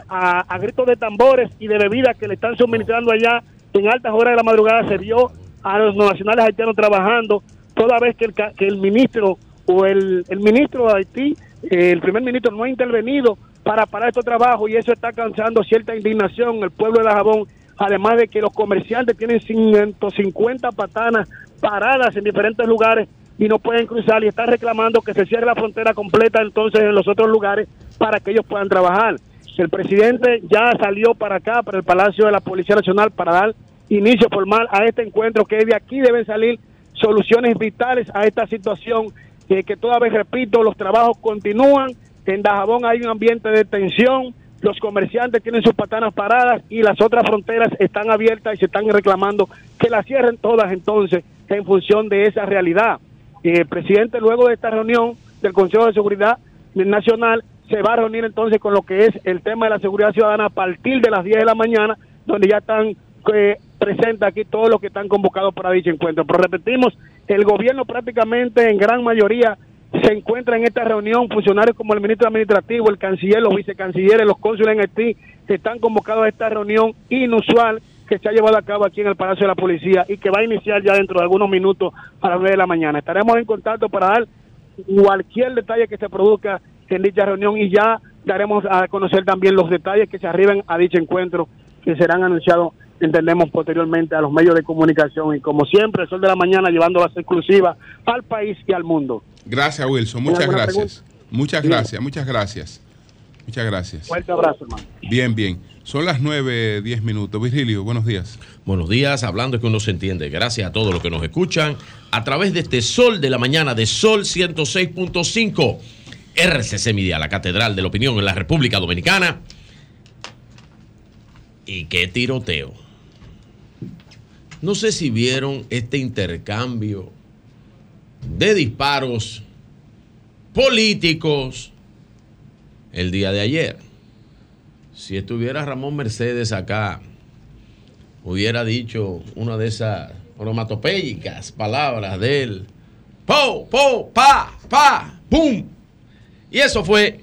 a- gritos de tambores y de bebidas que le están suministrando allá en altas horas de la madrugada se vio a los nacionales haitianos trabajando toda vez que el, que el ministro o el, el ministro de Haití, eh, el primer ministro no ha intervenido para parar estos trabajos y eso está causando cierta indignación en el pueblo de Dajabón, además de que los comerciantes tienen 150 patanas paradas en diferentes lugares y no pueden cruzar y están reclamando que se cierre la frontera completa entonces en los otros lugares para que ellos puedan trabajar. El presidente ya salió para acá, para el Palacio de la Policía Nacional, para dar inicio formal a este encuentro, que de aquí deben salir soluciones vitales a esta situación, eh, que toda vez repito, los trabajos continúan, en Dajabón hay un ambiente de tensión, los comerciantes tienen sus patanas paradas y las otras fronteras están abiertas y se están reclamando que las cierren todas entonces en función de esa realidad. Eh, el presidente luego de esta reunión del Consejo de Seguridad Nacional se va a reunir entonces con lo que es el tema de la seguridad ciudadana a partir de las 10 de la mañana, donde ya están eh, presentes aquí todos los que están convocados para dicho encuentro. Pero repetimos, el gobierno prácticamente en gran mayoría se encuentra en esta reunión funcionarios como el ministro administrativo, el canciller, los vicecancilleres, los cónsules en Haití, que están convocados a esta reunión inusual que se ha llevado a cabo aquí en el Palacio de la Policía y que va a iniciar ya dentro de algunos minutos a las 9 de la mañana. Estaremos en contacto para dar cualquier detalle que se produzca en dicha reunión y ya daremos a conocer también los detalles que se arriben a dicho encuentro que serán anunciados entendemos posteriormente a los medios de comunicación y como siempre el sol de la mañana llevando las exclusivas al país y al mundo. Gracias, Wilson. Muchas ¿Alguna gracias. Muchas gracias, muchas gracias. Muchas gracias. Fuerte abrazo, hermano. Bien, bien. Son las 9, 10 minutos. Virgilio, buenos días. Buenos días, hablando es que uno se entiende. Gracias a todos los que nos escuchan a través de este Sol de la Mañana de Sol 106.5. RCC Media, la Catedral de la Opinión en la República Dominicana. Y qué tiroteo. No sé si vieron este intercambio de disparos políticos el día de ayer. Si estuviera Ramón Mercedes acá, hubiera dicho una de esas onomatopéyicas palabras de él. Po, po, pa, pa, pum. Y eso fue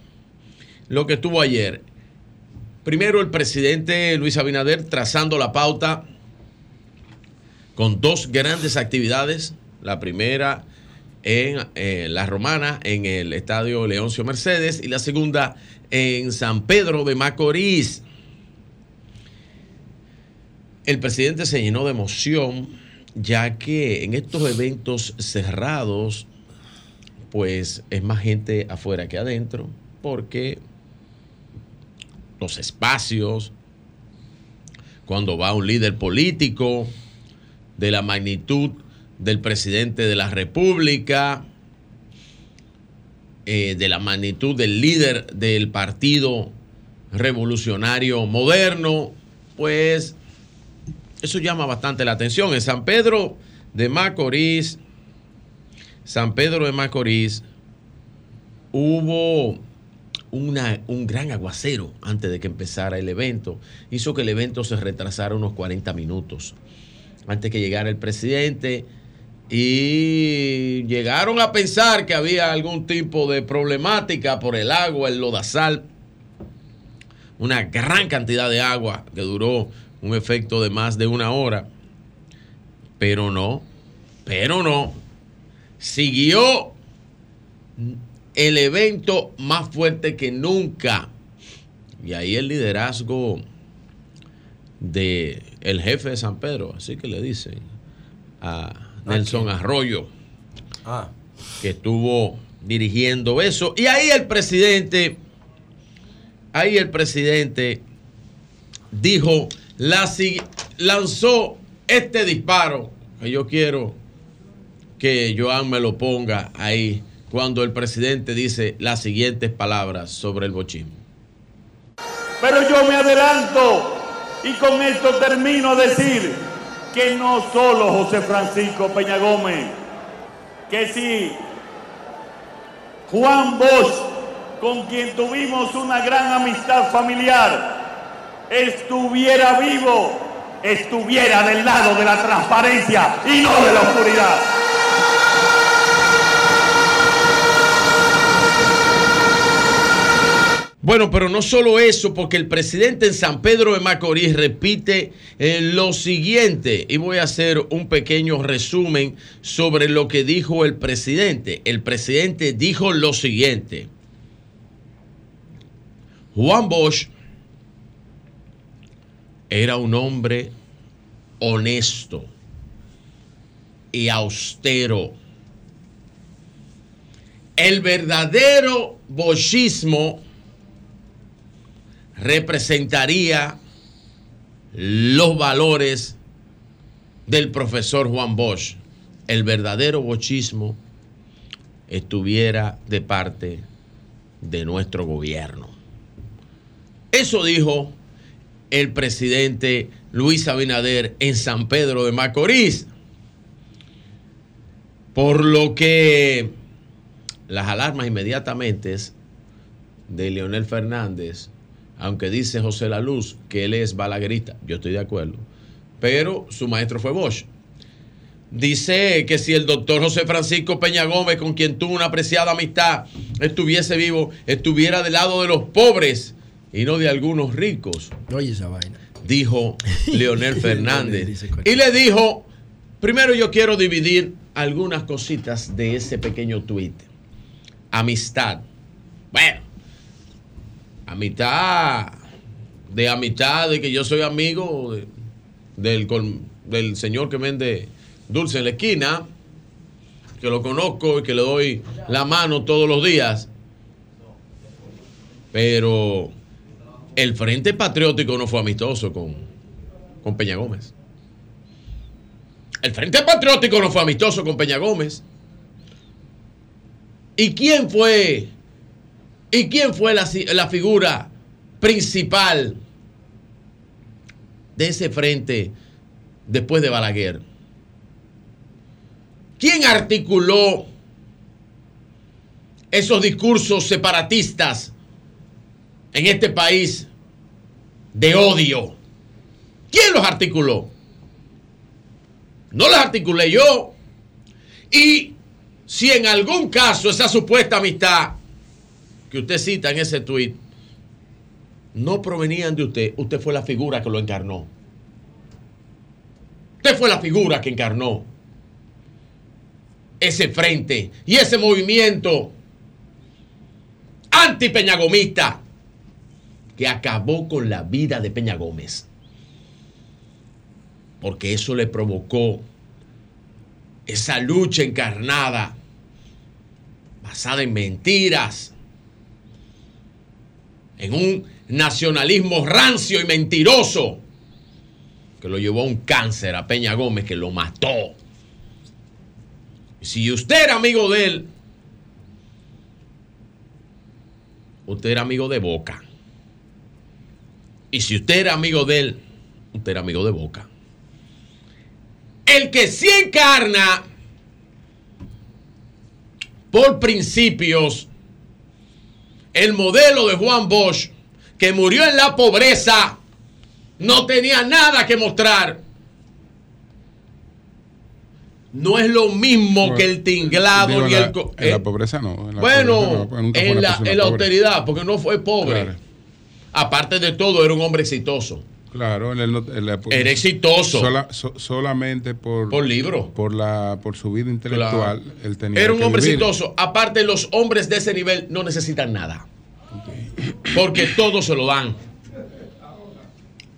lo que estuvo ayer. Primero el presidente Luis Abinader trazando la pauta con dos grandes actividades. La primera en eh, La Romana, en el Estadio Leoncio Mercedes, y la segunda en San Pedro de Macorís. El presidente se llenó de emoción, ya que en estos eventos cerrados, pues es más gente afuera que adentro, porque los espacios, cuando va un líder político de la magnitud del presidente de la República, eh, de la magnitud del líder del Partido Revolucionario Moderno, pues eso llama bastante la atención. En San Pedro de Macorís, San Pedro de Macorís, hubo una- un gran aguacero antes de que empezara el evento. Hizo que el evento se retrasara unos 40 minutos antes que llegara el presidente y llegaron a pensar que había algún tipo de problemática por el agua, el lodazal, una gran cantidad de agua que duró un efecto de más de una hora, pero no, pero no, siguió el evento más fuerte que nunca. Y ahí el liderazgo de el jefe de San Pedro, así que le dicen a Nelson Arroyo, que estuvo dirigiendo eso. Y ahí el presidente, ahí el presidente dijo, la, si- lanzó este disparo, que yo quiero que Joan me lo ponga ahí, cuando el presidente dice las siguientes palabras sobre el bochismo. Pero yo me adelanto y con esto termino a decir que no solo José Francisco Peña Gómez, que si Juan Bosch, con quien tuvimos una gran amistad familiar, estuviera vivo, estuviera del lado de la transparencia y no de la oscuridad. Bueno, pero no solo eso, porque el presidente en San Pedro de Macorís repite eh, lo siguiente, y voy a hacer un pequeño resumen sobre lo que dijo el presidente. El presidente dijo lo siguiente. Juan Bosch era un hombre honesto y austero. El verdadero bochismo representaría los valores del profesor Juan Bosch. El verdadero bochismo estuviera de parte de nuestro gobierno. Eso dijo el presidente Luis Abinader en San Pedro de Macorís. Por lo que las alarmas inmediatamente de Leonel Fernández, aunque dice José La Luz que él es balaguerista, yo estoy de acuerdo, pero su maestro fue Bosch. Dice que si el doctor José Francisco Peña Gómez, con quien tuvo una apreciada amistad, estuviese vivo, estuviera del lado de los pobres y no de algunos ricos. Oye esa vaina. Dijo Leonel Fernández. y le dijo, primero yo quiero dividir algunas cositas de ese pequeño tuit. Amistad. Bueno, amistad, de amistad, de que yo soy amigo del señor que vende dulce en la esquina, que lo conozco y que le doy la mano todos los días. Pero el Frente Patriótico no fue amistoso con, con Peña Gómez. El Frente Patriótico no fue amistoso con Peña Gómez. ¿Y quién fue? ¿Y quién fue la, figura principal de ese frente después de Balaguer? ¿Quién articuló esos discursos separatistas en este país de odio? ¿Quién los articuló? No los articulé yo. Y si en algún caso esa supuesta amistad que usted cita en ese tuit no provenían de usted, usted fue la figura que lo encarnó. Usted fue la figura que encarnó ese frente y ese movimiento anti-peñagomista que acabó con la vida de Peña Gómez. Porque eso le provocó esa lucha encarnada, basada en mentiras, en un nacionalismo rancio y mentiroso, que lo llevó a un cáncer a Peña Gómez, que lo mató. Si usted era amigo de él, usted era amigo de Boca. Y si usted era amigo de él, usted era amigo de Boca. El que sí encarna por principios el modelo de Juan Bosch, que murió en la pobreza, no tenía nada que mostrar. No es lo mismo que el tinglado ni el... en la eh, pobreza no. en la bueno, pobreza no, en la, en la austeridad, porque no fue pobre. Claro. Aparte de todo, era un hombre exitoso. Claro, él no- él- Era exitoso. sola- so- solamente por Por libro. por la por su vida intelectual, él tenía Era un que hombre vivir. exitoso. Aparte, los hombres de ese nivel no necesitan nada. Porque todo se lo dan.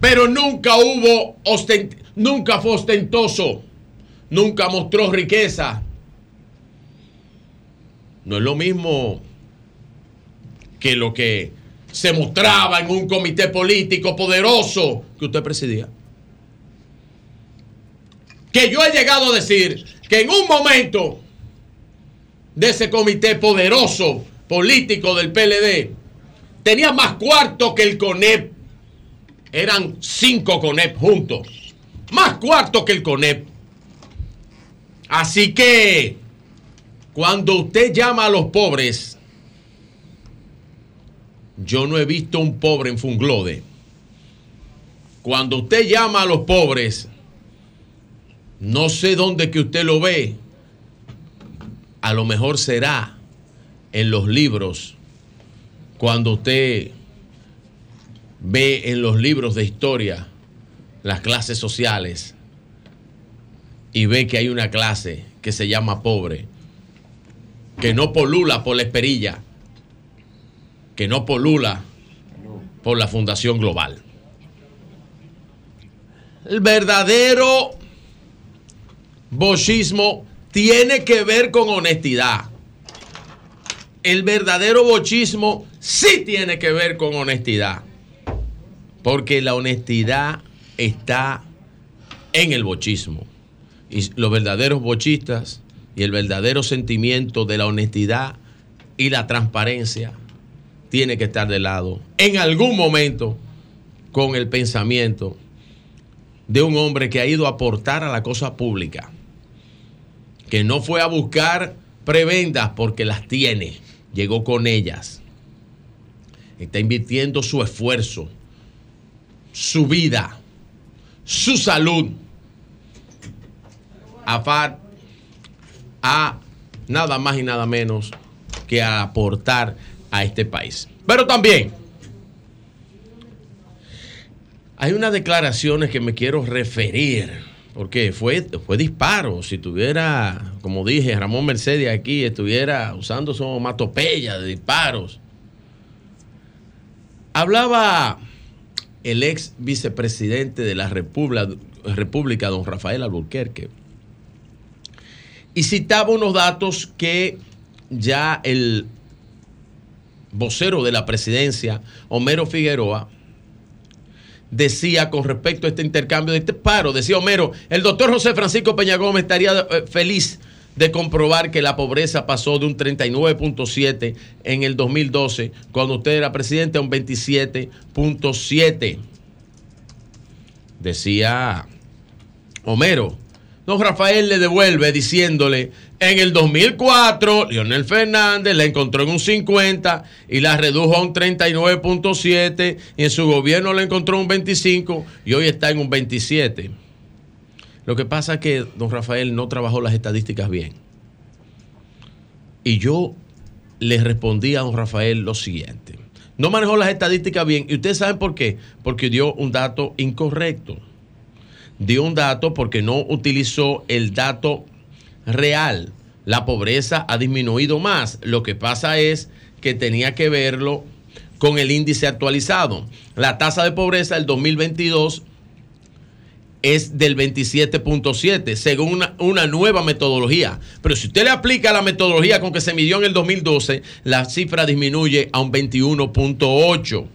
Pero nunca hubo ostent- nunca fue ostentoso. Nunca mostró riqueza. No es lo mismo que lo que se mostraba en un comité político poderoso que usted presidía. Que yo he llegado a decir que en un momento de ese comité poderoso político del PLD tenía más cuartos que el CONEP. Eran cinco CONEP juntos. Más cuartos que el CONEP. Así que cuando usted llama a los pobres, yo no he visto un pobre en Funglode. cuando usted llama a los pobres, no sé dónde que usted lo ve, a lo mejor será en los libros, cuando usted ve en los libros de historia las clases sociales y ve que hay una clase que se llama pobre, que no polula por la esperilla, que no polula por la Fundación Global. El verdadero bochismo tiene que ver con honestidad. El verdadero bochismo sí tiene que ver con honestidad. Porque la honestidad está en el bochismo. Y los verdaderos bochistas y el verdadero sentimiento de la honestidad y la transparencia tiene que estar de lado en algún momento con el pensamiento de un hombre que ha ido a aportar a la cosa pública, que no fue a buscar prebendas porque las tiene, llegó con ellas, está invirtiendo su esfuerzo, su vida, su salud. A, a nada más y nada menos que a aportar a este país. Pero también hay unas declaraciones que me quiero referir, porque fue, fue disparo. Si tuviera, como dije, Ramón Mercedes aquí, estuviera usando su matopeya de disparos. Hablaba el ex vicepresidente de la República, República don Rafael Alburquerque, y citaba unos datos que ya el vocero de la presidencia, Homero Figueroa, decía con respecto a este intercambio de este paro. Decía Homero, el doctor José Francisco Peña Gómez estaría eh, feliz de comprobar que la pobreza pasó de un 39.7 en el 2012, cuando usted era presidente, a un 27.7. Decía Homero, Don Rafael le devuelve diciéndole, en el 2004 Leonel Fernández la encontró en un 50 y la redujo a un 39.7 y en su gobierno la encontró en un 25 y hoy está en un 27. Lo que pasa es que don Rafael no trabajó las estadísticas bien. Y yo le respondí a don Rafael lo siguiente. No manejó las estadísticas bien. ¿Y ustedes saben por qué? Porque dio un dato incorrecto dio un dato porque no utilizó el dato real. La pobreza ha disminuido más. Lo que pasa es que tenía que verlo con el índice actualizado. La tasa de pobreza del 2022 es del 27.7, según una, una, nueva metodología. Pero si usted le aplica la metodología con que se midió en el 2012, la cifra disminuye a un 21.8.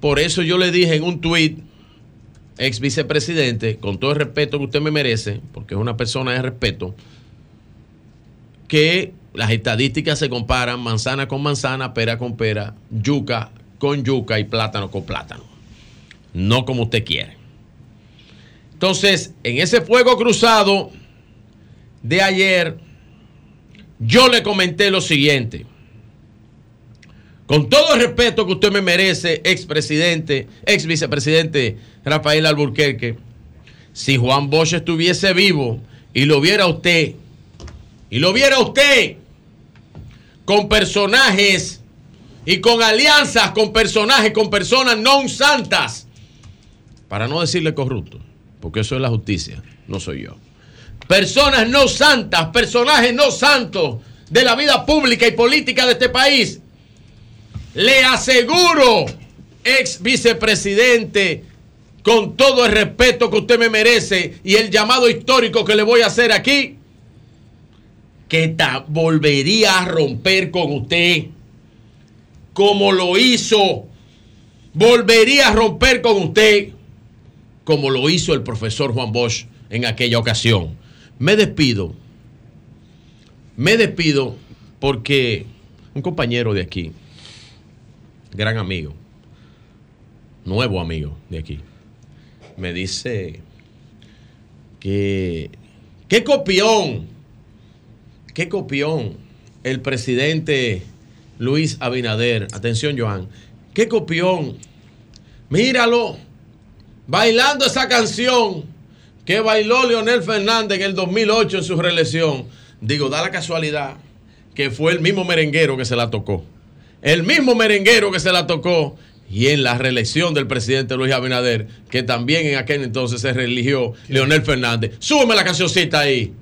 Por eso yo le dije en un tuit ex vicepresidente, con todo el respeto que usted me merece, porque es una persona de respeto, que las estadísticas se comparan manzana con manzana, pera con pera, yuca con yuca y plátano con plátano. No como usted quiere. Entonces, en ese fuego cruzado de ayer, yo le comenté lo siguiente. Con todo el respeto que usted me merece, expresidente, ex vicepresidente Rafael Alburquerque, si Juan Bosch estuviese vivo y lo viera usted, y lo viera usted con personajes y con alianzas con personajes, con personas no santas, para no decirle corrupto, porque eso es la justicia, no soy yo. Personas no santas, personajes no santos de la vida pública y política de este país le aseguro, ex vicepresidente, con todo el respeto que usted me merece y el llamado histórico que le voy a hacer aquí, que volvería a romper con usted como lo hizo, volvería a romper con usted como lo hizo el profesor Juan Bosch en aquella ocasión. Me despido, me despido porque un compañero de aquí, gran amigo, nuevo amigo de aquí, me dice que, qué copión, qué copión el presidente Luis Abinader, atención Joan, qué copión, míralo, bailando esa canción que bailó Leonel Fernández en el 2008 en su reelección. Digo, da la casualidad que fue el mismo merenguero que se la tocó. El mismo merenguero que se la tocó y en la reelección del presidente Luis Abinader, que también en aquel entonces se reeligió Leonel Fernández. Súbeme la cancioncita ahí.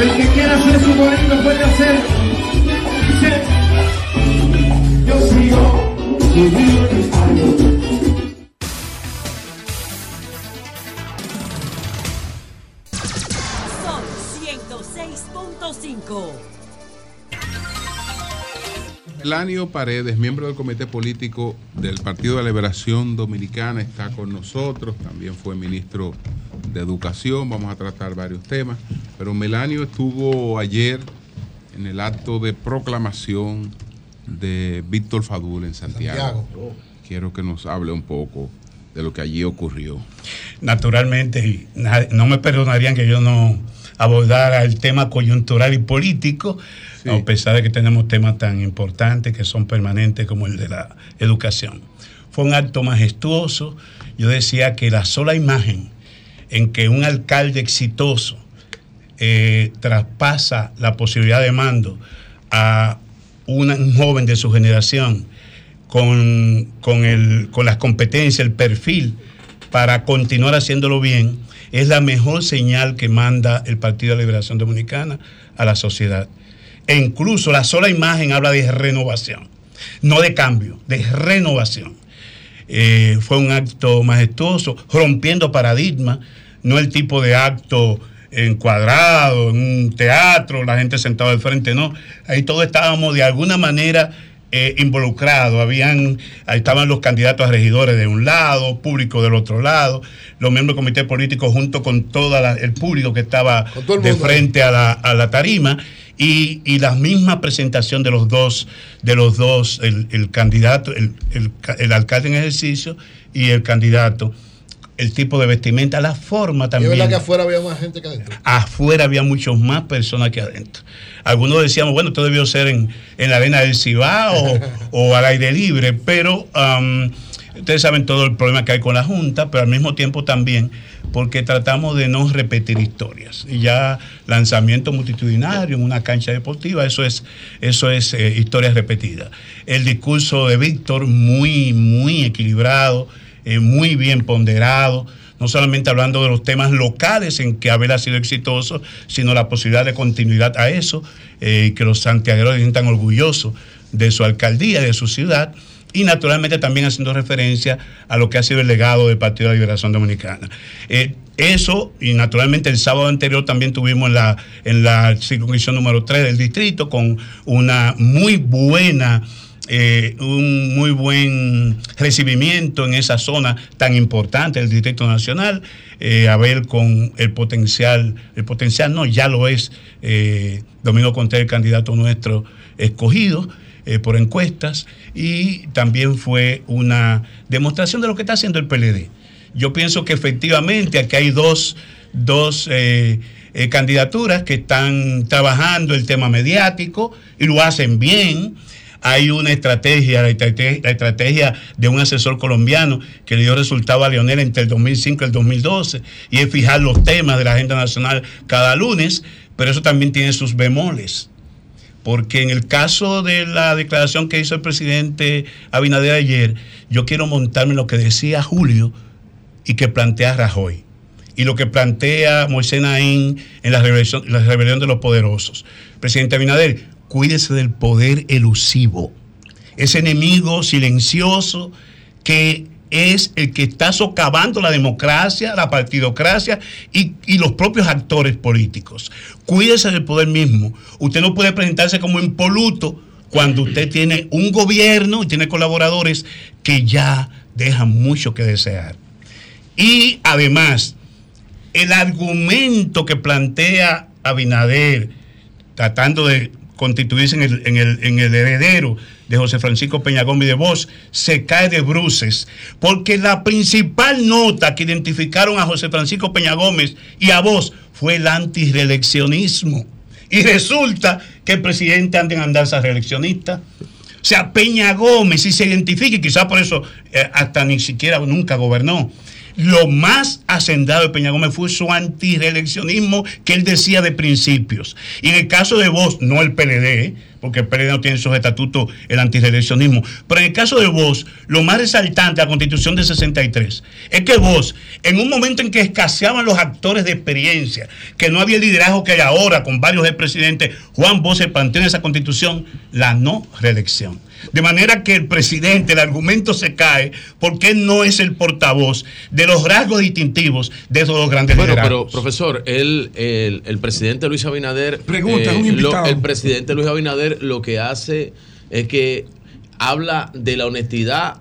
El que quiera hacer su bonito puede. Dice, yo sigo viviendo en el año. Son 106.5. Lanio Paredes, miembro del comité político del Partido de Liberación Dominicana, está con nosotros. También fue ministro de Educación. Vamos a tratar varios temas. Pero Melanio estuvo ayer en el acto de proclamación de Víctor Fadul en Santiago. Quiero que nos hable un poco de lo que allí ocurrió. naturalmente, no me perdonarían que yo no abordara el tema coyuntural y político, a pesar de que tenemos temas tan importantes que son permanentes como el de la educación. Fue un acto majestuoso. Yo decía que la sola imagen en que un alcalde exitoso eh, traspasa la posibilidad de mando a una- un joven de su generación con, con, el, con las competencias, el perfil para continuar haciéndolo bien, es la mejor señal que manda el Partido de Liberación Dominicana a la sociedad. E incluso la sola imagen habla de renovación, no de cambio, de renovación. Eh, fue un acto majestuoso, rompiendo paradigmas, no el tipo de acto encuadrado en un teatro, la gente sentada al frente, no. Ahí todos estábamos de alguna manera eh, involucrados. Habían, ahí estaban los candidatos a regidores de un lado, público del otro lado, los miembros del comité político junto con todo el público que estaba de frente a la, a la tarima. Y, y la misma presentación de los dos, de los dos, el, el candidato, el, el alcalde en ejercicio y el candidato, el tipo de vestimenta, la forma Y es también verdad que afuera había más gente que adentro. afuera había muchos más personas que adentro. Algunos decíamos, bueno, esto debió ser en, en la arena del Cibao o, al aire libre, pero ustedes saben todo el problema que hay con la Junta, pero al mismo tiempo también porque tratamos de no repetir historias. Y ya lanzamiento multitudinario en una cancha deportiva, eso es, eso es eh, historia repetida. El discurso de Víctor muy, muy equilibrado, eh, muy bien ponderado, no solamente hablando de los temas locales en que Abel ha sido exitoso, sino la posibilidad de continuidad a eso, eh, que los santiagueros se sientan orgullosos de su alcaldía, de su ciudad, y naturalmente también haciendo referencia a lo que ha sido el legado del Partido de la Liberación Dominicana. Eh, eso, y naturalmente el sábado anterior también tuvimos en la, en la circunscripción número 3 del distrito con una muy buena eh, un muy buen recibimiento en esa zona tan importante del Distrito Nacional, eh, a ver con el potencial, el potencial no, ya lo es eh, Domingo Contreras, el candidato nuestro escogido por encuestas, y también fue una demostración de lo que está haciendo el PLD. Yo pienso que efectivamente aquí hay dos, dos candidaturas que están trabajando el tema mediático y lo hacen bien hay una estrategia, la estrategia, de un asesor colombiano que le dio resultado a Leonel entre el 2005 y el 2012, y es fijar los temas de la agenda nacional cada lunes, pero eso también tiene sus bemoles. Porque en el caso de la declaración que hizo el presidente Abinader ayer, yo quiero montarme en lo que decía Julio y que plantea Rajoy. Y lo que plantea Moisés Naín en la rebelión, la rebelión de los poderosos. Presidente Abinader, cuídese del poder elusivo, ese enemigo silencioso que es el que está socavando la democracia, la partidocracia y, los propios actores políticos. Cuídese del poder mismo. Usted no puede presentarse como impoluto cuando usted tiene un gobierno y tiene colaboradores que ya dejan mucho que desear. Y además, el argumento que plantea Abinader, tratando de constituirse en el, en el- en el heredero de José Francisco Peña Gómez de Vos, se cae de bruces, porque la principal nota que identificaron a José Francisco Peña Gómez y a Vos fue el antireeleccionismo. Y resulta que el presidente anda en andarse reeleccionista. O sea, Peña Gómez, si se identifica, y quizás por eso eh, hasta ni siquiera nunca gobernó. Lo más hacendado de Peña Gómez fue su antireeleccionismo que él decía de principios. Y en el caso de Vos, no el PLD, porque el PLD no tiene en sus estatutos el antireeleccionismo, pero en el caso de Vos, lo más resaltante de la Constitución de 63 es que Vos, en un momento en que escaseaban los actores de experiencia, que no había el liderazgo que hay ahora con varios expresidentes, Juan Vos se planteó en esa Constitución la no reelección. De manera que el presidente, el argumento se cae porque él no es el portavoz de los rasgos distintivos de esos dos grandes Bueno, pero liderazgos. profesor, él, el, el presidente Luis Abinader, eh, Pregunta, es un lo- invitado. el presidente Luis Abinader lo que hace es que habla de la honestidad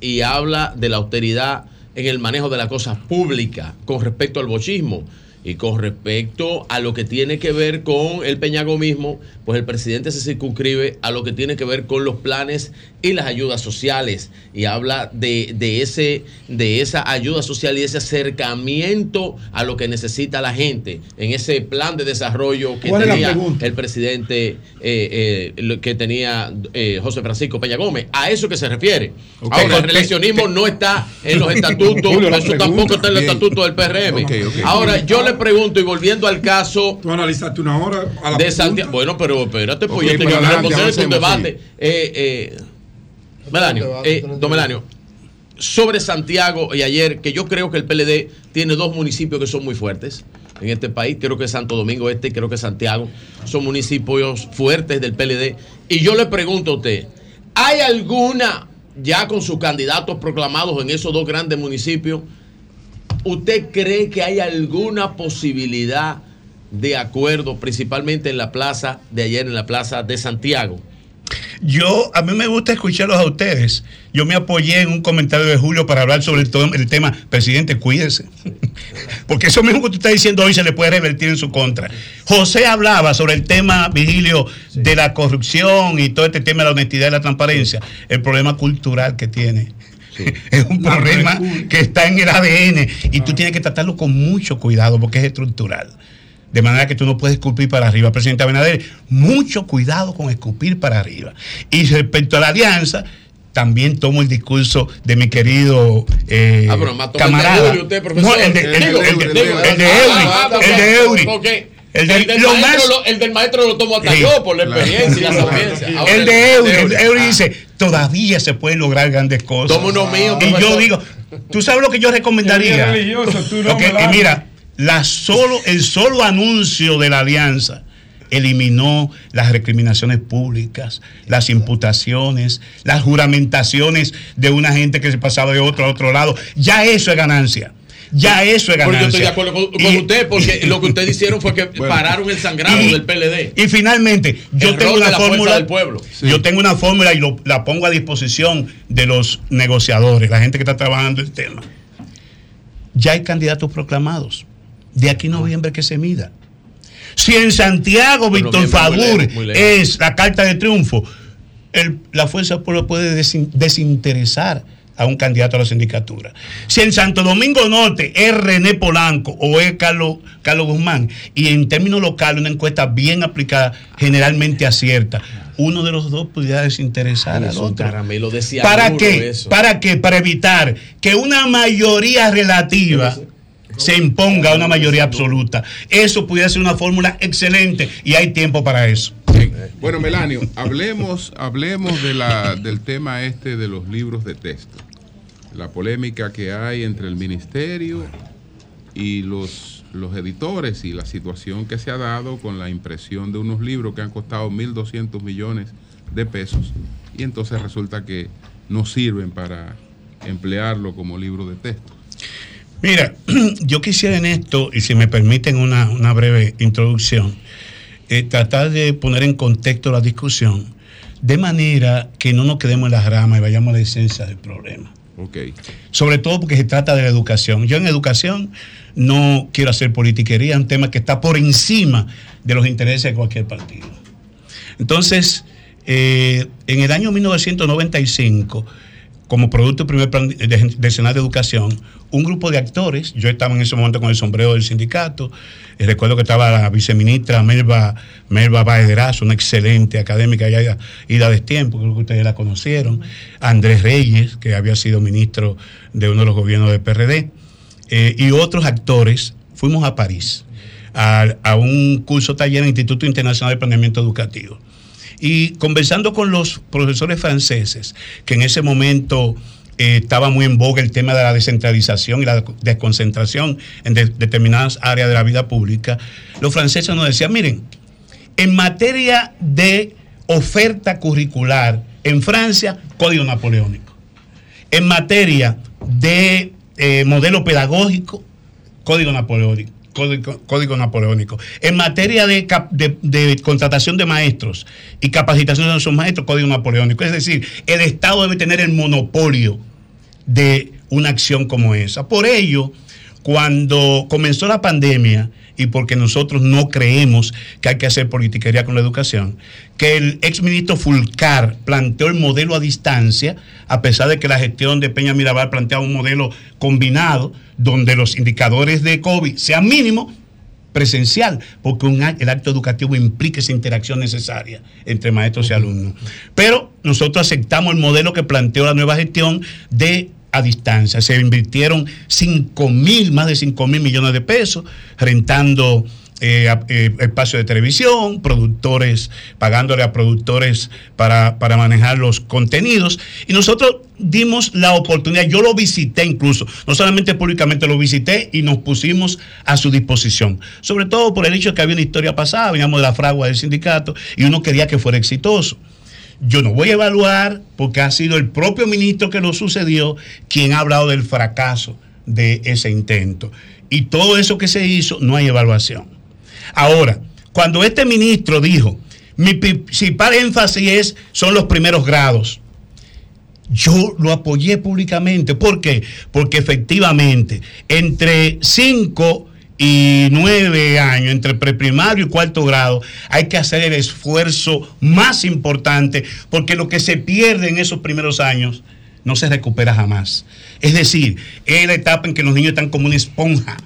y habla de la austeridad en el manejo de las cosas públicas con respecto al bochismo y con respecto a lo que tiene que ver con el peñagomismo, pues el presidente se circunscribe a lo que tiene que ver con los planes y las ayudas sociales y habla de, de ese, de esa ayuda social y ese acercamiento a lo que necesita la gente en ese plan de desarrollo que ¿Cuál es la tenía el presidente eh, eh, que tenía eh, José Francisco Peña Gómez. A eso que se refiere. Ahora, el reeleccionismo no está en los estatutos, eso pregunta. tampoco está en los Bien. estatutos del PRM. Ahora, yo le pregunto, y volviendo al caso Tú analizaste una hora a la de. Santiago. Bueno, pero espérate, pues Ok, yo tengo pero que responder un debate. Eh, eh, Melanio, eh, don Melanio, sobre Santiago y ayer, que yo creo que el PLD tiene dos municipios que son muy fuertes en este país, creo que Santo Domingo Este y creo que Santiago, son municipios fuertes del PLD. Y yo le pregunto a usted, ¿hay alguna, ya con sus candidatos proclamados en esos dos grandes municipios, ¿usted cree que hay alguna posibilidad de acuerdo, principalmente en la plaza de ayer, en la plaza de Santiago? Yo, a mí me gusta escucharlos a ustedes. Yo me apoyé en un comentario de Julio para hablar sobre el, el tema, presidente, cuídese. Porque eso mismo que usted está diciendo hoy se le puede revertir en su contra. José hablaba sobre el tema, Vigilio, de la corrupción y todo este tema de la honestidad y la transparencia. El problema cultural que tiene. Es un problema que está en el ADN y tú tienes que tratarlo con mucho cuidado porque es estructural. De manera que tú no puedes escupir para arriba. Presidente Abinader, mucho cuidado con escupir para arriba. Y respecto a la alianza, también tomo el discurso de mi querido eh, Ah, pero más toma el de camarada. Julio usted, profesor. No, el de, el, el- Digo, el de- el ah, Eury. ah, El de Eury. El, de- el del lo maestro más- lo- el del maestro lo tomo hasta Sí. yo por la experiencia y la sapiencia. Ahora, El de Eury, Ah. dice, todavía se pueden lograr grandes cosas. Toma uno mío, Y yo digo, ¿tú sabes lo que yo recomendaría? Tú no, y mira, la solo, el solo anuncio de la alianza eliminó las recriminaciones públicas, las imputaciones, las juramentaciones de una gente que se pasaba de otro a otro lado. Ya eso es ganancia. Ya eso es ganancia. yo estoy de acuerdo con, con Y- usted porque lo que ustedes hicieron fue que pararon el sangrado Y- del PLD. Y finalmente, yo El tengo de una la fórmula. del pueblo. Yo tengo una fórmula y lo- la pongo a disposición de los negociadores, la gente que está trabajando el tema. Ya hay candidatos proclamados. De aquí a noviembre que se mida. Si en Santiago Víctor Fagur es la carta de triunfo, el- la fuerza del pueblo puede desin- desinteresar a un candidato a la sindicatura. Si en Santo Domingo Norte es René Polanco o es Carlos, Carlos Guzmán, y en términos locales una encuesta bien aplicada generalmente acierta, uno de los dos pudiera desinteresar Es al otro. caramelo de ¿Para qué? eso. ¿Para qué? Para evitar que una mayoría relativa se imponga a una mayoría absoluta. Eso pudiera ser una fórmula excelente y hay tiempo para eso. Bueno, Melanio, hablemos, hablemos de la, del tema este de los libros de texto. La polémica que hay entre el ministerio y los, los editores y la situación que se ha dado con la impresión de unos libros que han costado 1.200 millones de pesos y entonces resulta que no sirven para emplearlo como libro de texto. Mira, yo quisiera en esto, y si me permiten una, una breve introducción, eh, tratar de poner en contexto la discusión de manera que no nos quedemos en las ramas y vayamos a la esencia del problema. Sobre todo porque se trata de la educación. Yo en educación no quiero hacer politiquería, un tema que está por encima de los intereses de cualquier partido. Entonces, eh, en el año 1995, como producto del primer plan de- nacional de educación, un grupo de actores, yo estaba en ese momento con el sombrero del sindicato, y recuerdo que estaba la viceministra Melba, Melba Baez de Erazo, una excelente académica ya ida de tiempo, creo que ustedes la conocieron, Andrés Reyes, que había sido ministro de uno de los gobiernos del PRD, eh, y otros actores, fuimos a París a un curso taller en el Instituto Internacional de Planeamiento Educativo. Y conversando con los profesores franceses, que en ese momento eh, estaba muy en boga el tema de la descentralización y la desconcentración en de- determinadas áreas de la vida pública, los franceses nos decían, miren, en materia de oferta curricular, en Francia, código napoleónico. En materia de eh, modelo pedagógico, código napoleónico. Código, napoleónico. En materia de- de contratación de maestros y capacitación de esos maestros, código napoleónico. Es decir, el Estado debe tener el monopolio de una acción como esa. Por ello, cuando comenzó la pandemia y porque nosotros no creemos que hay que hacer politiquería con la educación, que el exministro Fulcar planteó el modelo a distancia, a pesar de que la gestión de Peña Mirabal planteaba un modelo combinado, donde los indicadores de COVID sean mínimos, presencial, porque un el acto educativo implica esa interacción necesaria entre maestros y alumnos. Pero nosotros aceptamos el modelo que planteó la nueva gestión de a distancia. Se invirtieron 5 mil, más de 5 mil millones de pesos, rentando eh, eh, espacio de televisión, productores, pagándole a productores para, para manejar los contenidos. Y nosotros dimos la oportunidad, yo lo visité incluso, no solamente públicamente lo visité y nos pusimos a su disposición. Sobre todo por el hecho de que había una historia pasada, veníamos de la fragua del sindicato y uno quería que fuera exitoso. Yo no voy a evaluar porque ha sido el propio ministro que lo sucedió quien ha hablado del fracaso de ese intento. Y todo eso que se hizo, no hay evaluación. Ahora, cuando este ministro dijo, mi principal énfasis es, son los primeros grados, yo lo apoyé públicamente. ¿Por qué? Porque efectivamente, entre 5 y 9 años, entre preprimario y cuarto grado, hay que hacer el esfuerzo más importante, porque lo que se pierde en esos primeros años no se recupera jamás. Es decir, es la etapa en que los niños están como una esponja.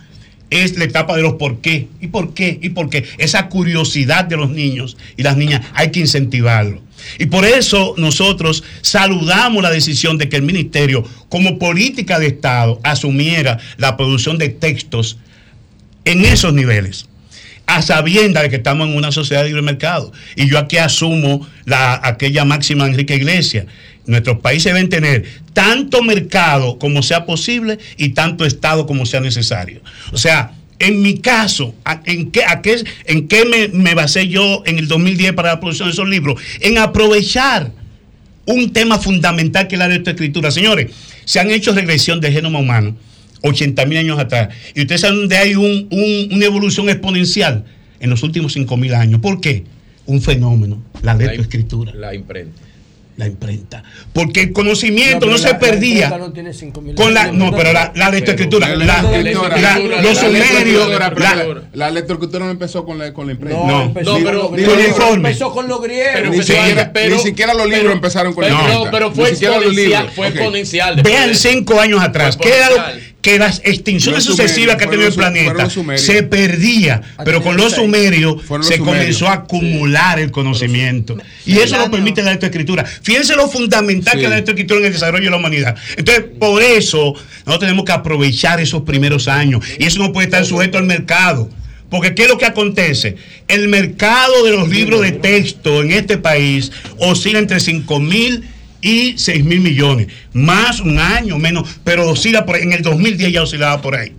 Es la etapa de los por qué, y por qué, y por qué. Esa curiosidad de los niños y las niñas hay que incentivarlo. Y por eso nosotros saludamos la decisión de que el ministerio, como política de Estado, asumiera la producción de textos en esos niveles, a sabienda de que estamos en una sociedad de libre mercado. Y yo aquí asumo la, aquella máxima de Enrique Iglesias. Nuestros países deben tener tanto mercado como sea posible y tanto Estado como sea necesario. O sea, en mi caso, ¿a- ¿en qué, en qué me, basé yo en el 2010 para la producción de esos libros? En aprovechar un tema fundamental que es la lectoescritura. Señores, se han hecho regresión del genoma humano 80 mil años atrás. Y ustedes saben dónde hay un- un- una evolución exponencial en los últimos 5 mil años. ¿Por qué? Un fenómeno, la lectoescritura. La imprenta. La imprenta. Porque el conocimiento no, pero se la- perdía. no tiene 5.000 con la, no, pero la, la lectoescritura, Pero la- la la- lectoescritura, la- la los sumerios, la- pero La lectoescritura no empezó con la, con la imprenta. No, empezó Ni- con los ni- griegos. ni- informe. Empezó con los griegos. Pero ni, siquiera, antes, pero- ni siquiera los libros pero- empezaron con pero, la no, imprenta. pero Ni fue exponencial, libros. fue exponencial. Vean cinco años atrás, que, era. Que las extinciones Los sucesivas sumerios, que ha tenido el planeta se perdía, pero con los sumerios los se sumerios. comenzó a acumular el conocimiento. Y eso lo permite la lectoescritura. Fíjense lo fundamental Sí. que es la lectoescritura en el desarrollo de la humanidad. Entonces, por eso, nosotros tenemos que aprovechar esos primeros años. Y eso no puede estar sujeto al mercado. Porque ¿qué es lo que acontece? El mercado de los libros de texto en este país oscila entre 5 mil y 6 mil millones. Más un año, menos, pero oscila por ahí. En el 2010 ya oscilaba por ahí.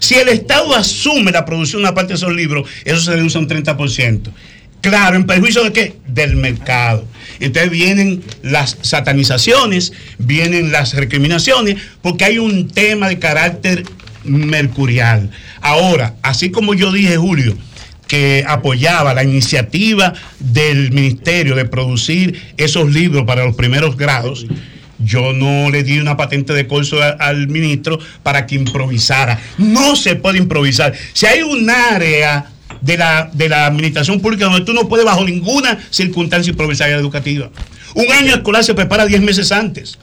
Si el Estado asume la producción de una parte de esos libros, eso se reduce a un 30%. Claro, en perjuicio de qué? Del mercado. Entonces vienen las satanizaciones, vienen las recriminaciones, porque hay un tema de carácter mercurial. Ahora, así como yo dije, Julio, que apoyaba la iniciativa del ministerio de producir esos libros para los primeros grados, yo no le di una patente de curso a- al ministro para que improvisara. No se puede improvisar. Si hay un área de la, de la administración pública donde tú no puedes bajo ninguna circunstancia improvisar educativa. Un año escolar se prepara 10 meses antes.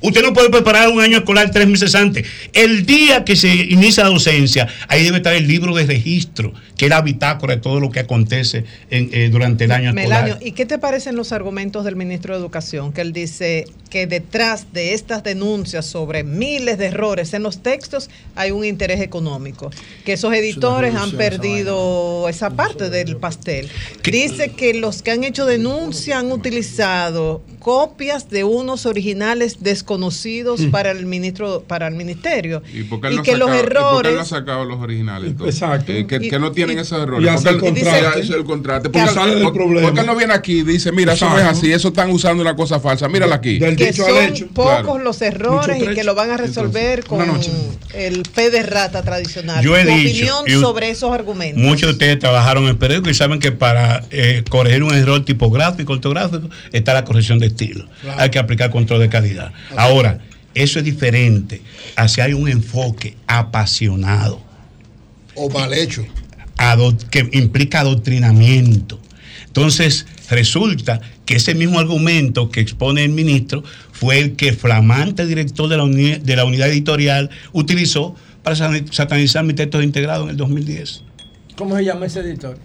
Usted no puede preparar un año escolar tres meses antes. El día que se inicia la docencia, ahí debe estar el libro de registro, que es la bitácora de todo lo que acontece en, eh, durante el año Melanio, escolar. ¿y qué te parecen los argumentos del ministro de Educación? Que él dice que detrás de estas denuncias sobre miles de errores en los textos hay un interés económico, que esos editores han esa perdido esa parte del pastel. Dice que los que han hecho denuncia han utilizado out copias de unos originales desconocidos Mm. para el ministro para el ministerio ¿Y, por qué él y no ha que los sacado- y por qué él no errores ha sacado los originales? entonces? Exacto. Eh, que, Y- que no tienen y- esos errores. y hace Porque el hizo el contraste. Que Porque, sale del problema. porque no viene aquí y dice, mira, eso no es así, eso están usando una cosa falsa, mírala aquí. que son pocos Claro. los errores y que lo van a resolver con el fe de rata tradicional. Yo he Tu dicho, opinión sobre esos argumentos. Muchos de ustedes trabajaron en el periódico y saben que para eh, corregir un error tipográfico, ortográfico, está la corrección de estilo. Claro. Hay que aplicar control de calidad. Ahora, eso es diferente a si hay un enfoque apasionado. O mal hecho. que implica adoctrinamiento. Entonces, resulta que ese mismo argumento que expone el ministro fue el que flamante director de la, uni- de la unidad editorial utilizó para satanizar mi texto integrado en el 2010. ¿Cómo se llama ese editor?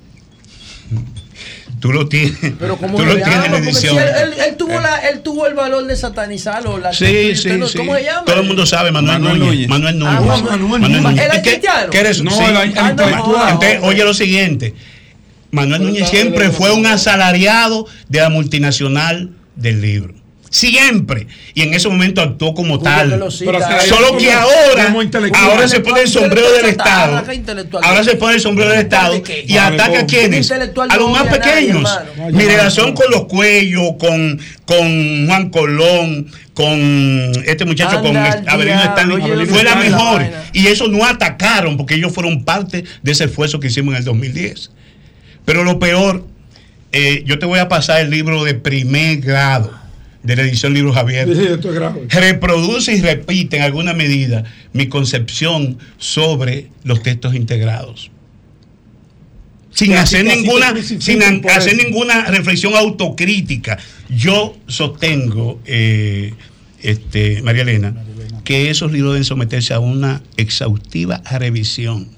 Tú lo tienes, Pero ¿cómo tú lo tienes en Porque si edición. él, él- él tuvo la- él tuvo el valor de satanizarlo. La Sí, sí, no- sí. ¿Cómo se llama? Todo el mundo sabe, Manuel, Manuel Núñez. Núñez. Manuel Núñez. Ah, Manuel Núñez. ¿Él es ¿Y qué- eres? No, Sí. Ah, intelectual. Entonces, oye lo siguiente. Manuel Núñez siempre fue un asalariado de la multinacional del libro. Siempre. Y en ese momento actuó como tal. cita. Se- Solo que como- ahora, ahora se pone el sombrero del Estado. Ahora se pone el sombrero del Estado y ataca a quienes? A los más pequeños. Mi relación con los cuellos, con, con Juan Colón, con este muchacho, con Anda Avelino Stanley, oye, fue la mejor. Y eso no atacaron porque ellos fueron parte de ese esfuerzo que hicimos en el 2010. Pero lo peor, eh, yo te voy a pasar el libro de primer grado de la edición Libros Abiertos. Sí, esto es grave. Reproduce y repite en alguna medida mi concepción sobre los textos integrados. Sin hacer ninguna, sin hacer ninguna reflexión autocrítica. Yo sostengo, eh, este, María Elena, que esos libros deben someterse a una exhaustiva revisión.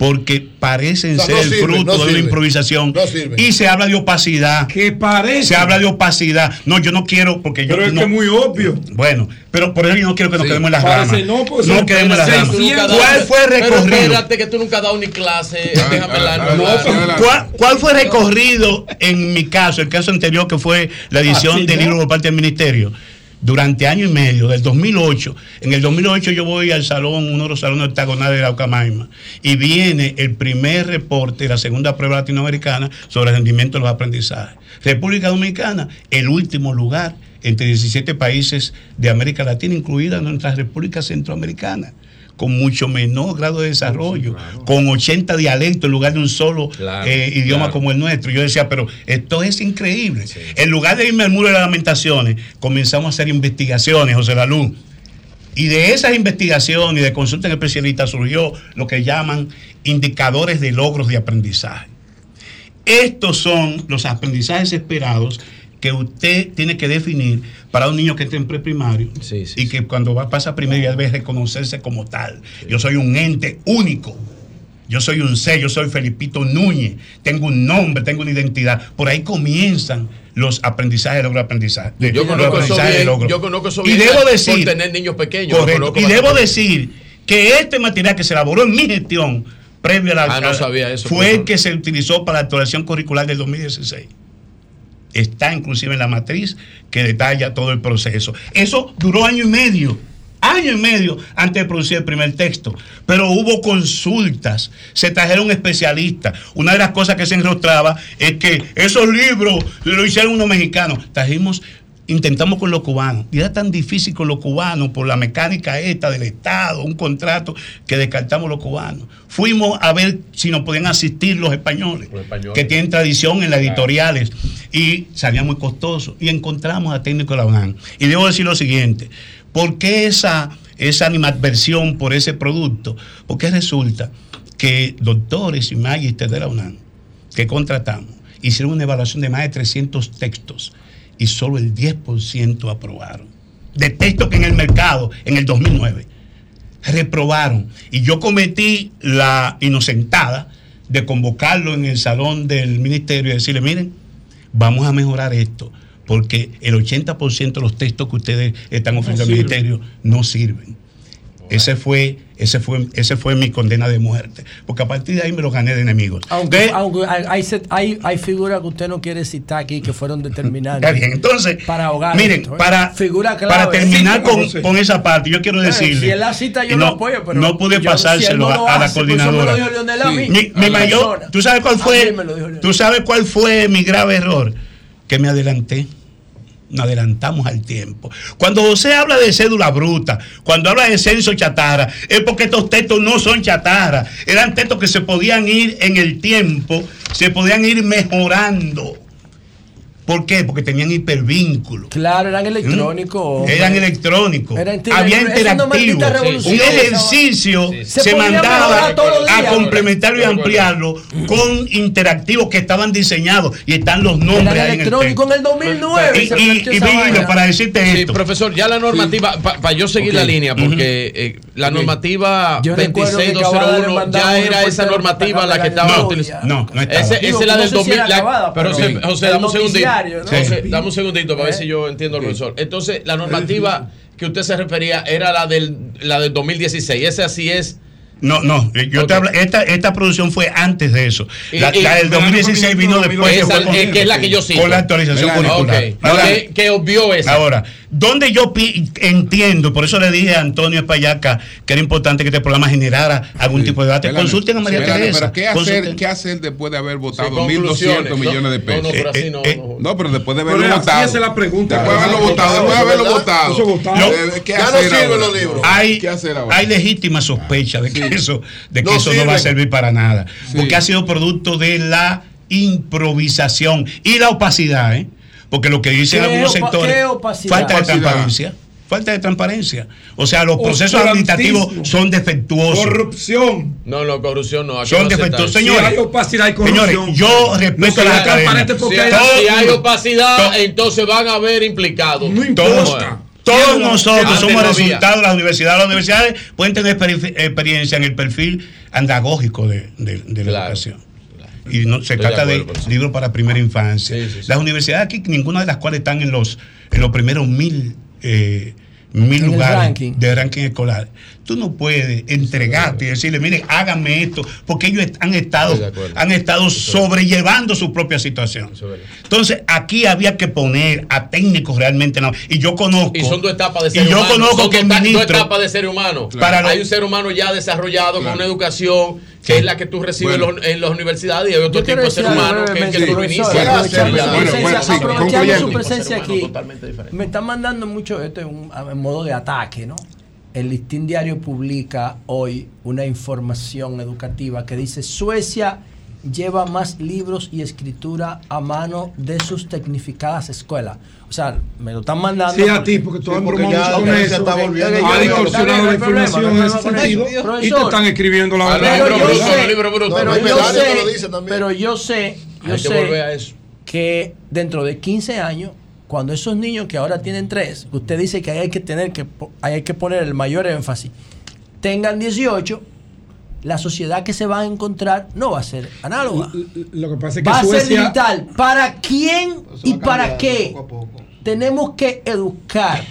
Porque parecen O sea, ser no el fruto no de una improvisación. No y se habla de opacidad. Que parece. Se habla de opacidad. No, yo no quiero, porque yo Pero es no- que es muy obvio. Bueno, pero por eso yo no quiero que nos Sí. quedemos en las Parece ramas. no, pues, quedemos en las pero ramas. ¿Cuál fue el Pero recorrido? espérate que tú nunca has dado ni clase. Déjame la ah, No, Adelante, adelante. ¿cuál, cuál fue el recorrido en mi caso, el caso anterior que fue la edición del libro por parte del ministerio? Durante año y medio, del 2008. En el 2008 yo voy al salón, uno de los salones octagonales de la Ucamaima, y viene el primer reporte la segunda prueba latinoamericana sobre el rendimiento de los aprendizajes. República Dominicana, el último lugar entre 17 países de América Latina, incluida nuestra República Centroamericana con mucho menor grado de desarrollo, con 80 dialectos en lugar de un solo Claro, eh, idioma claro. como el nuestro. Yo decía, pero esto es increíble. En lugar de irme al muro de las lamentaciones, comenzamos a hacer investigaciones, José Lalú. Y de esas investigaciones y de consulta en especialistas surgió lo que llaman indicadores de logros de aprendizaje. Estos son los aprendizajes esperados que usted tiene que definir para un niño que esté en preprimario Sí, sí, y que cuando va pasa primero ya debe reconocerse como tal. Yo soy un ente único. Yo soy un ser, yo soy Felipito Núñez, tengo un nombre, tengo una identidad. Por ahí comienzan los aprendizajes, logro aprendizaje. de- Yo conozco de bien. logro. Yo conozco eso Y bien debo por decir, tener niños pequeños. correcto, y debo decir que este material que se elaboró en mi gestión previo a la Ah, no sabía eso, fue por el que se utilizó para la actualización curricular del 2016 está inclusive en la matriz que detalla todo el proceso. Eso duró año y medio, año y medio antes de producir el primer texto, pero hubo consultas, se trajeron especialistas. Una de las cosas que se enrostraba es que esos libros lo hicieron unos mexicanos. Trajimos intentamos con los cubanos. Y era tan difícil con los cubanos por la mecánica esta del Estado, un contrato, que descartamos los cubanos. Fuimos a ver si nos podían asistir los españoles, Los españoles. que tienen tradición en las editoriales, y salía muy costoso. Y encontramos a técnico de la UNAM. Y debo decir lo siguiente, ¿por qué esa, esa animadversión por ese producto? Porque resulta que doctores y magísteres de la UNAM que contratamos hicieron una evaluación de más de 300 textos y solo el 10% aprobaron. De textos que en el mercado, en el 2009, reprobaron. Y yo cometí la inocentada de convocarlo en el salón del ministerio y decirle, miren, vamos a mejorar esto, porque el 80% de los textos que ustedes están ofreciendo al ministerio no sirven. Ese fue, ese fue, ese fue mi condena de muerte, porque a partir de ahí me lo gané de enemigos. Aunque, aunque hay, figuras que usted no quiere citar aquí que fueron determinantes. Está bien, entonces, para ahogar miren, esto, ¿eh? para, Figura clave. para terminar con, esa parte, yo quiero Eh, decirle. si él la cita, yo y lo no, apoyo, pero no pude yo- si él pasárselo no lo a, la pues me lo coordinadora. dijo Leonel a mí, Mi, mayor, persona. ¿tú sabes cuál fue? me. ¿Tú sabes cuál fue mi grave error? Que me adelanté. Nos adelantamos al tiempo. Cuando José habla de cédula bruta, cuando habla de censo chatarra, es porque estos textos no son chatarra. Eran textos que se podían ir en el tiempo, se podían ir mejorando. ¿Por qué? Porque tenían hipervínculo. Claro, eran electrónicos. hombre. Eran electrónicos. Era Había interactivo. Un ejercicio Sí. se, mandaba a complementarlo y ampliarlo con interactivos que estaban diseñados y están los nombres Eran ahí en el electrónicos en el 2009. Y- y- y vaina. para decirte Sí, esto. profesor, ya la normativa, para yo seguir la línea, porque Ujú. eh, la normativa Yo recuerdo que Cavada le 26201 mandaba ya era esa normativa la que estaba utilizando. No, no Esa es la del sé si 2000. era la- Cavada, pero. José, dame un segundito. Noticiario, ¿no? Dame un segundito para ver si yo entiendo el profesor. Entonces, la normativa que usted se refería era la del, la del 2016. Esa sí es. No, no, yo te hablo, esta, esta producción fue antes de eso. Y- La, y- la del 2016 vino después. Esa, fue con- eh, que es la que yo cito. Con la actualización curricular. Ok. Ahora, Que- que obvió esa. Ahora, donde yo pi- entiendo, por eso le dije a Antonio Espayaca que era importante que este programa generara algún tipo de debate. Consulten a María Melanie, Teresa. Pero ¿qué hacer, consulten. ¿qué hacer después de haber votado Sí, 1.200 conclusiones. millones de No, pesos? no, pero así no, Eh, no, pero después de haberlo Pero votado. así es la pregunta. Después de haberlo votado, después de haberlo votado. Eso votado. Eh, ¿Qué hacer ahora? Hay, ¿Qué hacer ahora? hay legítima sospecha de que eso, de que No eso no va a servir para nada. Sí. Porque ha sido producto de la improvisación y la opacidad, ¿eh? Porque lo que dicen ¿Qué algunos opa- sectores, falta de transparencia. Falta de transparencia. O sea, los procesos administrativos son defectuosos. Corrupción. No, no, corrupción no. Son no defectuosos. Señores, Si hay opacidad y señores, corrupción. yo respeto No la será transparente academia. porque Si hay, si hay Todo- opacidad, entonces van a haber implicados. Todos, todos nosotros somos no había. resultado de las universidades. Las universidades pueden tener exper- experiencia en el perfil andagógico de, de- de la educación. Y no, se Estoy trata de, acuerdo, libros para primera infancia. Sí, sí, sí. Las universidades aquí, ninguna de las cuales están en los, en los primeros mil, eh, mil lugares ranking. de ranking escolar. Tú no puedes entregarte y decirle, miren, háganme esto, porque ellos han estado, han estado sobrellevando su propia situación. Entonces, aquí había que poner a técnicos realmente. No, y yo conozco. Y son dos etapas de y ser yo humano. conozco son que el ta- dos ministro. etapas de ser humano. Para hay lo- un ser humano ya desarrollado con una educación que es la que tú recibes Bueno. en los- en las universidades y hay otro Yo tipo de ser humano que es el que tú inicias. aprovechando su bueno, presencia- bueno, sí, aprovechando concluyendo. su presencia Ser humano aquí, me están mandando mucho esto en, un- en modo de ataque, ¿no? El Listín Diario publica hoy una información educativa que dice Suecia lleva más libros y escritura a mano de sus tecnificadas escuelas. O sea, me lo están mandando. Sí, a ti, porque tú has porque ya- con eso. está volviendo. Ha distorsionado la información en ese sentido. Y te están escribiendo la verdad. libro Pero yo sé- yo sé- que dentro de 15 años, cuando esos niños que ahora tienen 3, usted dice que ahí hay que tener que ahí hay que poner el mayor énfasis, tengan 18, la sociedad que se va a encontrar no va a ser análoga. Lo que pasa es que Va a ser digital. ¿Para quién y para qué tenemos que educar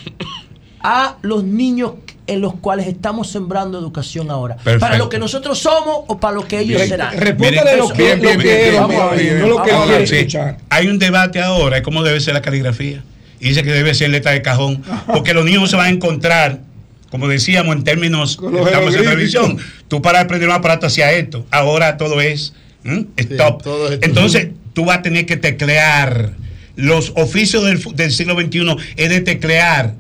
a los niños en los cuales estamos sembrando educación ahora? Perfecto. ¿Para lo que nosotros somos o para lo que ellos Bien. serán? Respóndale lo que, sí, escuchar. Hay un debate ahora de cómo debe ser la caligrafía. Y dice que debe ser letra de cajón. Porque los niños se van a encontrar, como decíamos en términos, estamos en televisión. Tú para aprender un aparato hacia esto. Ahora todo es stop. todo es stop. Entonces tú vas a tener que teclear. Los oficios del, del siglo XXI es de teclear.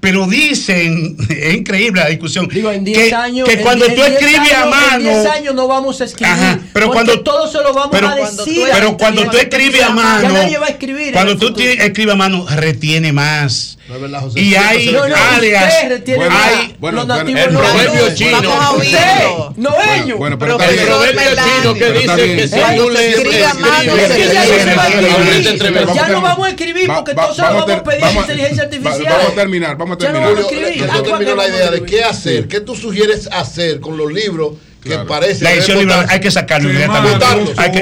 Pero dicen, es increíble la discusión, Digo, en 10 que, años. que en- cuando en tú 10 escribes a años- En 10 mano, años no vamos a escribir. Ajá, pero cuando- todo se lo vamos pero- a decir. pero cuando tú escribes a Ya mano, nadie va a escribir. en cuando tú escribes a mano, retiene más. Es verdad, José. Y hay No, no, áreas. tiene hay, bueno, Los bueno, nativos el no proverbio hablan. chino. Vamos a Usted, oírlo. no Bueno, ellos. bueno, pero pero el proverbio chino que dice bien. que si tú le escriba más, no se escribes, escribe, escribe, se va a escribe, escribir. escribe, Ya no vamos a escribir porque todos vamos a vamos a ter- pedir vamos a- inteligencia artificial. Vamos a terminar, vamos a Ya no terminar. vamos a escribir. Yo termino la vamos idea a de qué hacer. ¿Qué tú sugieres hacer con los libros que parecen. La edición libre hay que sacarlo inmediatamente. Hay que-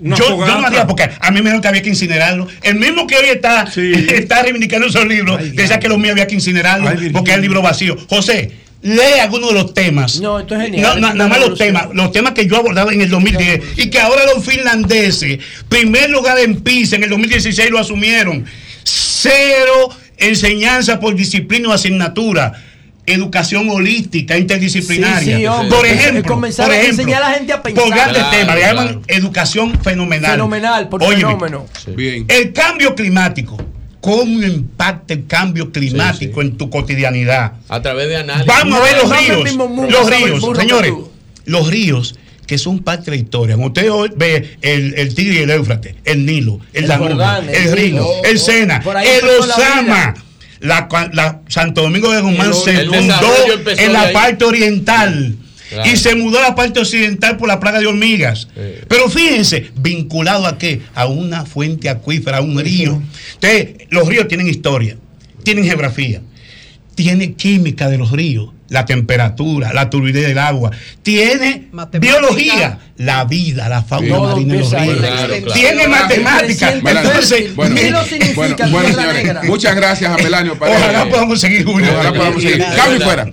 yo, yo no haría porque a mí me dijeron que había que incinerarlo. El mismo que hoy está, está reivindicando esos libros, decía que los míos había que incinerarlo porque es el libro vacío. José, lee algunos de los temas. No, esto es genial. No, nada más los temas, los temas que yo abordaba en el 2010 y que ahora los finlandeses, primer lugar en PISA en el 2016 lo asumieron. Cero enseñanza por disciplina o asignatura. Educación holística, interdisciplinaria. Sí, sí, hombre. por ejemplo, comenzar por a ejemplo, enseñar a la gente a pensar. Por grandes Claro, temas, le claro. llaman educación fenomenal. Fenomenal, por Óyeme, fenómeno. Bien. El cambio climático. ¿Cómo impacta el cambio climático en tu cotidianidad? A través de análisis. Vamos a ver los ríos. mundo, Los ríos, burro señores. Los ríos que son parte de la historia. Cuando usted hoy ve el, el Tigre y el Éufrates, el Nilo, el, El Danubio, el, el el Sena, el Osama. La, Santo Domingo de Guzmán se fundó en la parte oriental Claro. y se mudó a la parte occidental por la plaga de hormigas. Pero fíjense, vinculado a qué? A una fuente acuífera, a un río. Entonces, los ríos tienen historia, tienen geografía, tiene química de los ríos, la temperatura, la turbidez del agua, tiene biología, la vida, la fauna Todo marina de los ríos, Claro, claro. tiene Claro. matemáticas. Bueno, Entonces, bueno, bueno, bueno, señores, muchas gracias a Melanio. Ojalá podamos seguir, Julio. Ojalá podamos seguir. Cambio y fuera.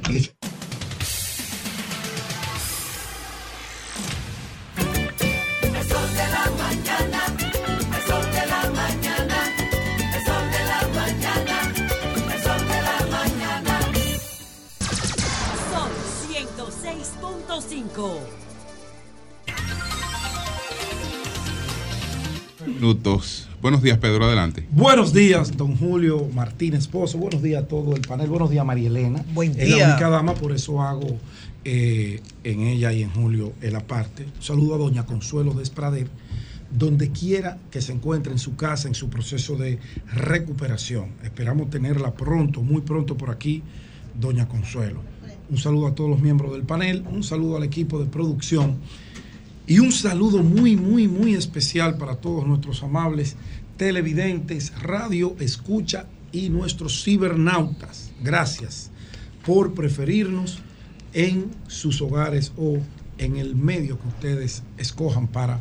106.5. Minutos. Buenos días, Pedro. Adelante. Buenos días, don Julio Martínez Pozo. Buenos días a todo el panel. Buenos días, María Elena. Buen Es día. la única dama, por eso hago eh, en ella y en Julio el aparte. Saludo a doña Consuelo Desprader, donde quiera que se encuentre en su casa, en su proceso de recuperación. Esperamos tenerla pronto, muy pronto por aquí, doña Consuelo. Un saludo a todos los miembros del panel, un saludo al equipo de producción. Y un saludo muy, muy, muy especial para todos nuestros amables televidentes, radio, escucha y nuestros cibernautas. Gracias por preferirnos en sus hogares o en el medio que ustedes escojan para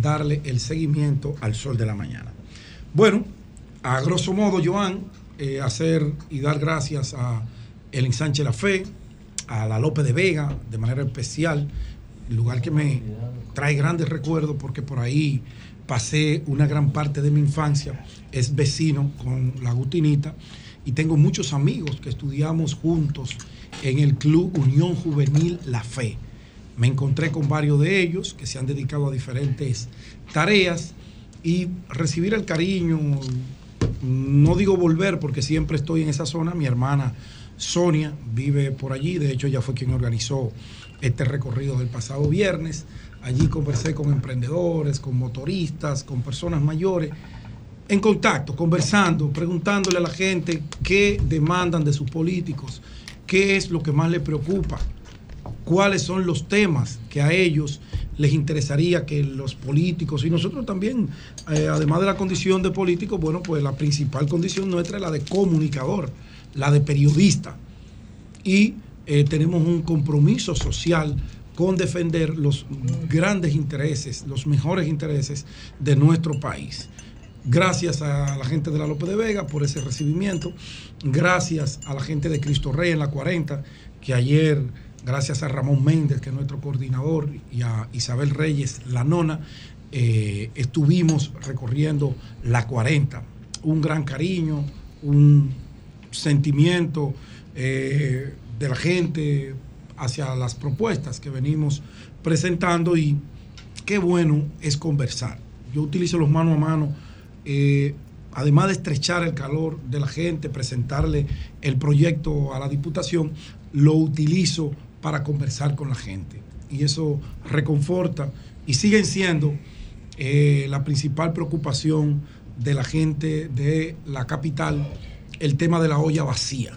darle el seguimiento al sol de la mañana. Bueno, a grosso modo, Joan, eh, hacer y dar gracias a el ensanche La Fe, a la Lope de Vega, de manera especial, lugar que me trae grandes recuerdos porque por ahí pasé una gran parte de mi infancia, es vecino con la Gutinita y tengo muchos amigos que estudiamos juntos en el Club Unión Juvenil La Fe. Me encontré con varios de ellos que se han dedicado a diferentes tareas y recibir el cariño, no digo volver porque siempre estoy en esa zona, mi hermana Sonia vive por allí, de hecho ella fue quien organizó este recorrido del pasado viernes. Allí conversé con emprendedores, con motoristas, con personas mayores, en contacto, conversando, preguntándole a la gente qué demandan de sus políticos, qué es lo que más les preocupa, cuáles son los temas que a ellos les interesaría que los políticos y nosotros también, eh, además de la condición de político, bueno, pues la principal condición nuestra es la de comunicador, la de periodista. Y eh, tenemos un compromiso social con defender los grandes intereses, los mejores intereses de nuestro país. Gracias a la gente de la López de Vega por ese recibimiento. Gracias a la gente de Cristo Rey en la 40, que ayer, gracias a Ramón Méndez, que es nuestro coordinador, y a Isabel Reyes, la nona, eh, estuvimos recorriendo la 40. Un gran cariño, un sentimiento eh, de la gente hacia las propuestas que venimos presentando y qué bueno es conversar. Yo utilizo los mano a mano, eh, además de estrechar el calor de la gente, presentarle el proyecto a la Diputación, lo utilizo para conversar con la gente. Y eso reconforta y siguen siendo eh, la principal preocupación de la gente de la capital el tema de la olla vacía.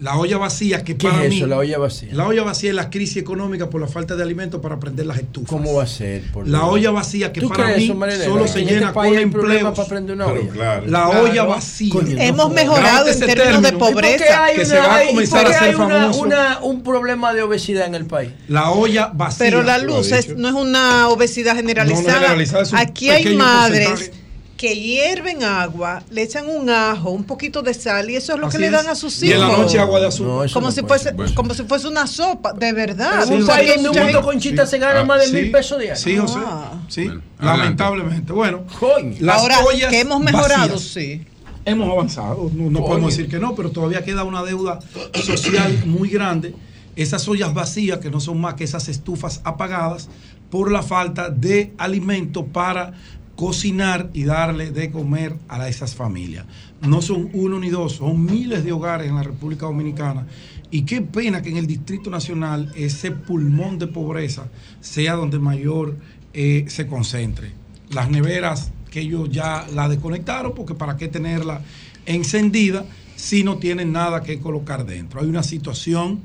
La olla vacía que ¿Qué para es mí... eso, la olla vacía? La olla vacía es la crisis económica por la falta de alimentos para prender las estufas. ¿Cómo va a ser? por La Dios? olla vacía que ¿Tú para crees mí eso, Marilena? solo se en este llena país con hay problema empleos. para prender una Pero olla. claro. La Claro. olla vacía. Hemos mejorado en términos de término. ¿Y por qué pobreza. hay que una- se va a comenzar a hay una- famoso? una- un problema de obesidad en el país? La olla vacía. Pero la luz es- no es una obesidad generalizada. No, no generalizada, es un Aquí hay madres porcentaje. Que hierven agua, le echan un ajo, un poquito de sal y eso es lo Así que le dan a sus Y hijos. en la noche agua de azúcar. No, como no si fuese como si fuese una sopa, de verdad. En un O sea, país que donde un mucha mundo conchita se gana Ah, más de sí, mil pesos diarios. Sí, José. Ah. Sí, Bueno, lamentablemente. Bueno, Coño. las Ahora ollas que hemos mejorado, vacías. sí. Hemos avanzado, no, no podemos decir que no, pero todavía queda una deuda social muy grande. Esas ollas vacías, que no son más que esas estufas apagadas, por la falta de alimento para cocinar y darle de comer a esas familias. No son uno ni dos, son miles de hogares en la República Dominicana. Y qué pena que en el Distrito Nacional ese pulmón de pobreza sea donde mayor eh, se concentre. Las neveras que ellos ya la desconectaron, porque para qué tenerla encendida si no tienen nada que colocar dentro. Hay una situación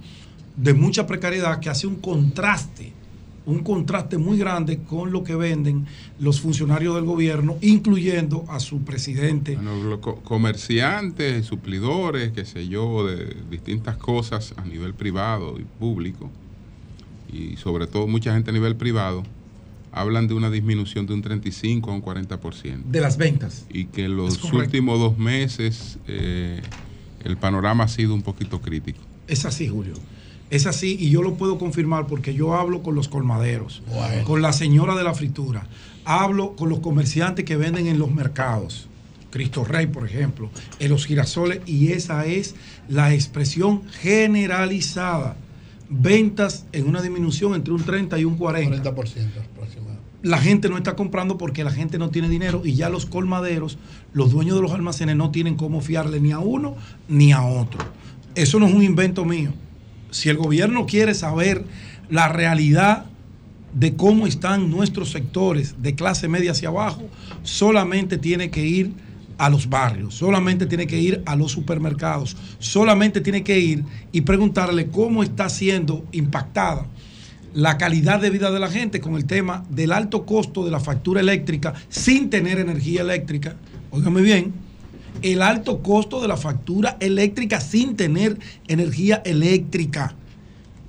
de mucha precariedad que hace un contraste, un contraste muy grande con lo que venden los funcionarios del gobierno, incluyendo a su presidente. Bueno, lo co- comerciantes, suplidores, qué sé yo, de distintas cosas a nivel privado y público, y sobre todo mucha gente a nivel privado, hablan de una disminución de un 35 a un 40%. De las ventas. Y que en los últimos dos meses eh, el panorama ha sido un poquito crítico. Es así, Julio. Es así y yo lo puedo confirmar porque yo hablo con los colmaderos, con la señora de la fritura, hablo con los comerciantes que venden en los mercados, Cristo Rey, por ejemplo, en los girasoles, y esa es la expresión generalizada. Ventas en una disminución entre un 30 y un 40. 40% aproximadamente. La gente no está comprando porque la gente no tiene dinero y ya los colmaderos, los dueños de los almacenes no tienen cómo fiarle ni a uno ni a otro. Eso no es un invento mío. Si el gobierno quiere saber la realidad de cómo están nuestros sectores de clase media hacia abajo, solamente tiene que ir a los barrios, solamente tiene que ir a los supermercados, solamente tiene que ir y preguntarle cómo está siendo impactada la calidad de vida de la gente con el tema del alto costo de la factura eléctrica sin tener energía eléctrica. Óigame bien, el alto costo de la factura eléctrica sin tener energía eléctrica.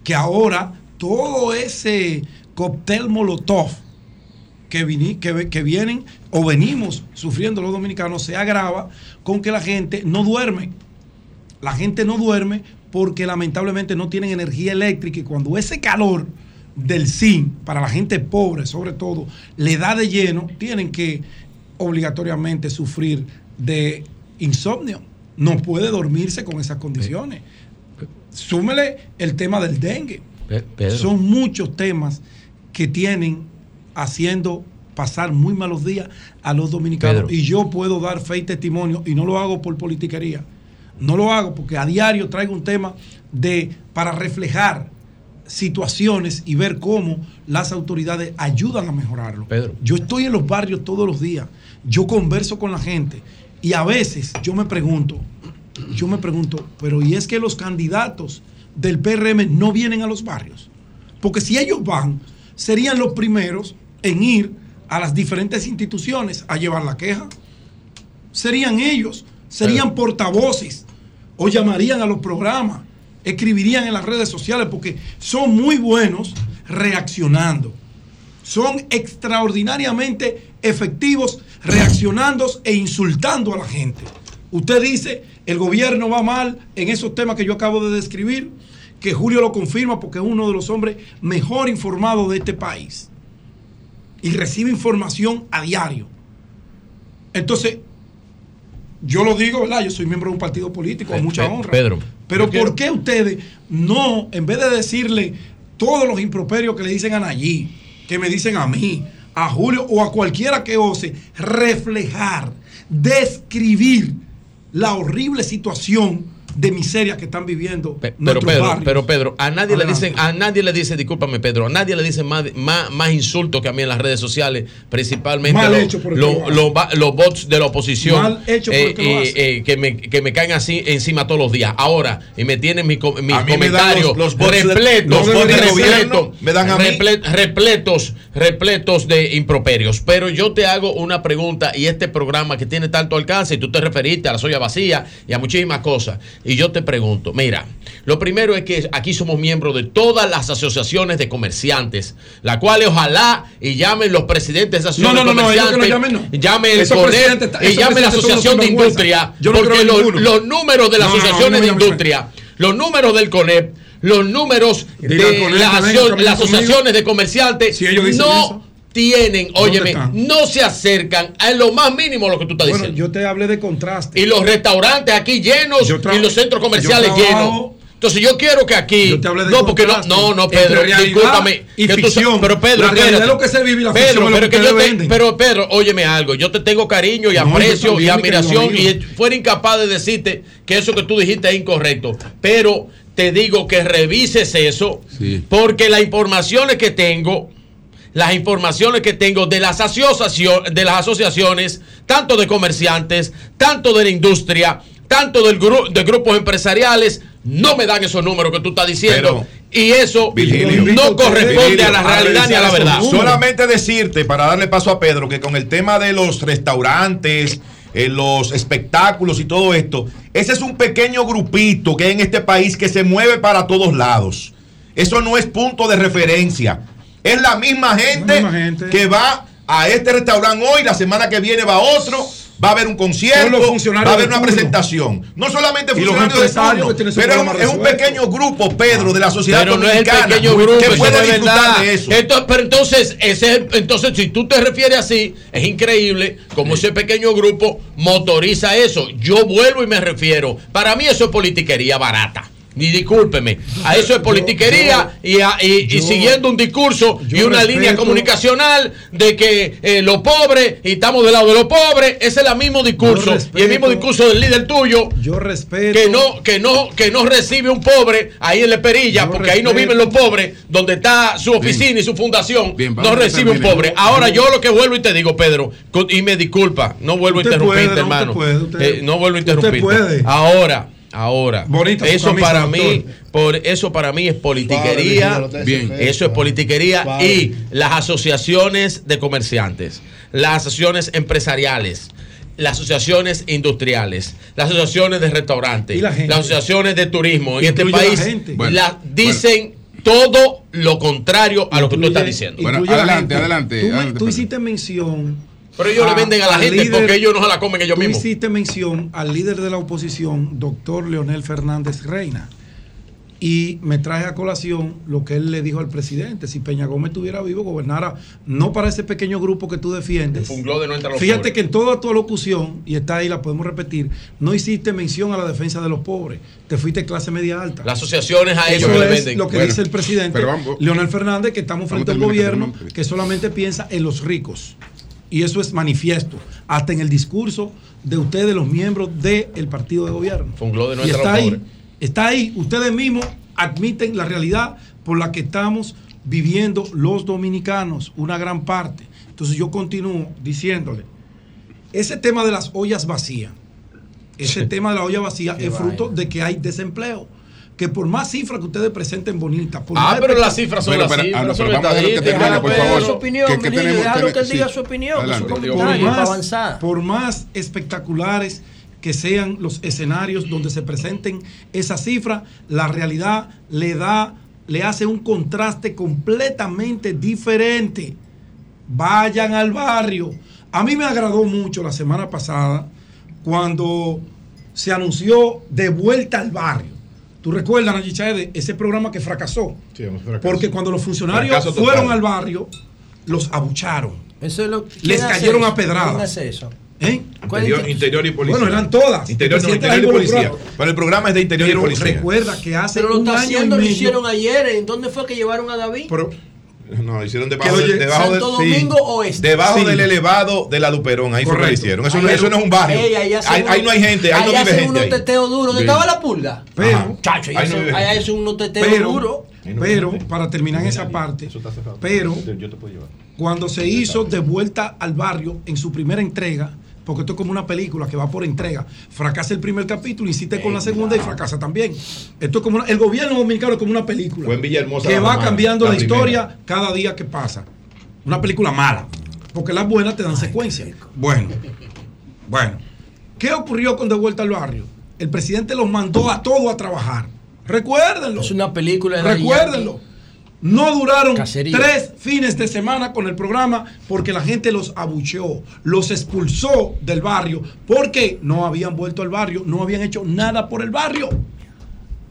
Que ahora todo ese cóctel molotov que, que, que vienen o venimos sufriendo los dominicanos se agrava con que la gente no duerme. La gente no duerme porque lamentablemente no tienen energía eléctrica y cuando ese calor del zinc para la gente pobre sobre todo le da de lleno, tienen que obligatoriamente sufrir de insomnio. No puede dormirse con esas condiciones. Súmele el tema del dengue. Pedro. Son muchos temas que tienen haciendo pasar muy malos días a los dominicanos. Pedro. Y yo puedo dar fe y testimonio y no lo hago por politiquería. No lo hago porque a diario traigo un tema de para reflejar situaciones y ver cómo las autoridades ayudan a mejorarlo. Pedro. Yo estoy en los barrios todos los días, yo converso con la gente y a veces yo me pregunto, yo me pregunto, pero ¿y es que los candidatos del PRM no vienen a los barrios? Porque si ellos van, serían los primeros en ir a las diferentes instituciones a llevar la queja. Serían ellos, serían portavoces o llamarían a los programas, escribirían en las redes sociales porque son muy buenos reaccionando. Son extraordinariamente efectivos reaccionando e insultando a la gente. Usted dice, el gobierno va mal en esos temas que yo acabo de describir, que Julio lo confirma porque es uno de los hombres mejor informados de este país. Y recibe información a diario. Entonces, yo lo digo, ¿verdad? Yo soy miembro de un partido político, con mucha Pe- honra. Pedro, Pero ¿por qué ustedes no, en vez de decirle todos los improperios que le dicen a Nayí, que me dicen a mí, a Julio o a cualquiera que ose, reflejar, describir la horrible situación de miseria que están viviendo Pero Pedro, barrios. pero Pedro, a nadie le dicen, a nadie le dice, discúlpame Pedro, a nadie le dicen más, más, más insultos que a mí en las redes sociales, principalmente Mal los, lo bots de la oposición eh, hace. eh, que, me, que me caen así encima todos los días. Ahora, y me tienen mis, comentarios los- repletos, repletos, repletos de improperios. Pero yo te hago una pregunta y este programa que tiene tanto alcance, y tú te referiste a la soya vacía y a muchísimas cosas, y yo te pregunto, mira, lo primero es que aquí somos miembros de todas las asociaciones de comerciantes, las cuales ojalá y llamen los presidentes de No, asociaciones no, no, no, ellos que no comerciantes, llamen, no. llame el Esos está- y llame la Asociación de. Industria, Yo no porque los, números de la No, no, no, Asociación no de Industria, los números del CONEP, los números de las, las asociaciones de comerciantes ellos dicen no eso. Tienen, ¿Dónde óyeme, están? no se acercan a lo más mínimo lo que tú estás Bueno, diciendo. yo te hablé de contraste. Y los restaurantes aquí llenos y los centros comerciales llenos. Entonces yo quiero que aquí. Yo te hablé de no, porque no, no, no, Pedro, discúlpame. y que ficción. pero Pedro, La realidad es lo que se vive la Pedro, pero que yo te, pero Pedro, óyeme algo. Yo te tengo cariño y No, aprecio y admiración y fuera incapaz de decirte que eso que tú dijiste es incorrecto. Pero te digo que revises eso porque las informaciones que tengo las informaciones que tengo de las, asociaciones, de las asociaciones, tanto de comerciantes, tanto de la industria, tanto del gru- de grupos empresariales, no me dan esos números que tú estás diciendo. y eso no corresponde Virgilio, a la realidad ni a la verdad. Solamente decirte, para darle paso a Pedro, que con el tema de los restaurantes, eh, los espectáculos y todo esto, ese es un pequeño grupito que hay en este país que se mueve para todos lados. Eso no es punto de referencia. Es la misma gente, que va a este restaurante hoy, la semana que viene va a otro. Va a haber un concierto, va a haber una presentación. No solamente funcionarios de turno, pero es un, pequeño grupo, Pedro, de la sociedad Pero no es el dominicana pequeño grupo, que puede disfrutar verdad. de eso. Entonces, pero entonces, ese es el- entonces, si tú te refieres así, es increíble como ese pequeño grupo motoriza eso. Yo vuelvo y me refiero. Para mí eso es politiquería barata. Ni discúlpeme, a eso es politiquería y, a- y- y siguiendo un discurso y una respeto- línea comunicacional de que eh, los pobres y estamos del lado de los pobres, ese es el mismo discurso y el mismo discurso del líder tuyo Yo respeto. que no que no que no recibe un pobre ahí en la perilla porque ahí no viven los pobres donde está su oficina y su fundación no recibe un pobre. Yo- ahora yo- yo lo que vuelvo y te digo Pedro y me disculpa no vuelvo a interrumpirte puede, no, hermano. usted puede, usted- Eh, no vuelvo a usted interrumpirte. puede. ahora ahora eso camisa, para doctor. mí por eso para mí es politiquería Bien. eso es politiquería y las asociaciones de comerciantes las asociaciones empresariales las asociaciones industriales, las asociaciones de restaurantes, la las asociaciones de turismo en este la país gente. Bueno, la- dicen todo lo contrario a lo que tú estás diciendo. Incluye a la gente. Tú, tú hiciste mención. Pero ellos le venden a la gente porque ellos no se la comen ellos tú mismos. hiciste mención al líder de la oposición, doctor Leonel Fernández Reina. Y me traje a colación lo que él le dijo al presidente. Si Peña Gómez estuviera vivo, gobernara no para ese pequeño grupo que tú defiendes. De no Fíjate pobres. que en toda tu alocución, y está ahí, la podemos repetir, no hiciste mención a la defensa de los pobres. Te fuiste clase media alta. Las asociaciones a ellos Eso que le es venden. lo que Bueno, dice el presidente vamos- Leonel Fernández, que estamos frente al gobierno que solamente piensa en los ricos. Y eso es manifiesto, hasta en el discurso de ustedes, los miembros del partido de gobierno. Fungló de y está ahí, está ahí, ustedes mismos admiten la realidad por la que estamos viviendo los dominicanos, una gran parte. Entonces yo continúo diciéndole, ese tema de las ollas vacías, ese tema de la olla vacía Qué es fruto de que hay desempleo. Que por más cifras que ustedes presenten bonitas. por Ah, más pero las cifras son las cifras, ah, son pero vamos a dejar que termine, por favor. su opinión, Que- que Virgilio, tenemos- déjalo que él diga sí. su opinión, Adelante. su por comentario para más, avanzar. por más espectaculares que sean los escenarios donde se presenten esas cifras, la realidad le da, le hace un contraste completamente diferente. Vayan al barrio. A mí me agradó mucho la semana pasada cuando se anunció de vuelta al barrio. ¿Tú recuerdas, Nayi Chaede, ese programa que fracasó? Porque cuando los funcionarios Fracaso total. fueron al barrio, los abucharon. Eso es lo, Les ¿quién hace cayeron eso? a pedradas. ¿Quién hace eso? ¿Eh? Interior, interior y policía. Bueno, eran todas. Interior, no, y policía. Pero el programa es de interior Pero y policía. recuerda que hace Pero lo un está año y haciendo, lo hicieron ayer. ¿En dónde fue que llevaron a David? Pero No, hicieron debajo, oye, debajo Santo del, sí, Domingo Oeste. debajo Sí. del elevado de la Luperón. Ahí fue que lo Correcto. hicieron. Eso, no, Ahí- eso no es un barrio. Ey, ahí uno- ahí no hay gente, ahí, no vive hacen gente. unos ahí. teteos duros. ¿Dónde Sí. estaba la pulga? Pero. Chacho, ahí Ahí no vive ahí hacen unos teteos pero, duros. pero para terminar en esa parte, pero cuando se hizo de vuelta al barrio en su primera entrega, porque esto es como una película que va por entrega, fracasa el primer capítulo, insiste con la segunda y fracasa también. Esto es como una- el gobierno dominicano es como una película Fue en Villahermosa que la va mamá, cambiando la la, historia cada día que pasa. Una película mala, porque las buenas te dan secuencia. Bueno, bueno, ¿qué ocurrió con De vuelta al barrio? El presidente los mandó a todos a trabajar. Recuérdenlo. Es una película de Recuérdenlo. No duraron Cacería. tres fines de semana con el programa porque la gente los abucheó, los expulsó del barrio porque no habían vuelto al barrio, no habían hecho nada por el barrio.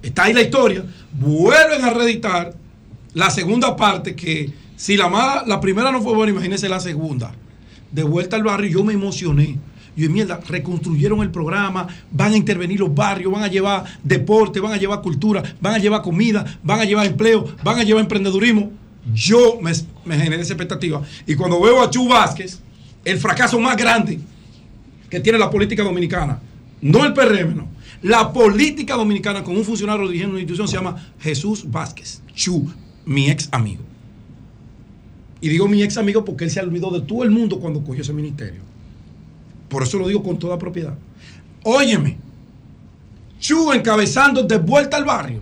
Está ahí la historia. Vuelven a reeditar la segunda parte que si la, la primera no fue buena, imagínense la segunda. De vuelta al barrio, yo me emocioné. Yo, mierda, reconstruyeron el programa, van a intervenir los barrios, van a llevar deporte, van a llevar cultura, van a llevar comida, van a llevar empleo, van a llevar emprendedurismo. Yo me, me generé esa expectativa. Y cuando veo a Chu Vázquez, el fracaso más grande que tiene la política dominicana, no el PRM, no. La política dominicana con un funcionario dirigiendo una institución se llama Jesús Vázquez, Chu, mi ex amigo. Y digo mi ex amigo porque él se olvidó de todo el mundo cuando cogió ese ministerio. Por eso lo digo con toda propiedad. Óyeme, Chu encabezando de vuelta al barrio.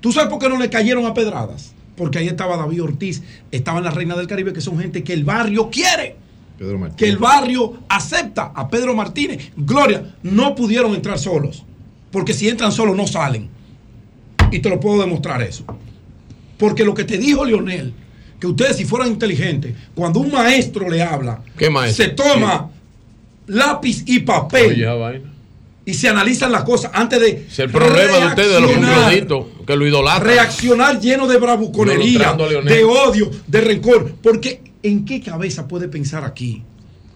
¿Tú sabes por qué no le cayeron a pedradas? Porque ahí estaba David Ortiz, estaban las reinas del Caribe, que son gente que el barrio quiere Pedro Martínez. que el barrio acepta a Pedro Martínez. Gloria, no pudieron entrar solos, porque si entran solos no salen. Y te lo puedo demostrar eso. Porque lo que te dijo Leonel, que ustedes si fueran inteligentes, cuando un maestro le habla, ¿Qué maestro? se toma lápiz y papel Oye, esa vaina. y se analizan las cosas antes de... Es el problema de ustedes, de los que lo idolatran. Reaccionar lleno de bravuconería, de odio, de rencor. Porque ¿en qué cabeza puede pensar aquí?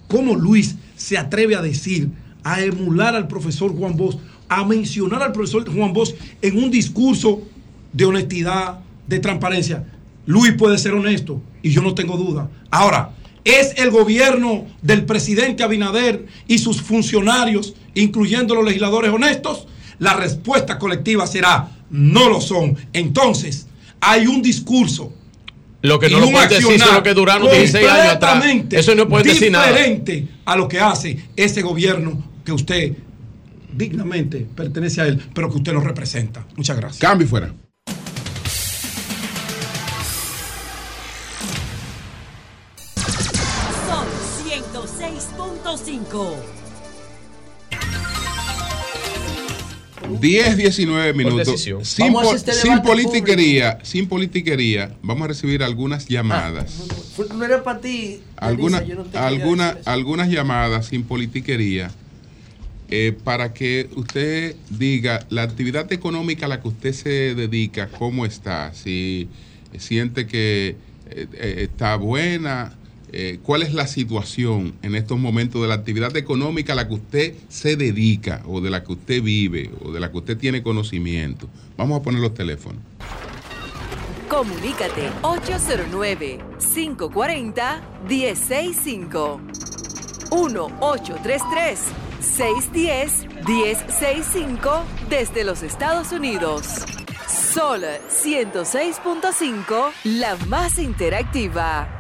¿Cómo Luis se atreve a decir, a emular al profesor Juan Bosch, a mencionar al profesor Juan Bosch en un discurso de honestidad, de transparencia? Luis puede ser honesto y yo no tengo duda. Ahora, ¿es el gobierno del presidente Abinader y sus funcionarios, incluyendo los legisladores honestos? La respuesta colectiva será, no lo son. Entonces, hay un discurso Lo que no y lo un pueden decir es lo que duraron 16 años atrás. Eso no puede decir nada. Diferente a lo que hace ese gobierno que usted dignamente pertenece a él, pero que usted no representa. Muchas gracias. Cambio fuera. 106.5. 10, 19 minutos. Sin, po- este sin politiquería, sin politiquería, vamos a recibir algunas llamadas. Fue- No era para ti. alguna- no algunas llamadas sin politiquería eh, para que usted diga la actividad económica a la que usted se dedica, cómo está, si siente que eh, eh, está buena, eh, cuál es la situación en estos momentos de la actividad económica a la que usted se dedica o de la que usted vive o de la que usted tiene conocimiento. Vamos a poner los teléfonos. Comunícate 809-540-1065. 1-833-610-1065 desde los Estados Unidos. Sol 106.5, la más interactiva.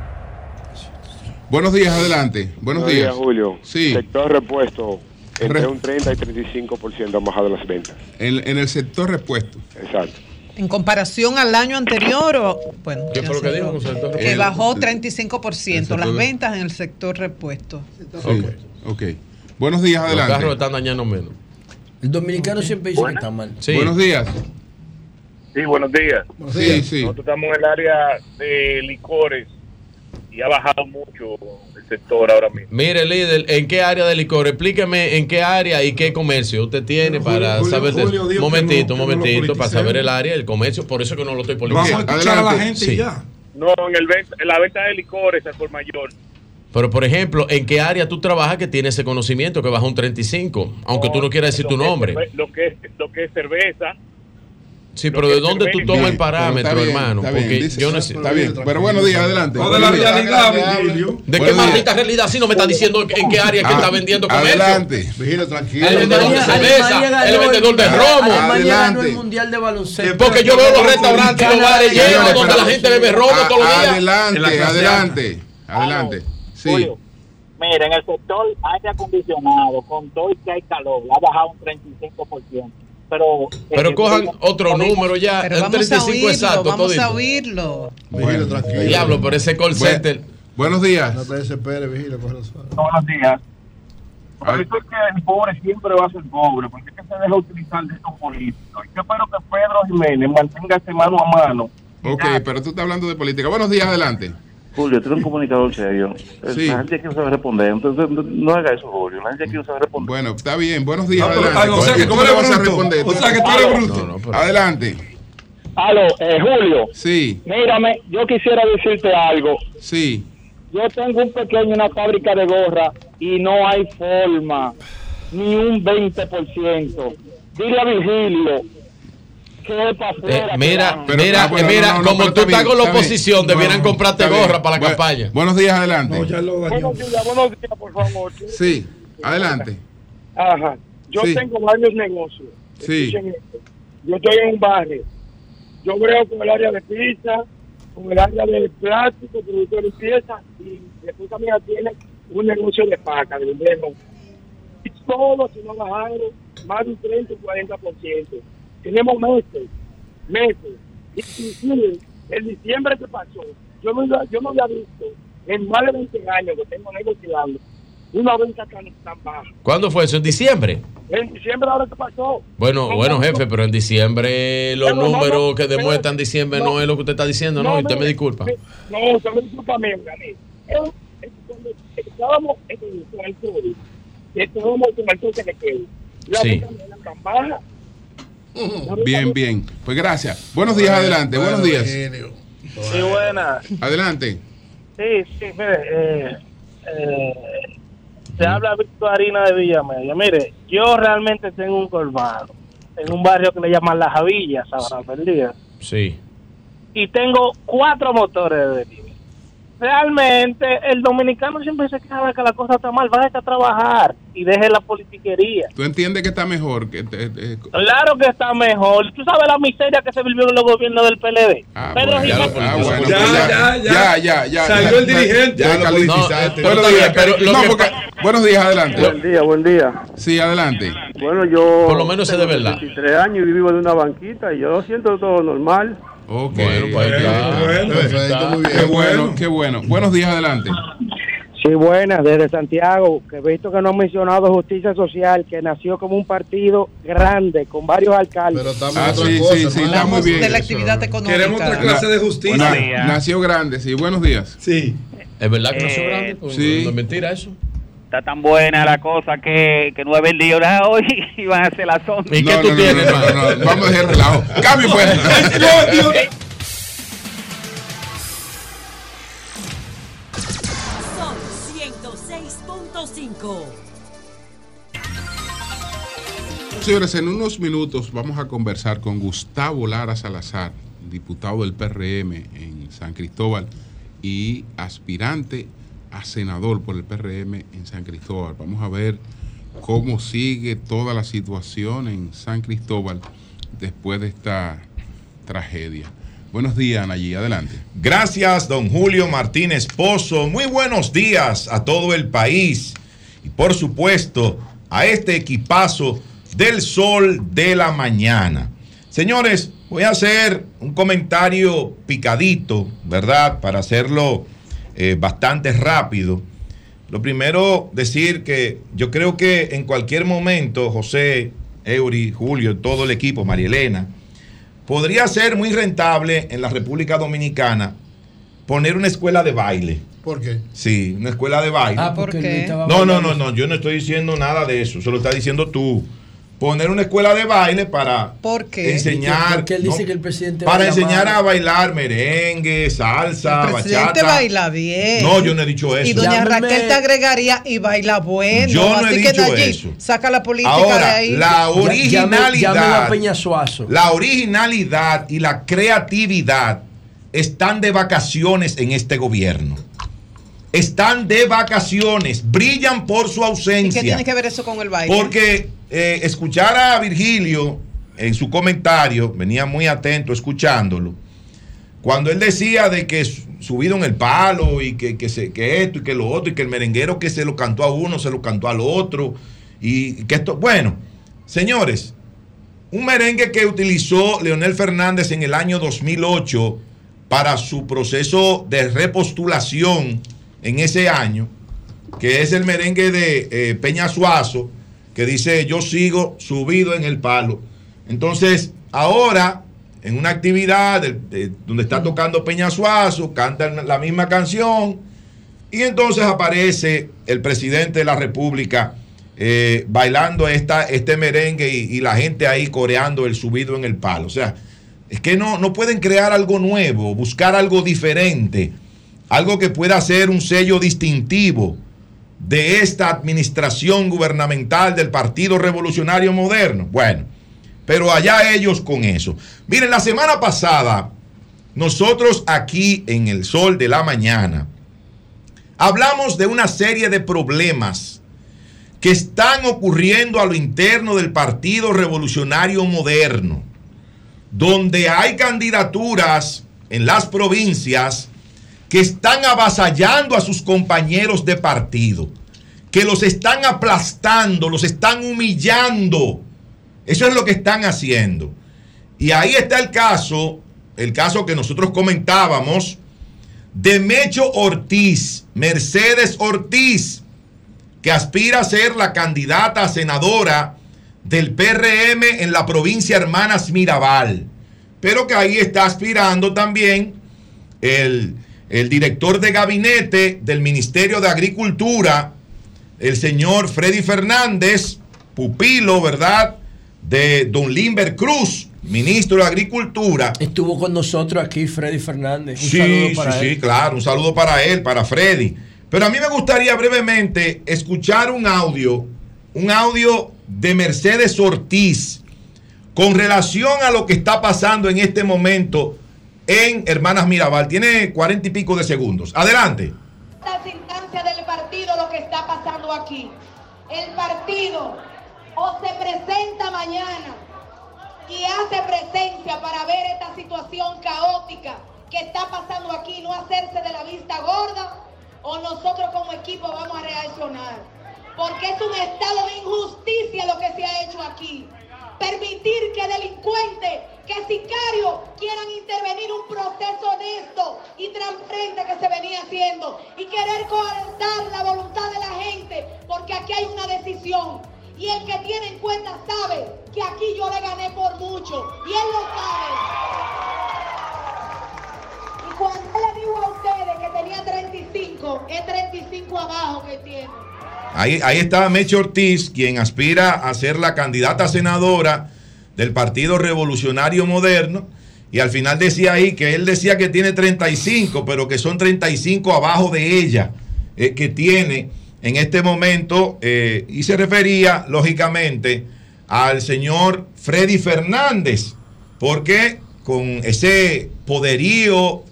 Buenos días, adelante. Buenos días. Julio. Sí. Sector repuesto, entre Re- un 30 y 35% han bajado las ventas. En, en el sector repuesto. Exacto. En comparación al año anterior, o, bueno, ¿Qué fue lo que dijo el sector que repuesto? bajó El- 35% las ventas en el sector repuesto. Sí, ok. Buenos días, Los adelante. carros están dañando menos. El dominicano siempre dice que está mal. Sí. Buenos días. Sí, buenos días. Sí, sí. Nosotros estamos en el área de licores y ha bajado mucho el sector ahora mismo. Mire, líder, ¿en qué área de licor? Explíqueme en qué área y qué comercio usted tiene para Julio- saber. de- Julio que momentito, no- no momentito, para saber el área, el comercio. Por eso que no lo estoy Vamos a politizando. escuchar a la gente Sí. ya. No, en, el venta- en la venta de licores al por mayor. Pero, por ejemplo, ¿en qué área tú trabajas que tiene ese conocimiento que bajó un 35? Aunque tú no quieras decir Lo tu nombre. cerve- Lo que es, lo que es cerveza. Sí, pero ¿de dónde tú tomas el parámetro, bien, hermano? bien, Porque yo no sé. Está bien, pero buenos días, adelante. O de la realidad, Virgilio. ¿De qué maldita realidad si no me está diciendo en qué área que está vendiendo comercio? Adelante. Vigilo, tranquilo. El vendedor de cerveza, el vendedor de romo. Ganó el mundial de baloncesto. Porque yo veo los restaurantes y los bares llenos donde la gente bebe romo todos los días. Adelante, adelante. Adelante. Sí. Mira, en el sector aire acondicionado, con todo y que hay calor, ha bajado un 35%. Pero, Pero eh, cojan eh, otro número ya, Pero el vamos a 35 oírlo, exacto. vamos todito. a oírlo. Bueno, Diablo, pero ese call center. Buenos días. No te desesperes, los Buenos días. Por eso es que el pobre siempre va a ser pobre, porque es que se deja utilizar de estos políticos. Yo espero que Pedro Jiménez mantenga este mano a mano. Ok, pero tú estás hablando de política. Buenos días, adelante. Julio, tú eres un comunicador serio. Sí. La gente quiere saber responder, entonces no, no haga eso, Julio. La gente quiere saber responder. Bueno, está bien. Buenos días, No, adelante. o sea que ¿Tú tú le eres vas a bruto. responder? O sea que tú eres bruto. No, no, pero- Adelante. Aló, eh, Julio. Sí, Mírame, yo quisiera decirte algo. sí. Yo tengo un pequeño, una fábrica de gorra y no hay forma, ni un 20%. Dile a Virgilio que es para Eh, afuera. mira, mira, ah, bueno, mira, no, no, no, como tú está estás con la oposición, debieran Bueno, comprarte gorra para la campaña. Buenos días, adelante. Buenos días, buenos días, por favor. Sí, adelante. Ajá. Yo Sí. tengo varios negocios. Sí. Yo estoy en un barrio. Yo creo con el área de pizza, con el área de plástico, producto de limpieza, y esposa mía tiene un negocio de paca, de Y todos se nos bajaron más de un 30 o 40%. Tenemos meses, meses. Inclusive, el diciembre que pasó, yo no, yo no había visto en más de 20 años que tengo negociando una venta tan, tan baja. ¿Cuándo fue eso? ¿En diciembre? En diciembre ahora que pasó. Bueno, No, bueno, no, jefe, pero en diciembre los no, números no, que demuestran diciembre no, es lo que usted está diciendo, ¿no? Y usted me disculpa. No, usted me disculpa a mí, es Cuando estábamos en- el COVID, estábamos con el toque de queda. La Sí. venta tan baja. Bien, bien. Pues gracias. Buenos días, adelante. Buenos días. Sí, buena. Adelante. Sí, sí, mire, eh, eh, se habla Victorina de Villamedia. Mire, yo realmente tengo un colmado en un barrio que le llaman Las Javillas, Sabana Perdida, Sí. y tengo cuatro motores de delivery. Realmente, el dominicano siempre se queja de que la cosa está mal. Vaya a trabajar y deje la politiquería. ¿Tú entiendes que está mejor? Que te- te- Claro que está mejor. ¿Tú sabes la miseria que se vivió en los gobiernos del PLD? Ah, Pedro bueno, Jiménez- ah, bueno, Ya, pues ya, ya, ya, ya. Salió el dirigente. Ya, Ya lo. Buenos No, días, pero lo no, que porque- buenos días, adelante. Buen día, buen día. Sí, adelante. Bueno, yo. Por lo menos es de tengo verdad. 23 años y vivo de una banquita y yo siento todo normal. Ok. Bueno, pues ahí está. Bueno, perfecto, muy bien. Qué bueno, qué bueno. Buenos días, adelante. Sí, buenas, desde Santiago, que he visto que no han mencionado Justicia Social, que nació como un partido grande, con varios alcaldes. Pero Ah, sí, sí, sí, está muy bien. de la actividad económica. Queremos otra clase de justicia. Nació grande, sí. Buenos días. Sí. ¿Es verdad que no Eh, grande? Pues, sí. No es mentira eso. Está tan buena la cosa que, que no he vendido nada hoy y van a hacer la sombra. ¿Y qué No, tú no, no, tienes, no, no, hermano? no, Vamos a dejar relajo. Cambio, pues. Son 106.5. Señores, en unos minutos vamos a conversar con Gustavo Lara Salazar, diputado del PRM en San Cristóbal y aspirante a senador por el PRM en San Cristóbal. Vamos a ver cómo sigue toda la situación en San Cristóbal después de esta tragedia. Buenos días, Anayí, adelante. Gracias, don Julio Martínez Pozo. Muy buenos días a todo el país y por supuesto a este equipazo del sol de la mañana. Señores, voy a hacer un comentario picadito, ¿verdad? Para hacerlo eh, bastante rápido. Lo primero, decir que yo creo que en cualquier momento, José, Eury, Julio, todo el equipo, María Elena, podría ser muy rentable en la República Dominicana poner una escuela de baile. ¿Por qué? Sí, una escuela de baile. Ah, porque ¿Por qué? No, no, no, no, yo no estoy diciendo nada de eso, eso lo está diciendo tú. Poner una escuela de baile para ¿Por qué? enseñar. Porque él dice ¿no? que el presidente para enseñar mal. a bailar merengue, salsa, El presidente bachata. baila bien. No, yo no he dicho eso. Y doña Llámeme- Raquel te agregaría y baila bueno. Yo no he que dicho eso. saca la política de ahí. la originalidad. Llámelo a Peña Suazo. La originalidad y la creatividad están de vacaciones en este gobierno. Están de vacaciones, brillan por su ¿Y ausencia. qué tiene que ver eso con el baile? Porque eh, escuchar a Virgilio en su comentario, venía muy atento escuchándolo, cuando él decía de que su- subido en el palo y que, que, se- que esto y que lo otro y que el merenguero que se lo cantó a uno se lo cantó al otro y que esto, bueno, señores, un merengue que utilizó Leonel Fernández en el año 2008 para su proceso de repostulación en ese año, que es el merengue de eh, Peña Suazo, que dice yo sigo subido en el palo. Entonces, ahora, en una actividad donde está tocando Peña Suazo, cantan la misma canción, y entonces aparece el presidente de la República eh, bailando esta, este merengue y, y la gente ahí coreando el subido en el palo. O sea, es que no, no pueden crear algo nuevo, buscar algo diferente, algo que pueda ser un sello distintivo de esta administración gubernamental del Partido Revolucionario Moderno. Bueno, pero allá ellos con eso. Miren, la semana pasada, nosotros aquí en el Sol de la Mañana, hablamos de una serie de problemas que están ocurriendo a lo interno del Partido Revolucionario Moderno, donde hay candidaturas en las provincias que están avasallando a sus compañeros de partido, que los están aplastando, los están humillando. Eso es lo que están haciendo. Y ahí está el caso, el caso que nosotros comentábamos, de Mecho Ortiz, Mercedes Ortiz, que aspira a ser la candidata a senadora del PRM en la provincia Hermanas Mirabal, pero que ahí está aspirando también el, el director de gabinete del Ministerio de Agricultura, el señor Freddy Fernández, pupilo, ¿verdad? De don Limber Cruz, ministro de Agricultura. Estuvo con nosotros aquí Freddy Fernández. Un Sí, saludo sí, para sí, él. claro. Un saludo para él, para Freddy. Pero a mí me gustaría brevemente escuchar un audio, un audio de Mercedes Ortiz con relación a lo que está pasando en este momento en Hermanas Mirabal. Tiene cuarenta y pico de segundos. Adelante. las instancias del partido lo que está pasando aquí. El partido o se presenta mañana y hace presencia para ver esta situación caótica que está pasando aquí, no hacerse de la vista gorda, o nosotros como equipo vamos a reaccionar. Porque es un estado de injusticia lo que se ha hecho aquí. Permitir que delincuentes, que sicarios quieran intervenir un proceso honesto y transparente que se venía haciendo y querer coartar la voluntad de la gente, porque aquí hay una decisión. Y el que tiene en cuenta sabe que aquí yo le gané por mucho. Y él lo sabe. Y cuando le digo a ustedes que tenía 35, es 35 abajo que tiene. Ahí, ahí está Mecho Ortiz, quien aspira a ser la candidata senadora del Partido Revolucionario Moderno. Y al final decía ahí que él decía que tiene 35, pero que son 35 abajo de ella, eh, que tiene en este momento. eh, y se refería, lógicamente, al señor Freddy Fernández, porque con ese poderío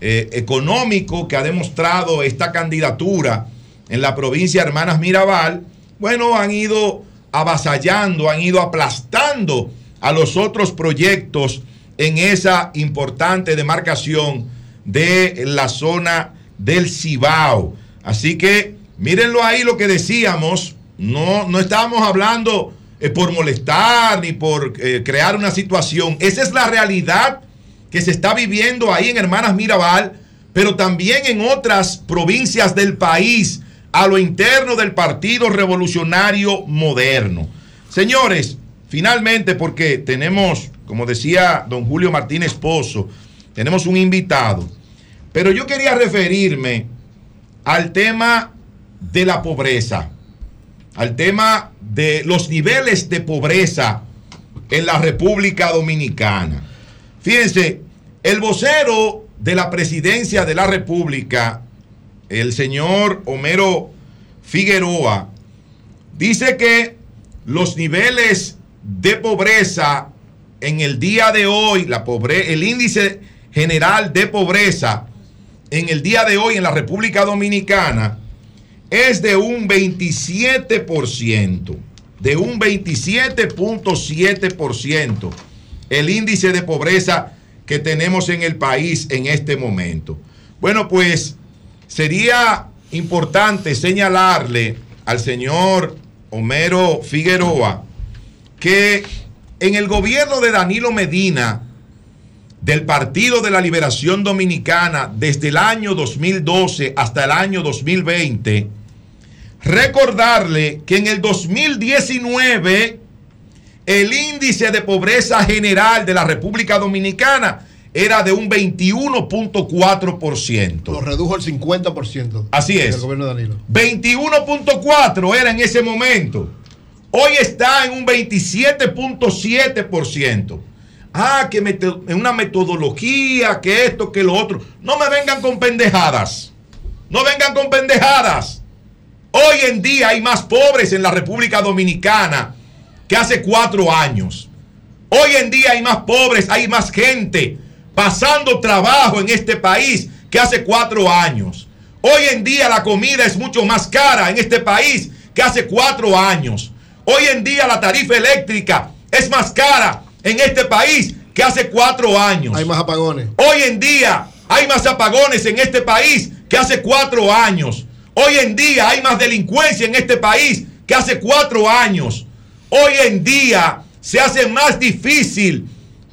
eh, económico que ha demostrado esta candidatura en la provincia de Hermanas Mirabal, bueno, han ido avasallando, han ido aplastando a los otros proyectos en esa importante demarcación de la zona del Cibao. Así que mírenlo ahí lo que decíamos, no, no estábamos hablando eh, por molestar ni por eh, crear una situación, esa es la realidad que se está viviendo ahí en Hermanas Mirabal, pero también en otras provincias del país a lo interno del Partido Revolucionario Moderno. Señores, finalmente porque tenemos, como decía don Julio Martínez Pozo, tenemos un invitado, pero yo quería referirme al tema de la pobreza. al tema de los niveles de pobreza en la República Dominicana. Fíjense, el vocero de la presidencia de la República, el señor Homero Figueroa, dice que los niveles de pobreza en el día de hoy, la pobre, el índice general de pobreza en el día de hoy en la República Dominicana es de un 27%, de un 27.7% el índice de pobreza que tenemos en el país en este momento. Bueno, pues sería importante señalarle al señor Homero Figueroa que en el gobierno de Danilo Medina, del Partido de la Liberación Dominicana, desde el año 2012 hasta el año 2020, recordarle que en el 2019 el índice de pobreza general de la República Dominicana era de un 21.4%. Lo redujo al 50%. Así es. El gobierno de Danilo. 21.4 era en ese momento. Hoy está en un 27.7%. Ah, que en una metodología, que esto, que lo otro. No me vengan con pendejadas. No vengan con pendejadas. Hoy en día hay más pobres en la República Dominicana que hace cuatro años. Hoy en día hay más pobres, hay más gente pasando trabajo en este país que hace cuatro años. Hoy en día la comida es mucho más cara en este país que hace cuatro años. Hoy en día la tarifa eléctrica es más cara en este país que hace cuatro años. Hay más apagones. Hoy en día hay más apagones en este país que hace cuatro años. Hoy en día hay más delincuencia en este país que hace cuatro años. Hoy en día se hace más difícil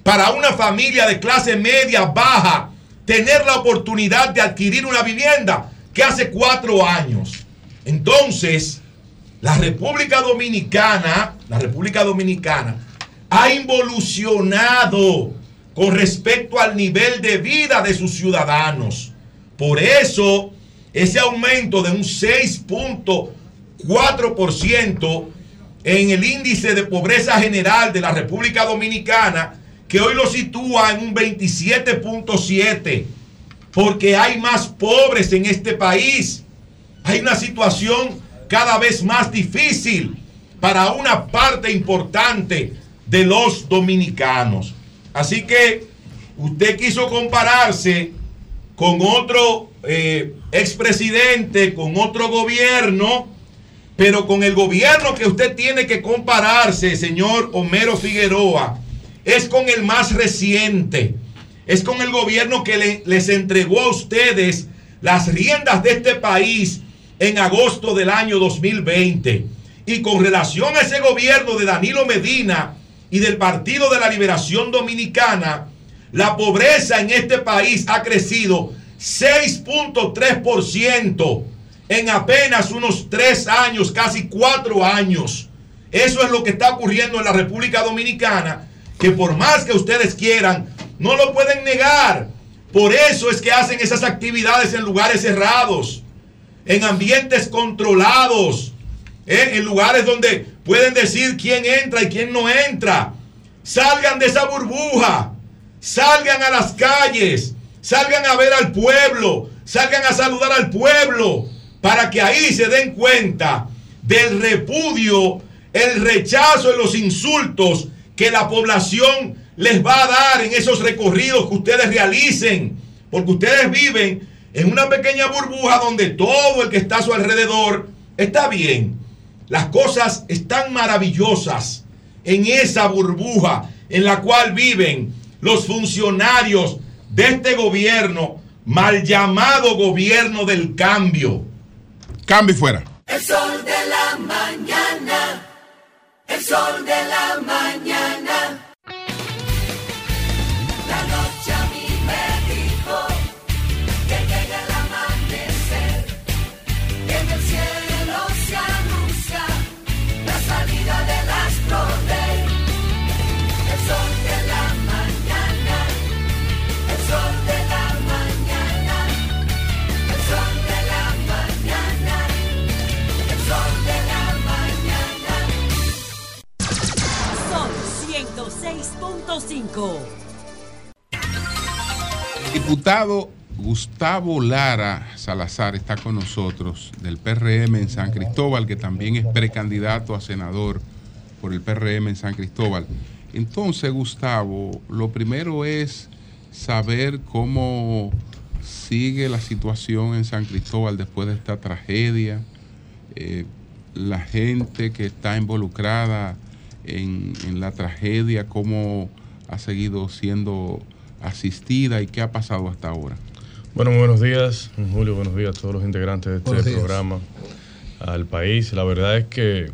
para una familia de clase media baja tener la oportunidad de adquirir una vivienda que hace cuatro años. Entonces, la República Dominicana, la República Dominicana ha involucionado con respecto al nivel de vida de sus ciudadanos. Por eso, ese aumento de un 6.4% en el índice de pobreza general de la República Dominicana, que hoy lo sitúa en un 27.7%, porque hay más pobres en este país. Hay una situación cada vez más difícil para una parte importante de los dominicanos. Así que usted quiso compararse con otro eh, expresidente, con otro gobierno, pero con el gobierno que usted tiene que compararse, señor Homero Figueroa, es con el más reciente. Es con el gobierno que le- les entregó a ustedes las riendas de este país en agosto del año 2020. Y con relación a ese gobierno de Danilo Medina y del Partido de la Liberación Dominicana, la pobreza en este país ha crecido 6.3% en apenas unos tres años, casi cuatro años. Eso es lo que está ocurriendo en la República Dominicana, que por más que ustedes quieran, no lo pueden negar. Por eso es que hacen esas actividades en lugares cerrados, en ambientes controlados, ¿eh? en lugares donde pueden decir quién entra y quién no entra. Salgan de esa burbuja, salgan a las calles, salgan a ver al pueblo, salgan a saludar al pueblo, para que ahí se den cuenta del repudio, el rechazo y los insultos que la población les va a dar en esos recorridos que ustedes realicen, porque ustedes viven en una pequeña burbuja donde todo el que está a su alrededor está bien. Las cosas están maravillosas en esa burbuja en la cual viven los funcionarios de este gobierno, mal llamado gobierno del cambio. Cambio y fuera. El sol de la mañana. El sol de la mañana. 6.5. Diputado Gustavo Lara Salazar está con nosotros del PRM en San Cristóbal, que también es precandidato a senador por el PRM en San Cristóbal. Entonces, Gustavo, lo primero es saber cómo sigue la situación en San Cristóbal después de esta tragedia, eh, la gente que está involucrada en, en la tragedia, cómo ha seguido siendo asistida y qué ha pasado hasta ahora. Bueno, muy buenos días, Julio, buenos días a todos los integrantes de este Buenos días. programa, al país. La verdad es que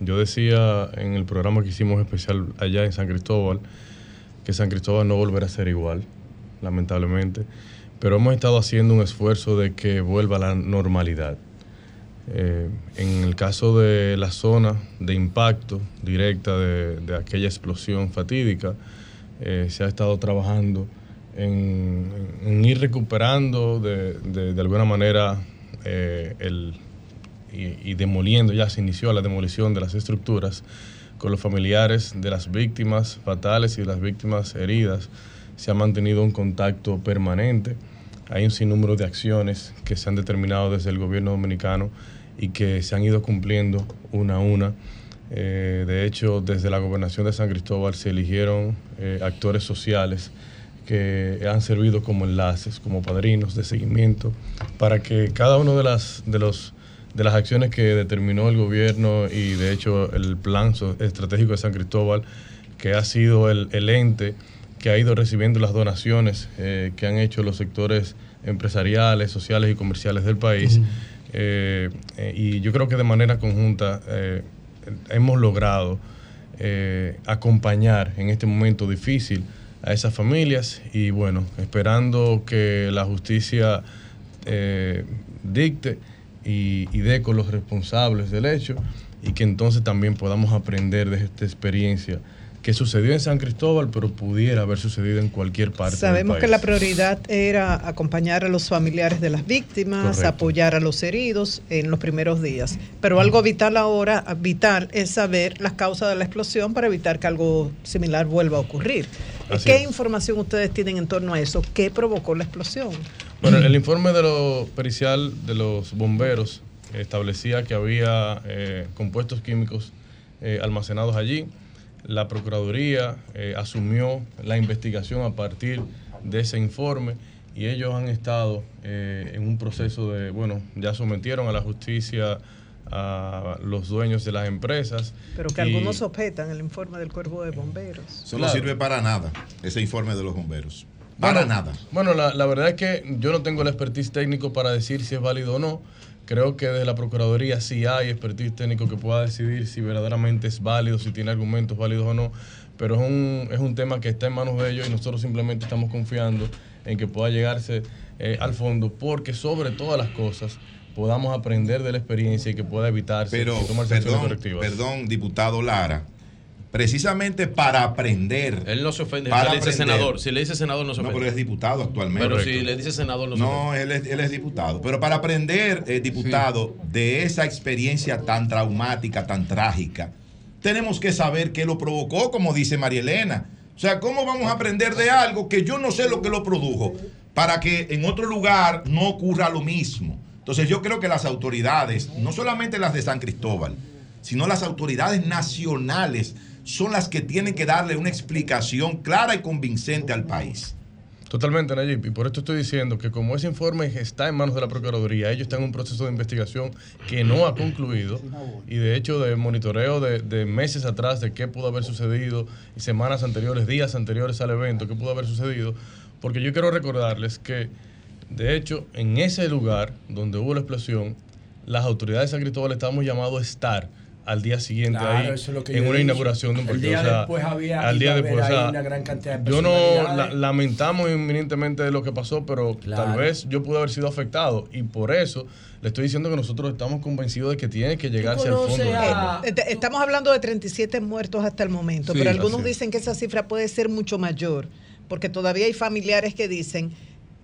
yo decía en el programa que hicimos especial allá en San Cristóbal, que San Cristóbal no volverá a ser igual, lamentablemente, pero hemos estado haciendo un esfuerzo de que vuelva a la normalidad. Eh, en el caso de la zona de impacto directa de, de aquella explosión fatídica, eh, se ha estado trabajando en, ir recuperando de, de- de alguna manera eh, el, y, y demoliendo, ya se inició la demolición de las estructuras con los familiares de las víctimas fatales y de las víctimas heridas. Se ha mantenido un contacto permanente. Hay un sinnúmero de acciones que se han determinado desde el gobierno dominicano y que se han ido cumpliendo una a una. Eh, de hecho, desde la gobernación de San Cristóbal se eligieron eh, actores sociales que han servido como enlaces, como padrinos de seguimiento, para que cada uno de las, de los, de las acciones que determinó el gobierno y de hecho el plan estratégico de San Cristóbal, que ha sido el, el ente que ha ido recibiendo las donaciones eh, que han hecho los sectores empresariales, sociales y comerciales del país. Eh, eh, y yo creo que de manera conjunta eh, hemos logrado eh, acompañar en este momento difícil a esas familias y bueno, esperando que la justicia eh, dicte y, y dé con los responsables del hecho y que entonces también podamos aprender de esta experiencia que sucedió en San Cristóbal, pero pudiera haber sucedido en cualquier parte Sabemos del que país. la prioridad era acompañar a los familiares de las víctimas, Correcto. apoyar a los heridos en los primeros días. Pero algo vital ahora, vital, es saber las causas de la explosión para evitar que algo similar vuelva a ocurrir. Así ¿Qué es. información ustedes tienen en torno a eso? ¿Qué provocó la explosión? Bueno, el informe de lo pericial de los bomberos establecía que había eh, compuestos químicos eh, almacenados allí. La Procuraduría eh, asumió la investigación a partir de ese informe y ellos han estado eh, en un proceso de, bueno, ya sometieron a la justicia a los dueños de las empresas. Pero que y- algunos objetan el informe del cuerpo de bomberos. Eso Claro. no sirve para nada, ese informe de los bomberos. Para Bueno, nada. Bueno, la, la verdad es que yo no tengo el expertise técnico para decir si es válido o no. Creo que desde la Procuraduría sí hay expertise técnico que pueda decidir si verdaderamente es válido, si tiene argumentos válidos o no. Pero es un, es un tema que está en manos de ellos y nosotros simplemente estamos confiando en que pueda llegarse eh, al fondo, porque sobre todas las cosas podamos aprender de la experiencia y que pueda evitarse Pero, y tomar acciones perdón, correctivas. perdón, diputado Lara, precisamente para aprender. Él no se ofende. Para si le dice aprender. senador, si le dice senador no se No, ofende. pero es diputado actualmente. Pero si le dice senador no se ofende. No, él es, él es diputado. Pero para aprender, eh, diputado, de esa experiencia tan traumática, tan trágica, tenemos que saber qué lo provocó, como dice María Elena. O sea, ¿cómo vamos a aprender de algo que yo no sé lo que lo produjo para que en otro lugar no ocurra lo mismo? Entonces yo creo que las autoridades, no solamente las de San Cristóbal, sino las autoridades nacionales son las que tienen que darle una explicación clara y convincente al país. Totalmente, Nayib. Y por esto estoy diciendo que como ese informe está en manos de la Procuraduría, ellos están en un proceso de investigación que no ha concluido y de hecho de monitoreo de, meses atrás de qué pudo haber sucedido y semanas anteriores, días anteriores al evento, qué pudo haber sucedido. Porque yo quiero recordarles que, de hecho, en ese lugar donde hubo la explosión, las autoridades de San Cristóbal estábamos llamados a estar al día siguiente Claro, ahí eso es lo que en una inauguración de un El parque. día O sea, después había- al iba día a haber después, o ahí sea, una gran cantidad de yo no la- lamentamos inminentemente de lo que pasó, pero Claro. tal vez yo pude haber sido afectado y por eso le estoy diciendo que nosotros estamos convencidos de que tiene que llegarse al fondo. Eh, eh, Estamos hablando de 37 muertos hasta el momento, Sí, pero algunos dicen que esa cifra puede ser mucho mayor, porque todavía hay familiares que dicen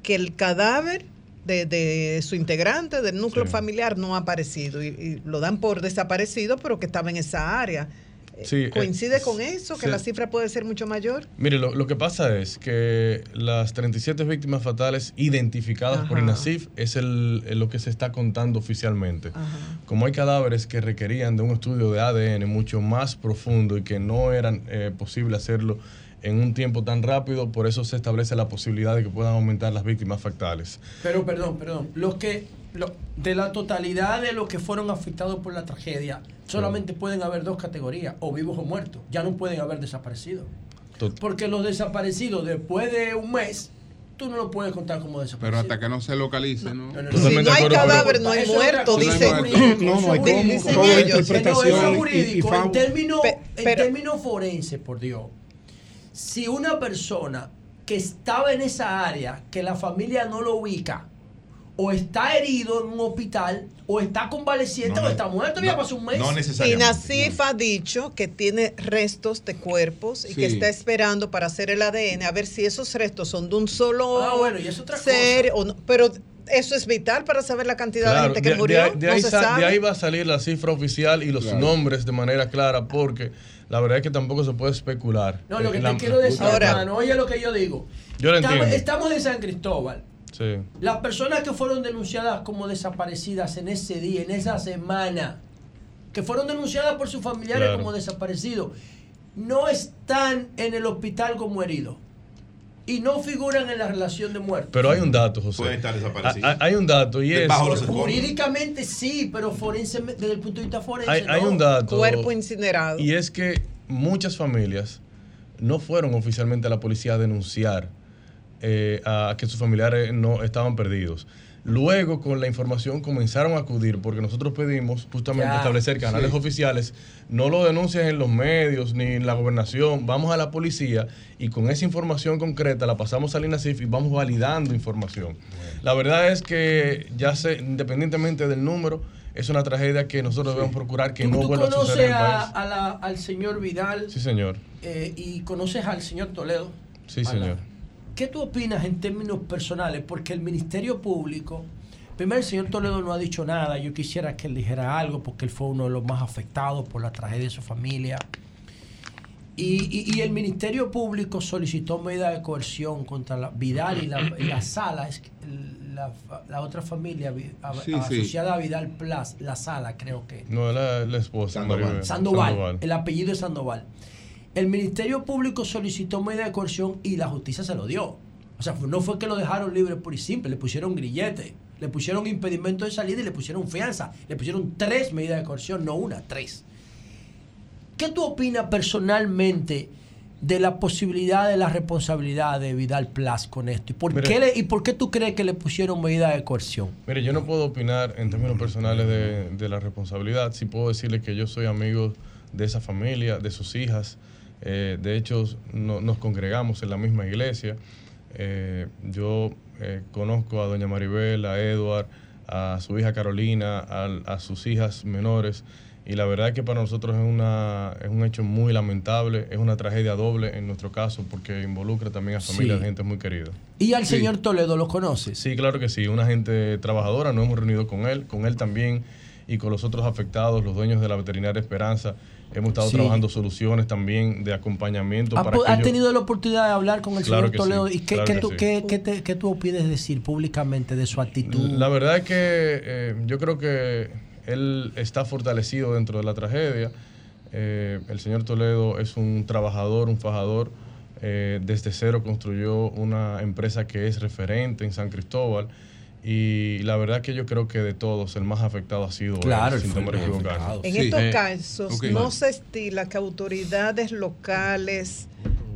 que el cadáver de, de su integrante del núcleo familiar no ha aparecido y, y lo dan por desaparecido, pero que estaba en esa área. Sí, eh, ¿Coincide con eso? ¿Que sí. la cifra puede ser mucho mayor? Mire, lo, lo que pasa es que las 37 víctimas fatales identificadas por. INASIF es el, el lo que se está contando oficialmente. Como hay cadáveres que requerían de un estudio de ADN mucho más profundo y que no eran eh, posible hacerlo en un tiempo tan rápido, por eso se establece la posibilidad de que puedan aumentar las víctimas fatales. Pero perdón, perdón. Los que lo- de la totalidad de los que fueron afectados por la tragedia, solamente pueden haber dos categorías, o vivos o muertos. Ya no pueden haber desaparecidos. Tot- Porque los desaparecidos después de un mes, tú no lo puedes contar como Pero desaparecidos. hasta que no se localice, ¿no? Si no hay cadáver, no hay muerto, dice. No, no hay Dicen cómo, todo No, interpretación eso es y- y jurídico. En términos Pe- en pero- términos forense, por Dios. Si una persona que estaba en esa área, que la familia no lo ubica, o está herido en un hospital, o está convaleciente, No, o está muerto, ya no, pasó un mes. Y Nasif ha dicho que tiene restos de cuerpos y que está esperando para hacer el ADN a ver si esos restos son de un solo Ah, bueno, y es otra ser o no. Pero eso es vital para saber la cantidad de gente que de, murió. de- de no ahí se sa- de sabe. ahí va a salir la cifra oficial y los Claro. nombres de manera clara, porque la verdad es que tampoco se puede especular. No, lo que Eh, te la- quiero decir, Ahora- hermano, oye lo que yo digo. Yo lo estamos, entiendo. estamos en San Cristóbal. Sí. Las personas que fueron denunciadas como desaparecidas en ese día, en esa semana, que fueron denunciadas por sus familiares Claro. como desaparecidos, no están en el hospital como heridos. Y no figuran en la relación de muerte. Pero hay un dato, José. Pueden estar desaparecidos. Ah, ah, Hay un dato y es. Jurídicamente sí, pero forense, desde el punto de vista forense. Hay, hay no. un dato. Cuerpo incinerado. Y es que muchas familias no fueron oficialmente a la policía a denunciar eh, a que sus familiares no estaban perdidos. Luego, con la información, comenzaron a acudir porque nosotros pedimos justamente Ya, establecer canales sí. oficiales. No lo denuncian en los medios ni en la gobernación. Vamos a la policía y con esa información concreta la pasamos al INASIF y vamos validando información. La verdad es que, ya sé, independientemente del número, es una tragedia que nosotros debemos procurar que no ¿Tú vuelva a suceder conoces al señor Vidal Sí, señor. eh, y conoces al señor Toledo? Sí, señor. ¿Qué tú opinas en términos personales? Porque el Ministerio Público, primero el señor Toledo no ha dicho nada, yo quisiera que él dijera algo porque él fue uno de los más afectados por la tragedia de su familia. Y, y- y el Ministerio Público solicitó medida de coerción contra la, Vidal y la, y la Sala, es que la, la otra familia vi- a- Sí, sí. asociada a Vidal Plus, la Sala creo que. No, la, la esposa. Maribel. Sandoval, el apellido es Sandoval. El Ministerio Público solicitó medida de coerción y la justicia se lo dio. O sea, no fue que lo dejaron libre por y simple, le pusieron grillete, le pusieron impedimento de salida y le pusieron fianza. Le pusieron tres medidas de coerción, no una, tres. ¿Qué tú opinas personalmente de la posibilidad de la responsabilidad de Vidal Plus con esto? ¿Y por, qué, le- ¿Y por qué tú crees que le pusieron medida de coerción? Mire, yo no puedo opinar en términos personales de, de la responsabilidad. Sí puedo decirle que yo soy amigo de esa familia, de sus hijas. Eh, de hecho, no- nos congregamos en la misma iglesia. Eh, yo eh, conozco a doña Maribel, a Edward, a su hija Carolina, a, a sus hijas menores. Y la verdad es que para nosotros es, una, es un hecho muy lamentable, es una tragedia doble en nuestro caso porque involucra también a familias Sí. de gente muy querida. ¿Y al Sí. señor Toledo lo conoces? Sí, claro que sí, una gente trabajadora, nos hemos reunido con él, con él también y con los otros afectados, los dueños de la veterinaria Esperanza. Hemos estado Sí. trabajando soluciones también de acompañamiento ¿Has para has ellos- tenido la oportunidad de hablar con el Claro señor Toledo? sí, ¿Y qué, claro qué que tú, sí. qué- qué te- qué tú opinas decir públicamente de su actitud? La verdad es que eh, yo creo que él está fortalecido dentro de la tragedia. Eh, el señor Toledo es un trabajador, un fajador. Eh, desde cero construyó una empresa que es referente en San Cristóbal. Y la verdad que yo creo que de todos el más afectado ha sido Claro, el temor a más equivocarme. afectado. En Sí. estos Eh, casos no se estila que autoridades locales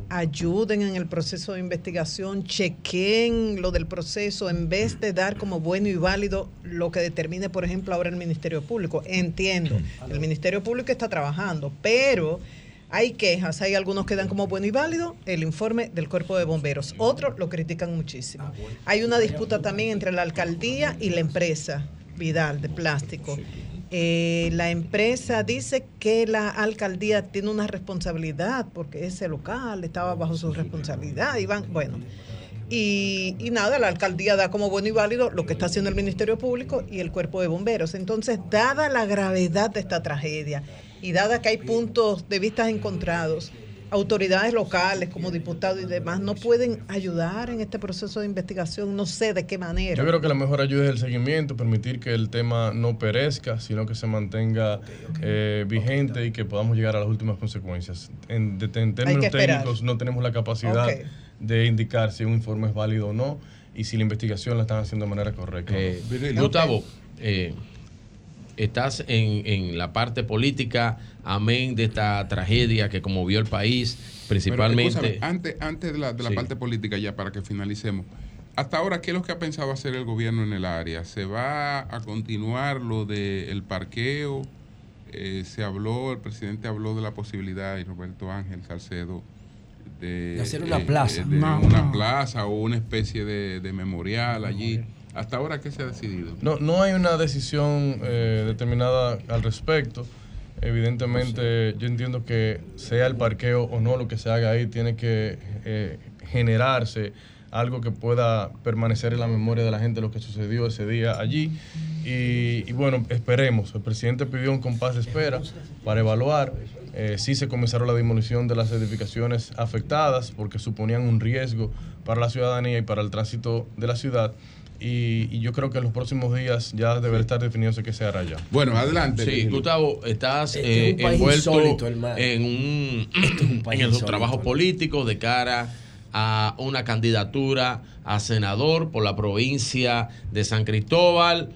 ayuden en el proceso de investigación, chequen lo del proceso en vez de dar como bueno y válido lo que determine, por ejemplo, ahora el Ministerio Público. Entiendo, el Ministerio Público está trabajando, pero hay quejas, hay algunos que dan como bueno y válido el informe del Cuerpo de Bomberos, otros lo critican muchísimo. Hay una disputa también entre la alcaldía y la empresa Vidal de plástico. Eh, la empresa dice que la alcaldía tiene una responsabilidad porque ese local estaba bajo su responsabilidad bueno, y nada, la alcaldía da como bueno y válido lo que está haciendo el Ministerio Público y el Cuerpo de Bomberos. Entonces, dada la gravedad de esta tragedia y dada que hay puntos de vista encontrados, autoridades locales como diputados y demás no pueden ayudar en este proceso de investigación, no sé de qué manera. Yo creo que la mejor ayuda es el seguimiento, permitir que el tema no perezca, sino que se mantenga eh, vigente y que podamos llegar a las últimas consecuencias. En, de- en términos técnicos no tenemos la capacidad de indicar si un informe es válido o no y si la investigación la están haciendo de manera correcta. Eh, Gustavo, eh, estás en, en la parte política, amén de esta tragedia que conmovió el país, principalmente. antes, antes de la, de la Sí. parte política, ya para que finalicemos. Hasta ahora, ¿qué es lo que ha pensado hacer el gobierno en el área? ¿Se va a continuar lo del parqueo? Eh, se habló, el presidente habló de la posibilidad, y Roberto Ángel Salcedo, de, De hacer una plaza. de No, una no. plaza o una especie de, de memorial allí. ¿Hasta ahora qué se ha decidido? No, no hay una decisión eh, determinada al respecto. Evidentemente, yo entiendo que sea el parqueo o no lo que se haga ahí, tiene que eh, generarse algo que pueda permanecer en la memoria de la gente lo que sucedió ese día allí. Y, y bueno, esperemos. El presidente pidió un compás de espera para evaluar. Eh, sí se comenzaron la demolición de las edificaciones afectadas porque suponían un riesgo para la ciudadanía y para el tránsito de la ciudad. Y, y yo creo que en los próximos días ya deberá estar definido qué se hará ya. Bueno, adelante. Sí, Gustavo, estás Este eh, es un país envuelto insólito, en un, país en el insólito. trabajo político de cara a una candidatura a senador por la provincia de San Cristóbal.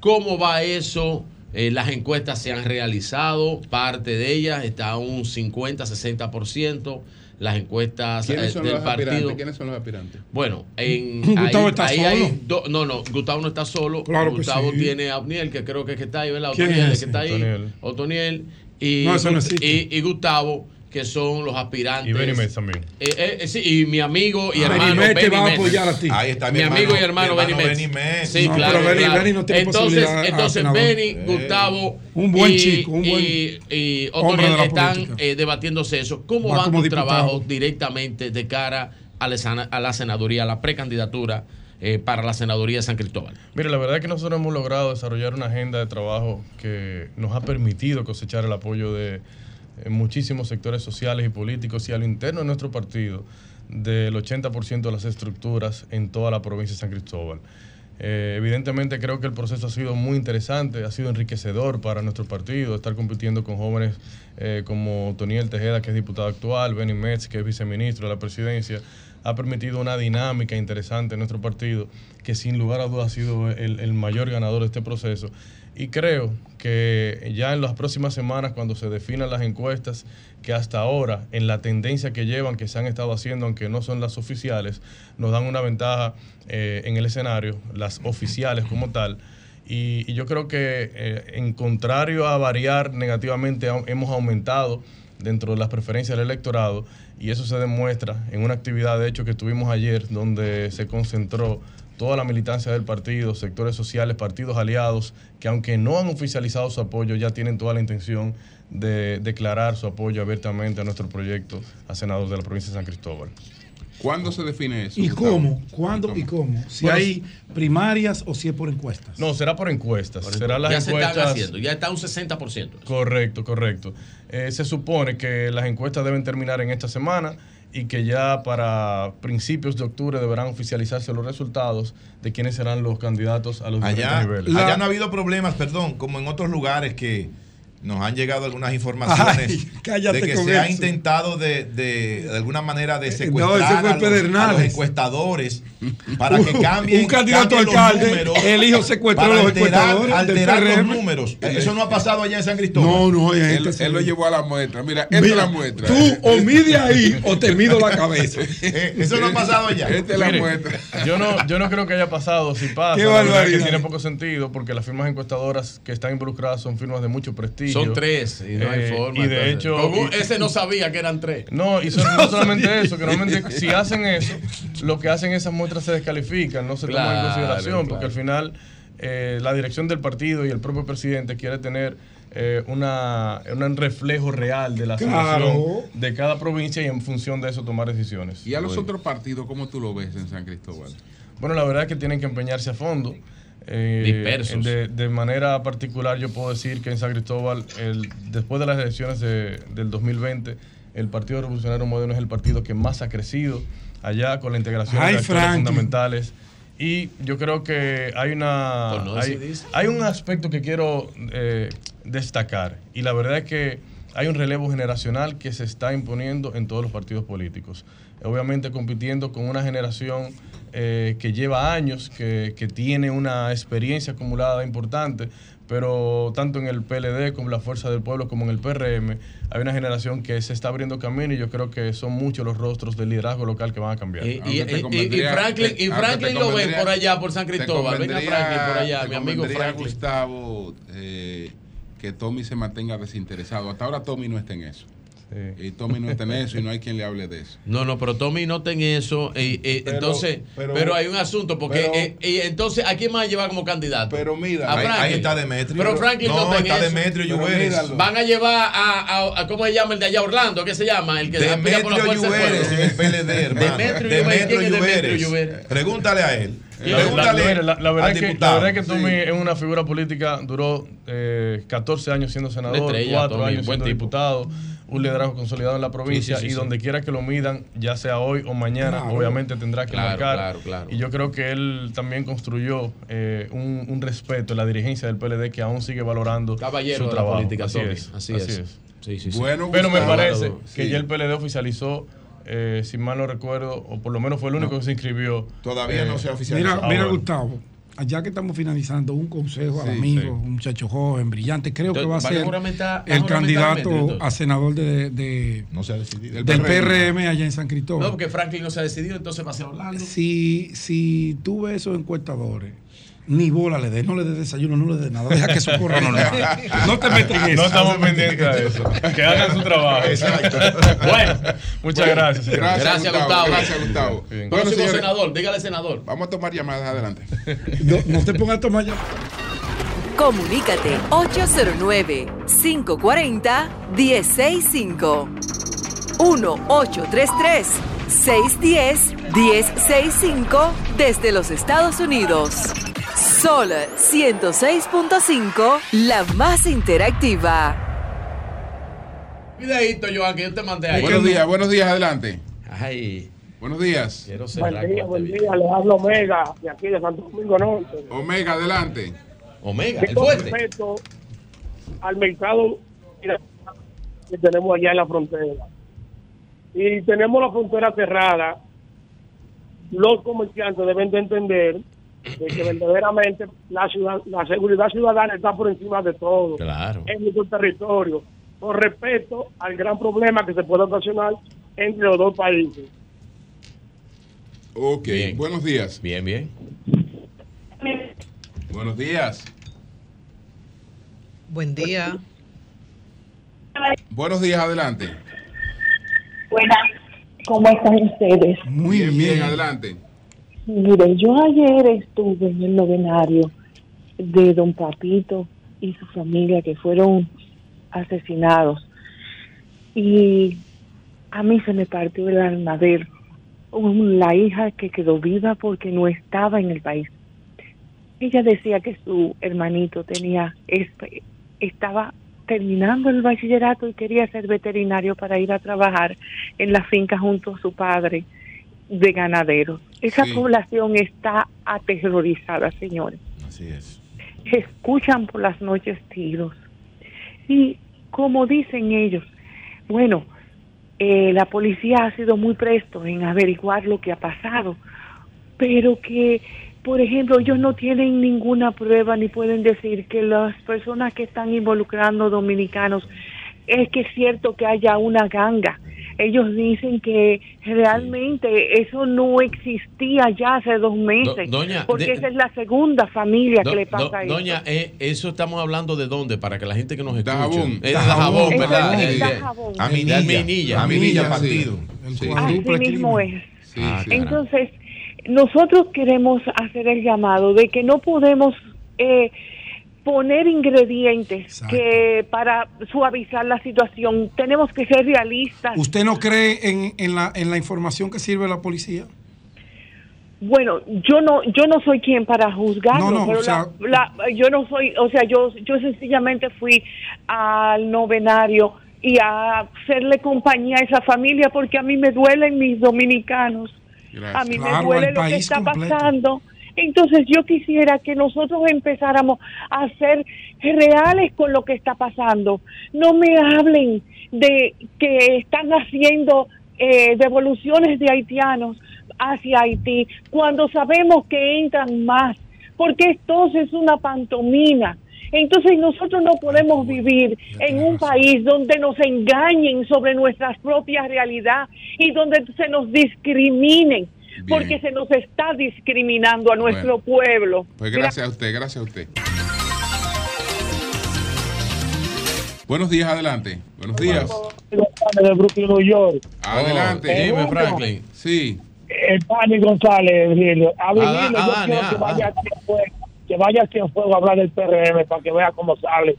¿Cómo va eso? Eh, las encuestas se han realizado, parte de ellas está a un 50-60%. Las encuestas ¿Quiénes eh, son del los aspirantes? partido. ¿Quiénes son los aspirantes? Bueno, en, Gustavo ahí- está ahí solo. hay do- no, no, Gustavo no está solo. Claro que Gustavo sí. tiene a Otniel, que creo que, es que está ahí, ¿verdad? ¿Quién Otoniel, es que está ahí. Otoniel. Otoniel. Y, No, eso no y, y Gustavo, que son los aspirantes. Y también. Eh, eh, eh, sí, y mi amigo y Ah, hermano Benny Metz te va a apoyar a ti. Ahí está mi, mi amigo hermano, y hermano hermano. Sí, No, claro. pero Benny- claro. Benny no tiene entonces, posibilidad a entonces. Benny, Eh. Gustavo Un buen y, chico, un buen y, y la están eh, debatiéndose eso. ¿Cómo Va van como tus diputado. trabajos directamente de cara a la, sana- a la senaduría, a la precandidatura eh, para la senaduría de San Cristóbal? Mire, la verdad es que nosotros hemos logrado desarrollar una agenda de trabajo que nos ha permitido cosechar el apoyo de eh, muchísimos sectores sociales y políticos y a lo interno de nuestro partido del 80% de las estructuras en toda la provincia de San Cristóbal. Eh, evidentemente creo que el proceso ha sido muy interesante, ha sido enriquecedor para nuestro partido, estar compitiendo con jóvenes eh, como Toniel Tejeda, que es diputado actual, Benny Metz, que es viceministro de la presidencia, ha permitido una dinámica interesante en nuestro partido, que sin lugar a dudas ha sido el, el mayor ganador de este proceso. Y creo que ya en las próximas semanas, cuando se definan las encuestas, que hasta ahora, en la tendencia que llevan, que se han estado haciendo, aunque no son las oficiales, nos dan una ventaja eh, en el escenario, las oficiales como tal. Y, y yo creo que, eh, en contrario a variar negativamente, hemos aumentado dentro de las preferencias del electorado y eso se demuestra en una actividad de hecho que tuvimos ayer donde se concentró toda la militancia del partido, sectores sociales, partidos aliados, que aunque no han oficializado su apoyo, ya tienen toda la intención de declarar su apoyo abiertamente a nuestro proyecto a senador de la provincia de San Cristóbal. ¿Cuándo se define eso? ¿Y cómo? ¿Cuándo y cómo? Si Bueno, hay primarias o si es por encuestas. No, será por encuestas. Será las ya se están haciendo, ya está un 60%. Correcto, correcto. Eh, se supone que las encuestas deben terminar en esta semana y que ya para principios de octubre deberán oficializarse los resultados de quiénes serán los candidatos a los diferentes niveles. allá no ha habido problemas, perdón, como en otros lugares que nos han llegado algunas informaciones Ay, de que se ha intentado de, de, de alguna manera de no, secuestrar a, los, a los Pedernales. encuestadores para que cambien, Un candidato a cambien los alcalde, números, el hijo secuestró para a los alterar, alterar los números. Eso no ha pasado allá en San Cristóbal. No, no, hay Él, gente él lo llevó a la muestra. Mira, esta es la muestra. Tú o mide ahí o te mido la cabeza. Eh, Eso no ha pasado allá. Esta es la Mire, muestra. Yo no, yo no creo que haya pasado. Si pasa, Qué la verdad es que tiene poco sentido porque las firmas encuestadoras que están involucradas son firmas de mucho prestigio. Son tres y no hay Eh, forma. Y de entonces. hecho. Como ese no sabía que eran tres. No, y son- no solamente eso, que normalmente si hacen eso, lo que hacen esas muestras se descalifican, no se toman en Claro, consideración, claro. porque al final eh, la dirección del partido y el propio presidente quiere tener eh, una, un reflejo real de la Claro. situación de cada provincia y en función de eso tomar decisiones. ¿Y a los otros partidos cómo tú lo ves en San Cristóbal? Bueno, la verdad es que tienen que empeñarse a fondo. Eh, Dispersos. De, de manera particular, yo puedo decir que en San Cristóbal, el, después de las elecciones de- del 2020, el Partido Revolucionario Moderno es el partido que más ha crecido allá con la integración Ay, de actores fundamentales. Y yo creo que hay una hay, hay un aspecto que quiero eh, destacar y la verdad es que hay un relevo generacional que se está imponiendo en todos los partidos políticos. Obviamente compitiendo con una generación eh, que lleva años, que, que tiene una experiencia acumulada importante, pero tanto en el PLD como en la Fuerza del Pueblo como en el PRM hay una generación que se está abriendo camino y yo creo que son muchos los rostros del liderazgo local que van a cambiar. Y, y- y- y Franklin, y Franklin lo ven por allá, por San Cristóbal. Venga Franklin por allá, mi amigo Franklin. Gustavo, eh, que Tommy se mantenga desinteresado. Hasta ahora Tommy no está en eso. Y Tommy no está en eso y no hay quien le hable de eso. No, no, pero Tommy no ten eso. eh, eh, Pero- entonces, pero, pero- hay un asunto, porque pero- eh, entonces, ¿a quién más llevar como candidato? Pero mira, a ahí- Franklin. ahí está Demetrio. Pero Franklin no, No, está eso. Demetrio míralo. Van a llevar a, a- a- ¿cómo se llama el de allá Orlando? ¿Qué se llama? El que aspira por la Demetrio Lluveres en el. PLD, hermano. Demetrio Lluveres. ¿Quién es Demetrio Lluveres? Pregúntale a él. La, la- Pregúntale la- la verdad es que, la diputado. verdad es que Tommy Sí. es una figura política, duró eh, 14 años siendo senador, estrella, 4 Tommy, años buen siendo tipo. diputado, un liderazgo consolidado en la provincia Sí, sí, sí, y sí. donde quiera que lo midan, ya sea hoy o mañana, Claro. obviamente tendrá que Claro, marcar. claro, claro. Y yo creo que él también construyó eh, un, un respeto en la dirigencia del PLD que aún sigue valorando Caballero su de la trabajo. política, así es, Así así es. es. Sí, sí, sí. Bueno, Pero me parece sí. que ya el PLD oficializó, eh, si mal no recuerdo, o por lo menos fue el único que se inscribió. Todavía no se ha eh, oficializado. Mira, mira. Gustavo, allá que estamos finalizando, un consejo al amigo, sí. un muchacho joven, brillante, creo que va a ¿Van a ser a el candidato a senador de, de- No se ha decidido. del PRM allá en San Cristóbal. No, porque Franklin no se ha decidido, entonces va a ser Orlando. Si, si tú ves esos encuestadores, ni bola le des, no le des desayuno, no le des nada, deja que eso corra normal. No te metas en eso. No estamos pendientes a eso. Que hagan su trabajo. Exacto. Bueno, muchas gracias. Gracias, Gustavo. Gracias, Gustavo. Bien. Bueno, Próximo señores, senador, dígale senador. Vamos a tomar llamadas adelante. No, no te pongas a tomar ya. Comunícate 809-540-1065. 1-833-610-1065 desde los Estados Unidos. Sol 106.5, la más interactiva. Videito, Joan, que yo te mandé ahí. Buenos días, buenos días, adelante. Ay, Buenos días. quiero Buen día, buen día, les hablo Omega, de aquí de Santo Domingo Norte. Omega, adelante. Omega, el fuerte. respeto al mercado que tenemos allá en la frontera. Y tenemos la frontera cerrada. Los comerciantes deben de entender de que verdaderamente la, ciudad, la seguridad ciudadana está por encima de todo Claro. en nuestro territorio, con respecto al gran problema que se puede ocasionar entre los dos países. Ok, buenos días. Bien, bien. Buenos días. Buen día. Buenos días, adelante. Buenas, ¿cómo están ustedes? Muy bien, bien. adelante. Mire, yo ayer estuve en el novenario de don Papito y su familia que fueron asesinados. Y a mí se me partió el alma ver la hija que quedó viva porque no estaba en el país. Ella decía que su hermanito tenía estaba terminando el bachillerato y quería ser veterinario para ir a trabajar en la finca junto a su padre de ganaderos. Esa Sí. población está aterrorizada, señores. Así es. Escuchan por las noches tiros. Y como dicen ellos, bueno, eh, la policía ha sido muy presto en averiguar lo que ha pasado, pero que, por ejemplo, ellos no tienen ninguna prueba ni pueden decir que las personas que están involucrando dominicanos es que es cierto que haya una ganga. Ellos dicen que realmente eso no existía ya hace dos meses, Do- doña, porque de- esa es la segunda familia Do- que le do- pasa eso. doña, eh, eso estamos hablando de dónde, para que la gente que nos escucha. Dajabón. Es de Dajabón. Dajabón, ¿verdad? es Dajabón. de Aminilla. Alminilla. Aminilla sí. partido. Sí. Así mismo es. Sí, Ah, sí. Entonces, nosotros queremos hacer el llamado de que no podemos eh, poner ingredientes que para suavizar la situación. Tenemos que ser realistas. ¿Usted no cree en, en la, en la información que sirve la policía? Bueno, yo no, yo no soy quien para juzgarlo, No, no, pero o sea- la- la- yo no soy, o sea, yo, yo sencillamente fui al novenario y a hacerle compañía a esa familia porque a mí me duelen mis dominicanos, Gracias. a mí Claro, me duele lo que está completo. pasando. Entonces yo quisiera que nosotros empezáramos a ser reales con lo que está pasando. No me hablen de que están haciendo eh, devoluciones de haitianos hacia Haití cuando sabemos que entran más, porque esto es una pantomima. Entonces nosotros no podemos vivir en un país donde nos engañen sobre nuestra propia realidad y donde se nos discriminen, porque se nos está discriminando a nuestro pueblo. Pues gracias a usted, gracias a usted. Buenos días, adelante. Buenos días. de Brooklyn, New York. Adelante. Dime, uno, Franklin. Sí. El Pani González, Virgilio. A Ah, Virgilio, ah, yo quiero que vaya ah. a Cienfuegos, que vaya a Cienfuegos a hablar del PRM para que vea cómo sale.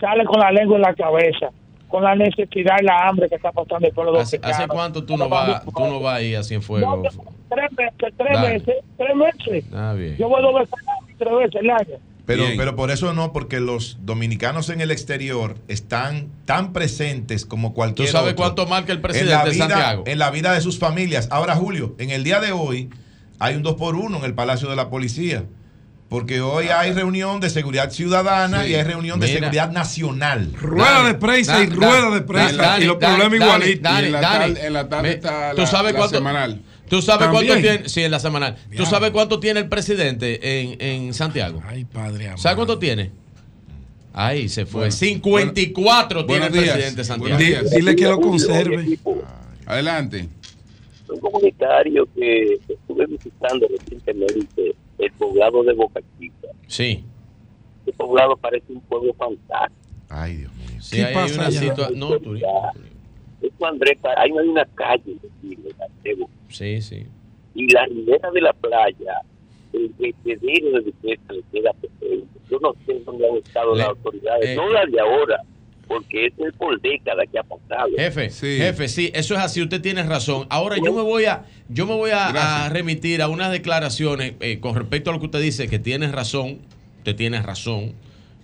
Sale con la lengua en la cabeza, con la necesidad y la hambre que está pasando el pueblo ¿Hace, dominicano. hace cuánto tú no vas tú no vas ahí a Cienfuegos? Tres veces, tres Dale. veces, tres veces. Ah, bien. Yo voy dos veces tres veces al año. Pero, pero por eso no, porque los dominicanos en el exterior están tan presentes como cualquier ¿Tú sabes otro cuánto marca el en presidente la de vida, Santiago? En la vida de sus familias. Ahora, Julio, en el día de hoy hay un 2 por 1 en el Palacio de la Policía. Porque hoy hay reunión de seguridad ciudadana Sí. y hay reunión de seguridad nacional. Rueda de prensa y Da- rueda da- de prensa. Dani, y los problemas igualitos. En la tarde, en la tarde Me- está ¿Tú la, sabes la cuánto- semanal. ¿Tú sabes cuánto tiene? Sí, en la semanal. ¿Tú sabes cuánto tiene el presidente en, en Santiago? Ay, padre ¿Sabes cuánto tiene? Ahí se fue. Bueno, 54 tiene el días. presidente de Santiago. Días. Dile que lo conserve. Adelante. un comunitario que estuve visitando recientemente, el poblado de Boca Chica. Sí. Este poblado parece un pueblo fantástico. Ay, Dios mío. Sí, ahí hay una situación. No, tú- Esto, Andrés, ahí no hay una calle, Santiago. Sí, sí. y la ribera de la playa, el vertedero de le queda pequeño. Yo no sé dónde han estado Le- las autoridades, eh, no las de ahora, porque eso es por décadas que ha pasado. Jefe, jefe, sí, eso es así, usted tiene razón. Ahora yo me voy a, yo me voy a, a remitir a unas declaraciones eh, con respecto a lo que usted dice, que tiene razón, usted tiene razón,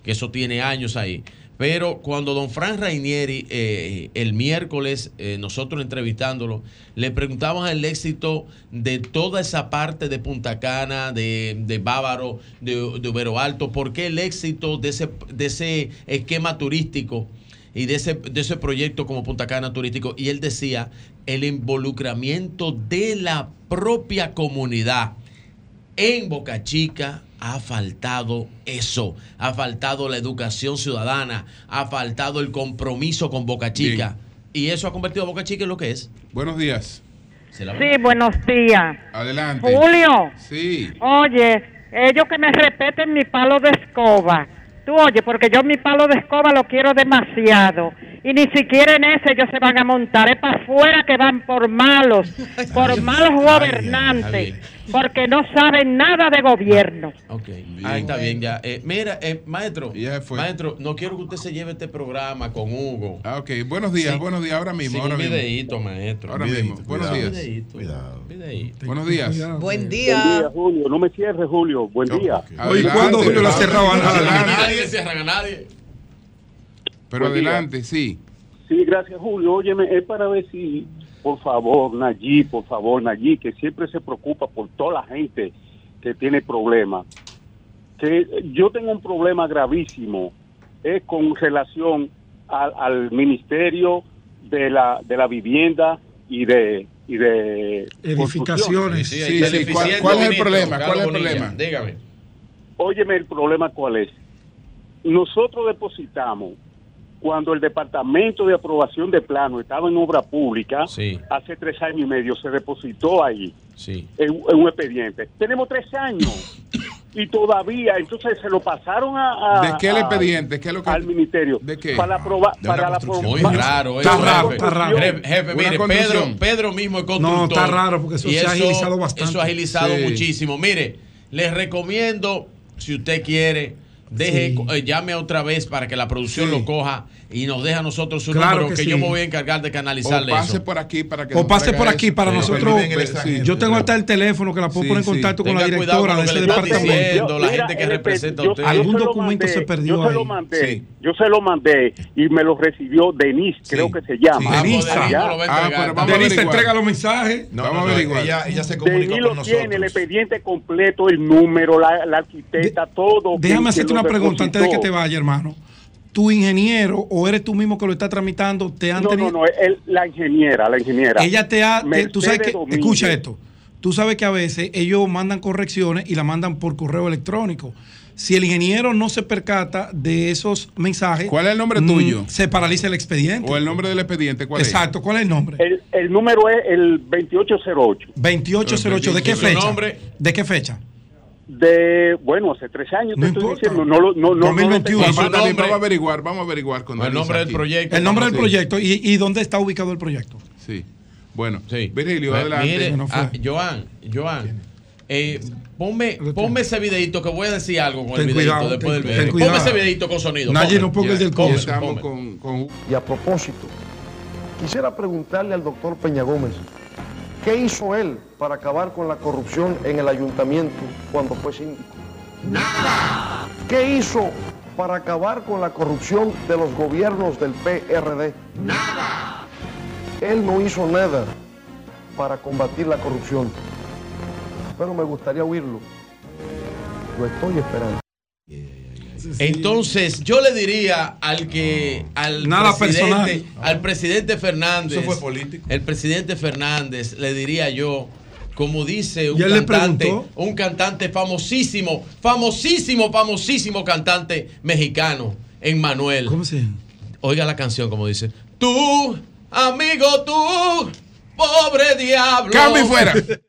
que eso tiene años ahí. Pero cuando don Fran Rainieri, eh, el miércoles, eh, nosotros entrevistándolo, le preguntaban el éxito de toda esa parte de Punta Cana, de, de Bávaro, de, de Ubero Alto, ¿por qué el éxito de ese, de ese esquema turístico? y de ese, de ese proyecto como Punta Cana Turístico. Y él decía el involucramiento de la propia comunidad. En Boca Chica ha faltado eso, ha faltado la educación ciudadana, ha faltado el compromiso con Boca Chica. Y eso ha convertido a Boca Chica en lo que es. Buenos días. Sí, buenos días. Adelante. Julio, Sí. oye, ellos que me respeten mi palo de escoba. Tú oye, porque yo mi palo de escoba lo quiero demasiado. Y ni siquiera en ese ellos se van a montar. Es para afuera que van por malos, por malos gobernantes, porque no saben nada de gobierno. Ok, ahí está bien ya. Eh, mira, eh, maestro, maestro, no quiero que usted se lleve este programa con Hugo. Ah, ok. Buenos días, buenos días, ahora mismo. Ahora un mismo. videíto, maestro. Ahora Videíto, mismo. Buenos cuidado. días. Videíto. Videíto. Buenos días. Buen Buen día. día, Julio. No me cierres, Julio. Buen día. Oye, ¿cuándo Julio le ha cerrado a nadie? Nadie le cierran a nadie. Pero Buen día. adelante, sí. Sí, gracias, Julio. Óyeme, es para ver si, por favor, Nayib, por favor, Nayib, que siempre se preocupa por toda la gente que tiene problemas. Que yo tengo un problema gravísimo, es con relación al, al Ministerio de la, de la Vivienda y de... Y de Edificaciones. construcción. Sí, sí, ¿cuál- cuál es el problema? ¿Cuál es el problema? Dígame. Óyeme, el problema cuál es. Nosotros depositamos cuando el Departamento de Aprobación de Plano estaba en obra pública, Sí. hace tres años y medio se depositó ahí Sí. en, en un expediente. Tenemos tres años y todavía, entonces se lo pasaron a... a- ¿De qué el expediente? ¿Qué es lo que- Al ministerio. ¿De qué? Para, aprobar De para la construcción. apro- Muy para- raro, Está raro, jefe. está raro. Jefe, mire. Pedro, Pedro mismo es constructor. No, está raro, porque eso y se ha agilizado bastante. Eso ha agilizado Sí. muchísimo. Mire, les recomiendo, si usted quiere, deje, Sí. eh, llame otra vez para que la producción lo coja y nos deje a nosotros su Claro número, que que, sí. yo me voy a encargar de canalizarle O pase eso. por aquí para que O pase por aquí eso. para Sí, nosotros. Yo tengo hasta el teléfono que la puedo Sí, poner en sí. contacto con Tenga la cuidado directora con de ese departamento. diciendo la Mira, gente que el representa a usted. Algún se documento mandé, se perdió Yo se lo mandé, Sí. yo se lo mandé y me lo recibió Denise, creo que se llama. Denise. Ah, a Denise averiguar. entrega los mensajes. No, Vamos a averiguar. ella, ella se comunicó Denis con lo tiene, el nosotros. expediente completo, el número, la, la arquitecta, todo. Déjame hacerte una pregunta antes de que te vaya, hermano. ¿Tu ingeniero o eres tú mismo que lo está tramitando? ¿Te han No, tenido? no, no, el- la ingeniera, la ingeniera. Ella te ha. te- tú sabes que. Domínguez. Escucha esto. Tú sabes que a veces ellos mandan correcciones y la mandan por correo electrónico. Si el ingeniero no se percata de esos mensajes. ¿Cuál es el nombre mm, tuyo? Se paraliza el expediente. O el nombre del expediente, ¿cuál Exacto. ¿Cuál es el nombre? El, el número es el 2808. 2808. ¿De qué Su fecha? nombre. ¿De qué fecha? De, bueno, hace tres años No te estoy diciendo, no, lo- no, no, no, lo 2021. tengo. es? Vamos a averiguar, vamos a averiguar con El nombre del proyecto. El nombre del Sí. proyecto y, y dónde está ubicado el proyecto. Sí. Bueno, Sí. Virgilio, Pues, adelante. mire, No ah, Joan, Joan, eh, ponme, ponme ese videito que voy a decir algo con Ten el videito cuidado, después ten- del ten video. cuidado. Ponme ese videito con sonido. Nadie no ponga el del Ponme, coso. Estamos ponme. con, con Y a propósito, quisiera preguntarle al doctor Peña Gómez, ¿qué hizo él para acabar con la corrupción en el ayuntamiento cuando fue síndico? Nada. ¿Qué hizo para acabar con la corrupción de los gobiernos del PRD? Nada. Él no hizo nada para combatir la corrupción, pero me gustaría oírlo. Lo estoy esperando. Entonces, yo le diría al que al Nada presidente, personal. al presidente Fernández, Eso fue político. el presidente Fernández le diría yo, como dice un cantante, un cantante famosísimo, famosísimo, famosísimo cantante mexicano, Emmanuel. ¿Cómo se llama? Oiga la canción como dice, tú, amigo, tú, pobre diablo. Cambio fuera.